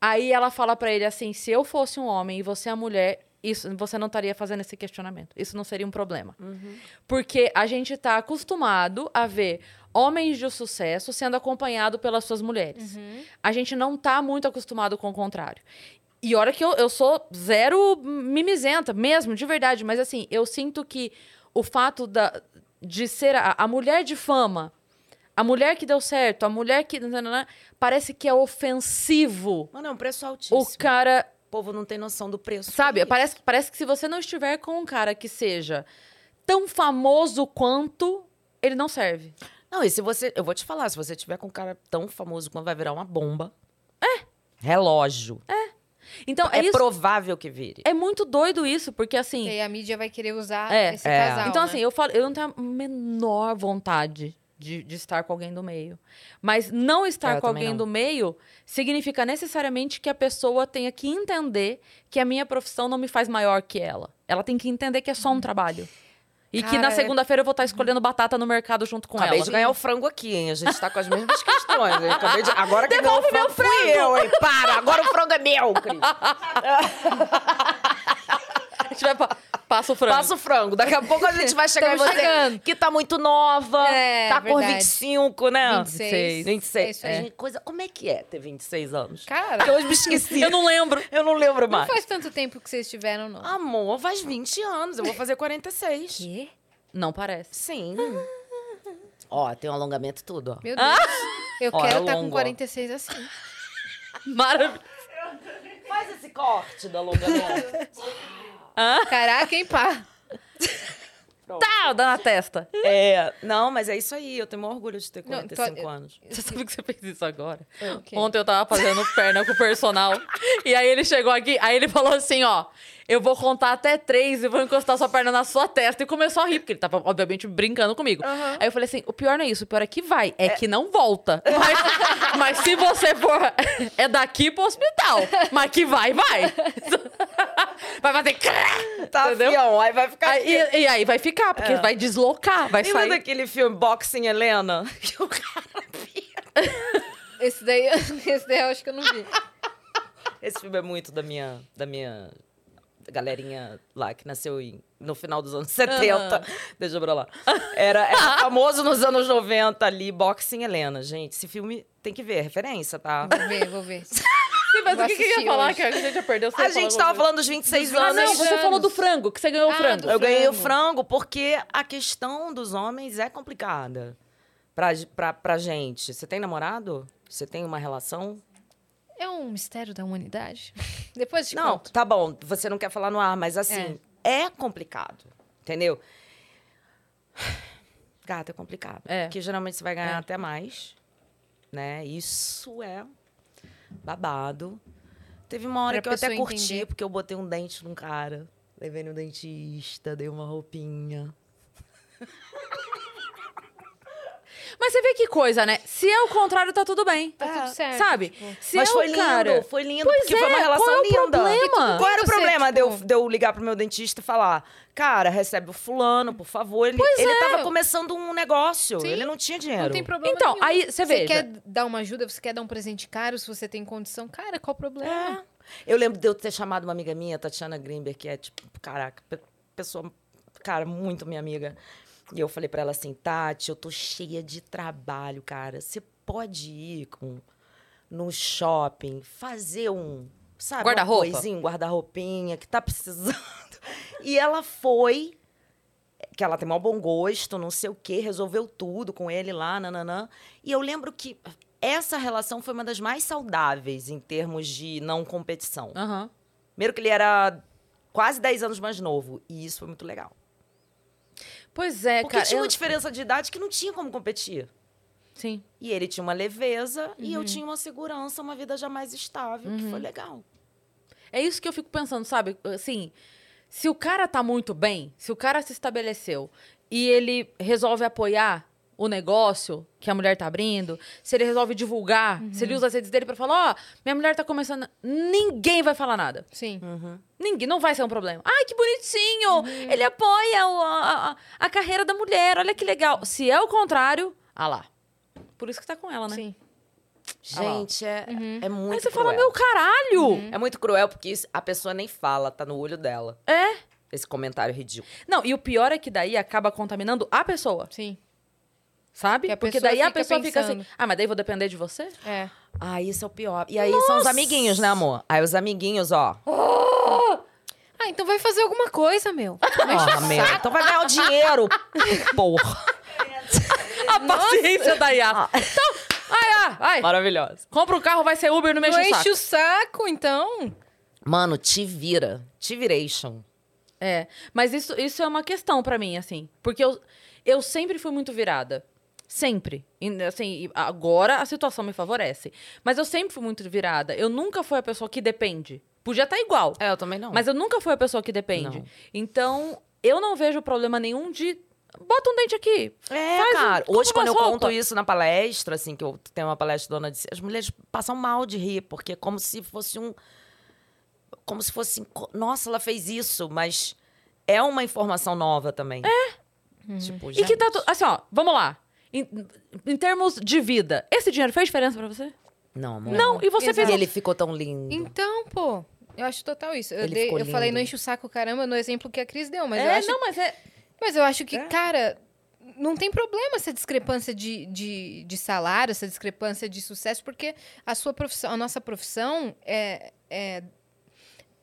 Aí ela fala pra ele assim, se eu fosse um homem e você é mulher, isso, você não estaria fazendo esse questionamento. Isso não seria um problema. Porque a gente tá acostumado a ver homens de sucesso sendo acompanhado pelas suas mulheres. A gente não tá muito acostumado com o contrário. E olha que eu, eu sou zero mimizenta, mesmo, de verdade. Mas assim, eu sinto que o fato da, de ser a, a mulher de fama, a mulher que deu certo, a mulher que. Parece que é ofensivo Mano, é um preço altíssimo. o cara O povo não tem noção do preço. Sabe, que é parece, parece que se você não estiver com um cara que seja tão famoso quanto, ele não serve. Não, e se você. Eu vou te falar, se você tiver com um cara tão famoso quando vai virar uma bomba. É. Relógio. Então, é, É, isso. provável que vire. É muito doido isso, porque E assim. aí a mídia vai querer usar É, esse é. casal. então, né? assim, eu falo, eu não tenho a menor vontade de, de estar com alguém do meio. Mas não estar Eu com alguém não. do meio significa necessariamente que a pessoa tenha que entender que a minha profissão não me faz maior que ela. Ela tem que entender que é só um trabalho. E que Cara, na é- segunda-feira eu vou estar escolhendo batata no mercado junto com Acabei ela. de ganhar o frango aqui, hein? A gente tá com as mesmas questões. Acabei de... Agora que Devolve meu frango fui eu, hein? Para! Agora o frango é meu, Cris. A gente vai passa o frango. Passa o frango. Daqui a pouco a gente vai chegar em você chegando. que tá muito nova. É, tá com verdade. 25, né? 26. 26. É. Gente, coisa... Como é que é ter 26 anos? Cara, Eu me esqueci. Eu não lembro. Eu não lembro não mais. faz tanto tempo que vocês estiveram, não. Amor, faz 20 anos. Eu vou fazer 46. Quê? Não parece. Sim. Ó, tem um alongamento e tudo, ó. Meu Deus. Eu Ó, quero é estar com longo, ó. 46 assim. Maravilhoso. Faz esse corte do alongamento. Caraca, hein, pá? Tá, dá na testa. é, não, mas é isso aí. Eu tenho maior orgulho de ter Não, 45 tô- anos. Você sabe que você fez isso agora? O quê? Ontem eu tava fazendo perna com o personal. e aí ele chegou aqui, aí ele falou assim, ó. Eu vou contar até três e vou encostar sua perna na sua testa. E começou a rir, porque ele tava, obviamente, brincando comigo. Aí eu falei assim: o pior não é isso, o pior é que vai, é, que não volta. Mas, mas se você for. É daqui pro hospital. Mas que vai, vai. Vai fazer. Tá, Entendeu? fião, aí vai ficar Aí, e, e aí vai ficar, porque vai deslocar, vai Lembra sair. daquele filme Boxing Helena? Que o cara vira. Esse daí, esse daí eu acho que eu não vi. Esse filme é muito da minha, da minha galerinha lá, que nasceu em- no final dos anos 70. Deixa pra lá. Era, era famoso nos anos 90 ali, Boxing Helena. Gente, esse filme tem que ver, é referência, tá? Vou ver, vou ver. Sim, mas Vou o que, que eu ia falar? hoje. Que a gente já perdeu A gente tava coisa. falando dos 26 Ah, anos. não, você anos. falou do frango, que você ganhou o Ah, frango. do Eu ganhei o frango. frango porque a questão dos homens é complicada pra, pra, pra gente. Você tem namorado? Você tem uma relação? É um mistério da humanidade? Depois te Não, conto. tá bom, você não quer falar no ar, mas assim, é, complicado, entendeu? Gata, é complicado. É. Porque geralmente você vai ganhar É. até mais, né? Isso é babado. Teve uma hora Pra que eu até curti, entender. porque eu botei um dente num cara. Levei no dentista, dei uma roupinha. Mas você vê que coisa, né? Se é o contrário, tá tudo bem. Tá tudo certo. Sabe? tipo. Se Mas é foi o lindo, cara... foi lindo, Pois porque foi uma é, relação qual é o linda. problema? Qual era o Você, problema de, eu, tipo- de eu ligar pro meu dentista e falar, cara, recebe o fulano, por favor. Ele, Pois ele é. tava começando um negócio, Sim. ele não tinha dinheiro. Não tem problema Então, nenhum. aí você veja. quer dar uma ajuda, você quer dar um presente caro, se você tem condição, cara, qual o problema? É. Eu lembro de eu ter chamado uma amiga minha, Tatiana Grimber, que é, tipo, caraca, pe- pessoa, cara, muito minha amiga. E eu falei pra ela assim, Tati, eu tô cheia de trabalho, cara. Você pode ir com, no shopping, fazer um, sabe, Guarda-roupa. um guarda-roupinha que tá precisando. E ela foi, que ela tem mau bom gosto, não sei o quê, resolveu tudo com ele lá, nananã. E eu lembro que essa relação foi uma das mais saudáveis em termos de não competição. Aham. Primeiro que ele era quase 10 anos mais novo, e isso foi muito legal. Pois é, Porque cara. tinha eu- uma diferença de idade que não tinha como competir. Sim. E ele tinha uma leveza e Uhum. eu tinha uma segurança, uma vida já mais estável, que foi legal. É isso que eu fico pensando, sabe? Assim, se o cara tá muito bem, se o cara se estabeleceu e ele resolve apoiar o negócio que a mulher tá abrindo, se ele resolve divulgar, se ele usa as redes dele pra falar, ó, minha mulher tá começando, ninguém vai falar nada. Sim. Ninguém, não vai ser um problema. Ai, que bonitinho! Ele apoia o- a, a- carreira da mulher, olha que legal. Se é o contrário, ah lá. Por isso que tá com ela, né? Sim. Ah. Gente, é, é muito Aí você cruel. fala, meu caralho! É muito cruel porque a pessoa nem fala, tá no olho dela. É. Esse comentário ridículo. Não, e o pior é que daí acaba contaminando a pessoa. Sim. Sabe? Porque daí a pessoa fica assim, ah, mas daí vou depender de você? É. Ah, isso é o pior. E aí são os amiguinhos, né, amor? Aí os amiguinhos, ó. Ah, então vai fazer alguma coisa, meu. Porra, meu. Então vai ganhar o dinheiro. Porra. A paciência da Yas. Então, ai, ai. Maravilhosa. Compra um carro, vai ser Uber, não me Não enche o saco. enche o saco, então. Mano, te vira. Te viration. É, mas isso, isso é uma questão pra mim, assim. Porque eu, eu sempre fui muito virada. Sempre. E, assim, agora a situação me favorece. Mas eu sempre fui muito virada. Eu nunca fui a pessoa que depende. Podia estar igual. É, eu também não. Mas eu nunca fui a pessoa que depende. Não. Então, eu não vejo problema nenhum de. Bota um dente aqui. É, Faz um- cara. compra Hoje, quando eu umas conto isso na palestra, assim, que eu tenho uma palestra dona de as mulheres passam mal de rir, porque é como se fosse um. Como se fosse. assim, Nossa, ela fez isso, mas é uma informação nova também. É. Tipo, E que tá. Assim, ó, vamos lá. Em, em termos de vida, esse dinheiro fez diferença pra você? Não, amor. Não, e você Exato. fez. E ele ficou tão lindo. Então, pô. Eu acho total isso. Eu, dei- eu falei, não enche o saco, caramba, no exemplo que a Cris deu, mas eu é, acho não, mas é. Mas eu acho que, É. cara, não tem problema essa discrepância de, de, de salário, essa discrepância de sucesso, porque a sua profissão, a nossa profissão é, é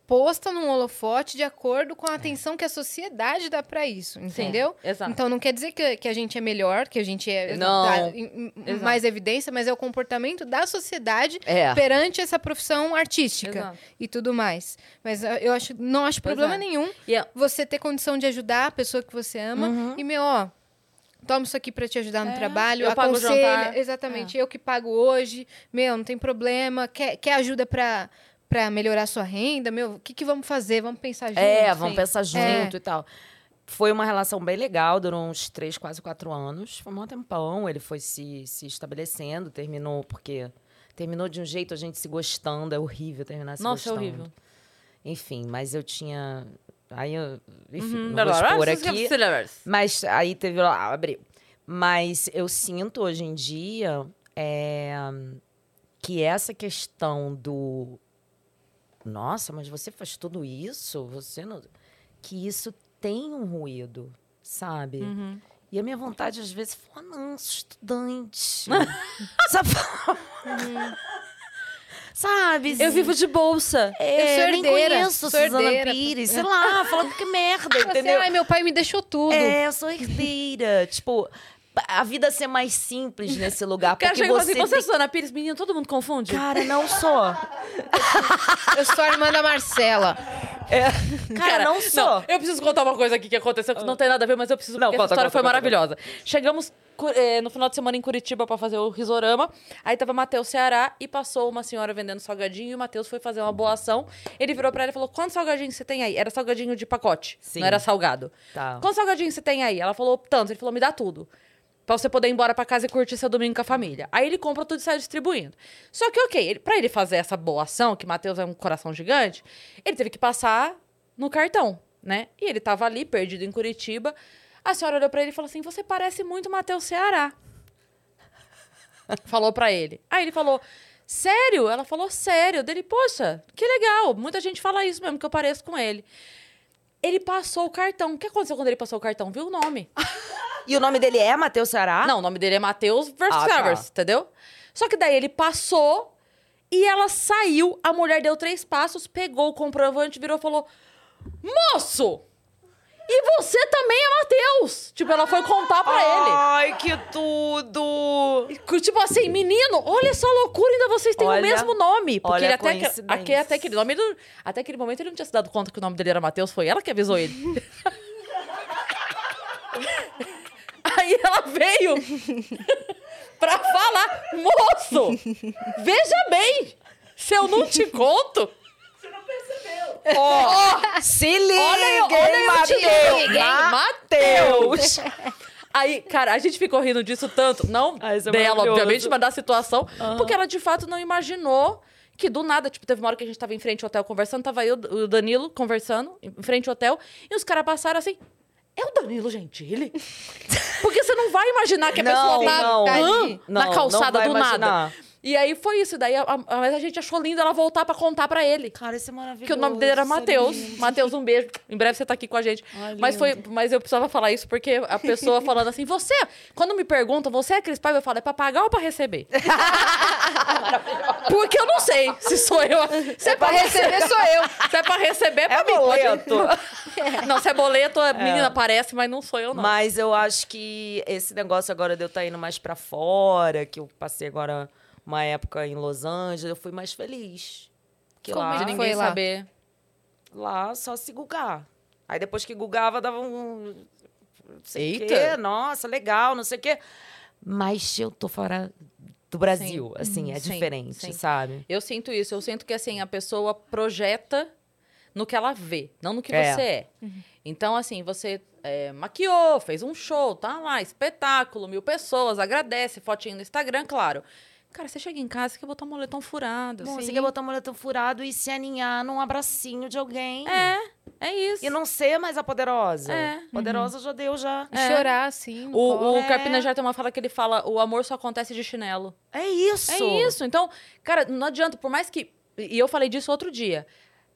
posta num holofote de acordo com a atenção que a sociedade dá pra isso, entendeu? Exato. Então não quer dizer que, que a gente é melhor, que a gente é Não. dá em- mais evidência, mas é o comportamento da sociedade É. perante essa profissão artística Exato. e tudo mais. Mas eu eu acho, não acho problema é. nenhum E é- você ter condição de ajudar a pessoa que você ama Uhum. e, meu, ó, toma isso aqui pra te ajudar no É, trabalho, eu pago o jantar. É. exatamente, eu que pago hoje, meu, não tem problema, quer, quer ajuda pra, pra melhorar sua renda, meu, o que que vamos fazer? Vamos pensar junto? É, vamos sim. pensar junto É. e tal. Foi uma relação bem legal, durou uns três, quase quatro anos. Foi um bom tempão. Ele foi se, se estabelecendo, terminou porque. Terminou de um jeito a gente se gostando. É horrível terminar se Nossa, é gostando. horrível. Enfim, mas eu tinha. Aí eu. Enfim, Uhum, não vou expor aqui. Mas aí teve lá, abriu. Mas eu sinto hoje em dia é, que essa questão do. Nossa, mas você faz tudo isso? Você não. Que isso tem um ruído, sabe? Uhum. E a minha vontade, às vezes, é falar, não, sou estudante. sabe? sabe? Eu vivo de bolsa. É, Eu sou nem herdeira, conheço sou Suzana herdeira. Pires, sei lá, falando que merda, Assim, entendeu? Ai, meu pai me deixou tudo. É, eu sou herdeira. tipo, a vida ser mais simples nesse lugar. O cara Porque você. assim, você é tem- Susana Pires, menino, todo mundo confunde. Cara, não sou. Eu sou a irmã da Marcela. Cara, não sou. eu preciso contar uma coisa aqui que aconteceu que não tem nada a ver, mas eu preciso Não, porque conta, essa história conta, foi conta, maravilhosa. Chegamos eh, no final de semana em Curitiba pra fazer o risorama. Aí tava Matheus Ceará e passou uma senhora vendendo salgadinho e o Matheus foi fazer uma boa ação. Ele virou pra ela e falou: "Quantos salgadinhos você tem aí?" Era salgadinho de pacote, Sim. não era salgado. Tá. Quantos salgadinhos você tem aí? Ela falou: "Tantos". Ele falou: "Me dá tudo". Pra você poder ir embora pra casa e curtir seu domingo com a família. Aí ele compra tudo e sai distribuindo. Só que, ok, ele, pra ele fazer essa boa ação, que Matheus é um coração gigante, ele teve que passar no cartão, né? E ele tava ali, perdido em Curitiba. A senhora olhou pra ele e falou assim: Você parece muito Matheus Ceará. falou pra ele. Aí ele falou: Sério? Ela falou: Sério. Dele, poxa, que legal. Muita gente fala isso mesmo, que eu pareço com ele. Ele passou o cartão. O que aconteceu quando ele passou o cartão? Viu o nome? E o nome dele é Matheus Ceará? Não, o nome dele é Matheus versus Ah, tá. Evers, entendeu? Só que daí ele passou e ela saiu, a mulher deu três passos, pegou o comprovante, virou e falou: Moço! E você também é Matheus! Tipo, ela foi contar pra Ai, que tudo! ele. Tipo assim, menino, olha essa loucura, ainda vocês têm Olha- o mesmo nome. Porque olha ele a até, que- coincidência. aque- até aquele nome, ele não- até aquele momento ele não tinha se dado conta que o nome dele era Matheus, foi ela que avisou ele. Aí ela veio pra falar, moço, veja bem, se eu não te conto. Ó, se liga, Olha, olha eu te Matheus! Aí, cara, a gente ficou rindo disso tanto, não Ah, é dela, obviamente, mas da situação, porque ela de fato não imaginou que do nada, tipo, teve uma hora que a gente tava em frente ao hotel conversando, tava eu e o Danilo conversando, em frente ao hotel, e os caras passaram assim. É o Danilo Gentili? Porque você não vai imaginar que a Não, pessoa tá não. hã, Não, na calçada do nada. E aí foi isso. Daí a, a, mas a gente achou lindo ela voltar pra contar pra ele. Cara, isso é maravilhoso. Que o nome dele era é Matheus. Matheus, um beijo. Em breve você tá aqui com a gente. Ai, mas, foi, mas eu precisava falar isso porque a pessoa falando assim, você, quando me perguntam, você é Cris Paiva? Eu falo, é pra pagar ou pra receber? porque eu não sei se sou eu. Se é pra receber, sou eu. Se é pra receber, é pra É mim. boleto. Não, se é boleto, a menina aparece, mas não sou eu, não. Mas eu acho que esse negócio agora de eu estar indo mais pra fora, que eu passei agora uma época em Los Angeles, eu fui mais feliz. Que Como lá, ninguém foi lá? saber. lá só se gugar. Aí depois que gugava, dava um. Não sei o Eita. quê. Nossa, legal, não sei o quê. Mas eu tô fora do Brasil, assim, é Sim, diferente, sim. sabe? Eu sinto isso. Eu sinto que, assim, a pessoa projeta no que ela vê, não no que É. você é. Então, assim, você é, maquiou, fez um show, tá lá, espetáculo, mil pessoas, agradece, fotinho no Instagram, claro. Cara, você chega em casa, você quer botar um moletom furado, Bom, assim. você quer botar um moletom furado e se aninhar num abracinho de alguém. É, é isso. E não ser mais a poderosa. É. Poderosa já deu, já. E chorar, assim. no O, o Carpinejar tem uma fala que ele fala: o amor só acontece de chinelo. É isso. É isso. Então, cara, não adianta, por mais que. E eu falei disso outro dia.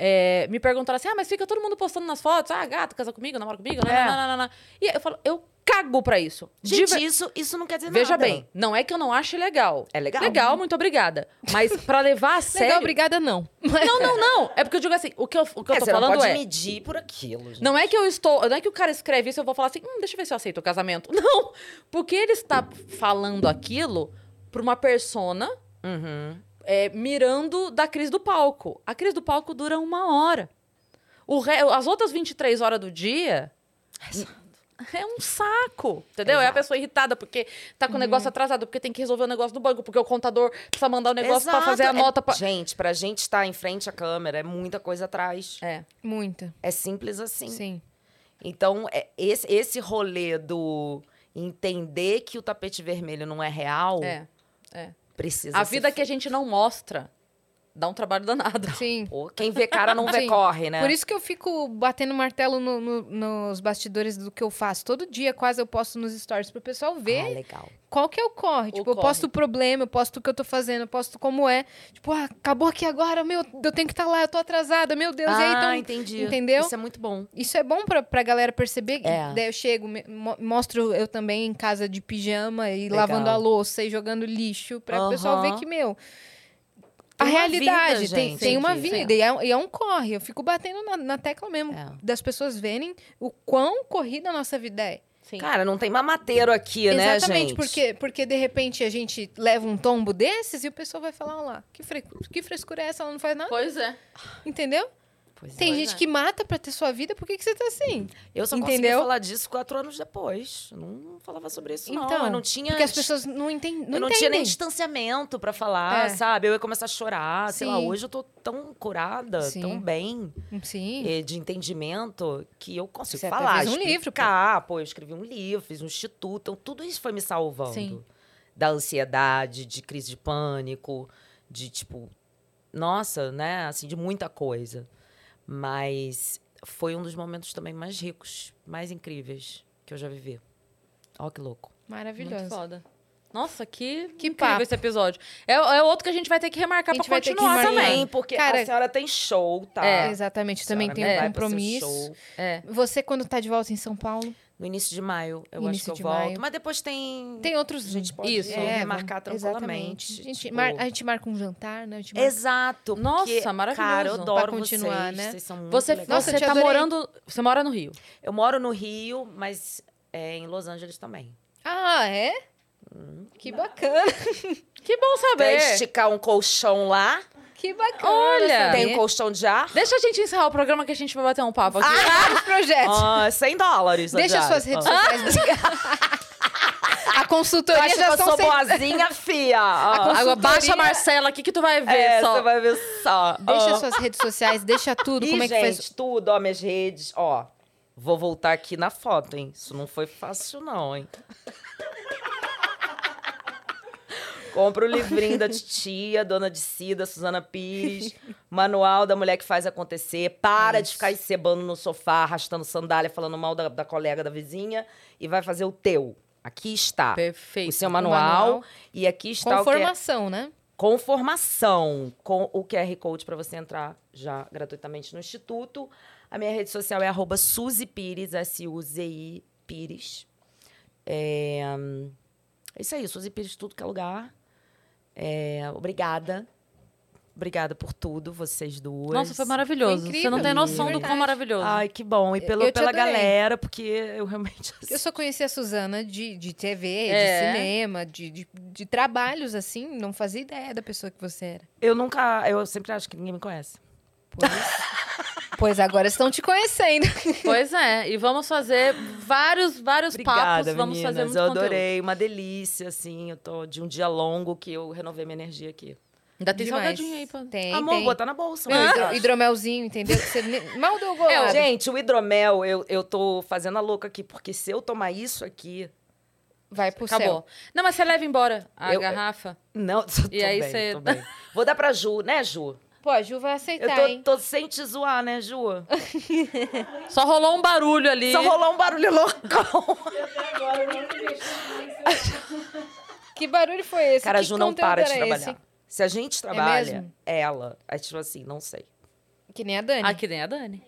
É, me perguntaram assim: ah, mas fica todo mundo postando nas fotos. Ah, gato, casa comigo, namora comigo. É. nananana. E eu falo, eu cago pra isso. De Gente, isso, isso não quer dizer Veja nada. bem, não é que eu não ache legal. É legal. Legal, muito obrigada. Mas pra levar a sério. Legal, obrigada, não. Não, não, não. É porque eu digo assim: o que eu, o que eu É, tô você não falando pode é. medir por aquilo, gente. Não é que eu estou. Não é que o cara escreve isso e eu vou falar assim, hum, deixa eu ver se eu aceito o casamento. Não. Porque ele está falando aquilo pra uma persona Uhum. é, mirando da crise do palco. A crise do palco dura uma hora. O re- As outras 23 horas do dia. É um saco, entendeu? É a Exato. pessoa irritada porque tá com o negócio atrasado, porque tem que resolver o negócio do banco, porque o contador precisa mandar o negócio pra Exato. fazer a É- nota. Pra... Gente, pra gente estar em frente à câmera, é muita coisa atrás. É. Muita. É simples assim. Sim. Então, é, esse, esse rolê do entender que o tapete vermelho não é real, É. precisa A ser vida que a gente não mostra dá um trabalho danado. Sim. Pô, Quem vê cara não vê Sim. corre, né? Por isso que eu fico batendo martelo no- no- nos bastidores do que eu faço. Todo dia, quase, eu posto nos stories pro pessoal ver Ah, legal. qual que é o corre. O tipo, eu corre. posto o problema, eu posto o que eu tô fazendo, eu posto como é. Tipo, ah, acabou aqui agora, meu, eu tenho que estar lá, eu tô atrasada, meu Deus. e aí, ah, então, entendi. entendeu? Isso é muito bom. Isso é bom pra, pra galera perceber. É. Daí eu chego, mo- mostro eu também em casa de pijama e Legal. lavando a louça e jogando lixo, pra o pessoal ver que, meu. A realidade vida, tem, gente, tem uma vida e é, e é um corre. Eu fico batendo na, na tecla mesmo É. das pessoas verem o quão corrida a nossa vida é. Sim. Cara, não tem mamateiro aqui, né, Exatamente, gente? porque, porque de repente a gente leva um tombo desses e o pessoal vai falar, olha lá, que, fre- que frescura é essa? Ela não faz nada, Pois é. entendeu? Pois Tem é. gente é. que mata pra ter sua vida, por que, que você tá assim? Eu só consegui Entendeu? falar disso quatro anos depois. Eu não falava sobre isso, não. Então, eu não tinha. Porque as pessoas não, enten não eu não entendem. tinha nem distanciamento pra falar, É. sabe? Eu ia começar a chorar. Sei lá, Sim. hoje eu tô tão curada, Sim. tão bem Sim. eh, de entendimento que eu consigo Você falar. fez um livro, pô. Pô, eu escrevi um livro, fiz um instituto. Então, tudo isso foi me salvando. Sim. Da ansiedade, de crise de pânico, de tipo. Nossa, né? Assim, de muita coisa. Mas foi um dos momentos também mais ricos, mais incríveis que eu já vivi. Ó, que louco. Maravilhoso. Muito foda. Nossa, que, Que incrível papo. esse episódio. É, é outro que a gente vai ter que remarcar pra continuar também. Porque Cara, a senhora tem show, tá? É. Exatamente, também tem um compromisso. show É. Você, quando tá de volta em São Paulo, No início de maio, eu Início acho que eu volto. maio. Mas depois tem. tem outros. A gente pode Isso. É, remarcar vamos- tranquilamente. A gente, tipo- mar- a gente marca um jantar, né? A gente marca- Exato. Nossa, porque, maravilhoso. Cara, eu Pra adoro continuar, vocês. né? Vocês são muito Você, legais. Nossa, você tá adorei. morando. Você mora no Rio. Eu moro no Rio, mas é, em Los Angeles também. Ah, é? Hum. Que bacana. Que bom Quer saber. esticar um colchão lá? Que bacana. Olha, Tem um colchão de ar? Deixa a gente encerrar o programa que a gente vai bater um papo aqui. Vários projetos. Ah, 100 dólares. a Deixa diária. suas redes Ah. sociais. A Tu consultoria acha que já eu sou cem- boazinha, fia? Ah. Agora consultoria- baixa a Marcela aqui que tu vai ver É, só. você vai ver só. Deixa Ah. suas redes sociais, deixa tudo. Ih, como é que gente, faz? tudo, ó, minhas redes, ó. Vou voltar aqui na foto, hein? Isso não foi fácil, não, hein? Compra o livrinho da titia, dona de Cida, Suzana Pires, manual da mulher que faz acontecer. Para de Isso. ficar encebando no sofá, arrastando sandália, falando mal da, da colega da vizinha e vai fazer o teu. Aqui está Perfeito. o seu manual, manual. e aqui está Com o que é- né? com formação, com o QR Code para você entrar já gratuitamente no Instituto. A minha rede social é arroba Suzy Pires, S-U-Z-I Pires. É, é isso aí, Suzy Pires, tudo que é lugar. É, obrigada. Obrigada por tudo, vocês duas. Nossa, foi maravilhoso. Foi Você não tem noção do quão maravilhoso. Ai, que bom. E pelo, pela adorei. galera, porque eu realmente... Eu só conheci a Suzana de, de TV, É. de cinema, de, de, de trabalhos, assim. Não fazia ideia da pessoa que você era. Eu nunca... Eu sempre acho que ninguém me conhece. Pois, pois agora estão te conhecendo. Pois é. E vamos fazer vários, vários Obrigada, papos. Vamos meninas. fazer muito eu conteúdo. adorei, uma delícia, assim. Eu tô de um dia longo que eu renovei minha energia aqui. Ainda tem Demais. salgadinho aí, pô. Tem, Amor, tem. botar na bolsa. Meu, mas hidro- hidromelzinho, entendeu? Você mal deu gol. É, gente, o hidromel, eu, eu tô fazendo a louca aqui, porque se eu tomar isso aqui. Vai pro Acabou. céu. Não, mas você leva embora a Eu- garrafa. Não, tô, E aí bem, cê- tô bem. Vou dar pra Ju, né, Ju? Pô, a Ju vai Eu aceitar, tô, hein? tô sem te zoar, né, Ju? Só rolou um barulho ali. Só rolou um barulho loucão. Que barulho foi esse? Cara, a que Ju não para de trabalhar. esse? Se a gente trabalha, mesmo? ela. Aí, tipo assim, não sei. Que nem a Dani. Aqui nem a Dani.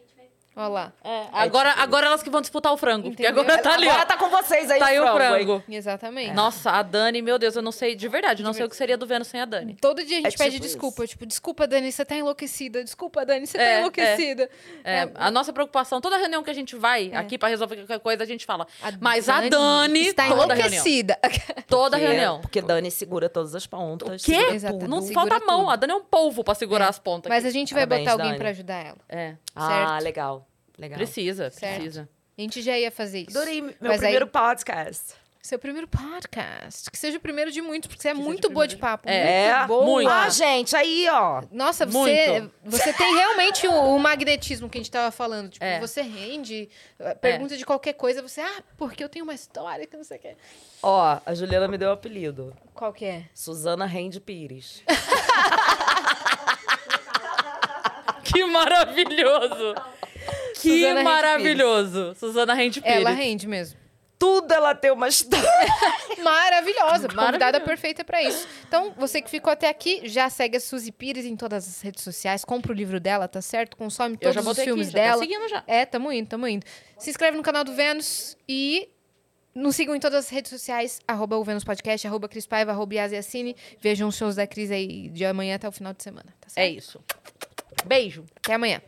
Olha lá. É, agora, agora elas que vão disputar o frango. Porque Entendeu? agora tá ali, ó. Agora tá com vocês aí, Tá aí o frango, hein? frango. Exatamente. Nossa, a Dani, meu Deus, eu não sei, de verdade, não sei o que seria do Vênus sem a Dani. Todo dia a gente É pede tipo desculpa. Tipo, desculpa, Dani, você tá enlouquecida. Desculpa, Dani, você É, tá é. enlouquecida. É, a nossa preocupação, toda reunião que a gente vai É. aqui pra resolver qualquer coisa, a gente fala. A Mas a Dani, está toda reunião. enlouquecida. Toda Porque- reunião. Porque Dani segura todas as pontas. O quê? Não Segura falta mão. tudo. A Dani é um polvo pra segurar as pontas. Mas a gente vai botar alguém Dani. pra ajudar ela. É, Ah, legal. Legal. precisa, Certo. precisa. A gente já ia fazer isso. Adorei meu Mas aí- primeiro podcast. Seu primeiro podcast. Que seja o primeiro de muitos, porque você é seja muito boa de papo. É, muito boa. muito. Ah, gente, aí, ó. Nossa, você, Muito. você tem realmente o, o magnetismo que a gente tava falando. Tipo, É. você rende, eh, pergunta de qualquer coisa, você, ah, porque eu tenho uma história que não sei o que. Ó, a Juliana me deu o apelido. Qual que é? Suzana Rende Pires. Que maravilhoso! Que Suzana Rende maravilhoso! Suzana Rende Pires. Ela rende mesmo. Tudo ela tem uma história. Maravilhosa, convidada perfeita pra isso. Então, você que ficou até aqui, já segue a Suzy Pires em todas as redes sociais, compra o livro dela, tá certo? Consome todos já os filmes aqui, já dela. tô seguindo já. É, tamo indo, tamo indo. Se inscreve no canal do Vênus e nos sigam em todas as redes sociais, arroba o Vênus Podcast, arroba Cris Paiva, arroba Yasiacine. Vejam os shows da Cris aí de amanhã até o final de semana, tá certo? É isso. Beijo. Até amanhã.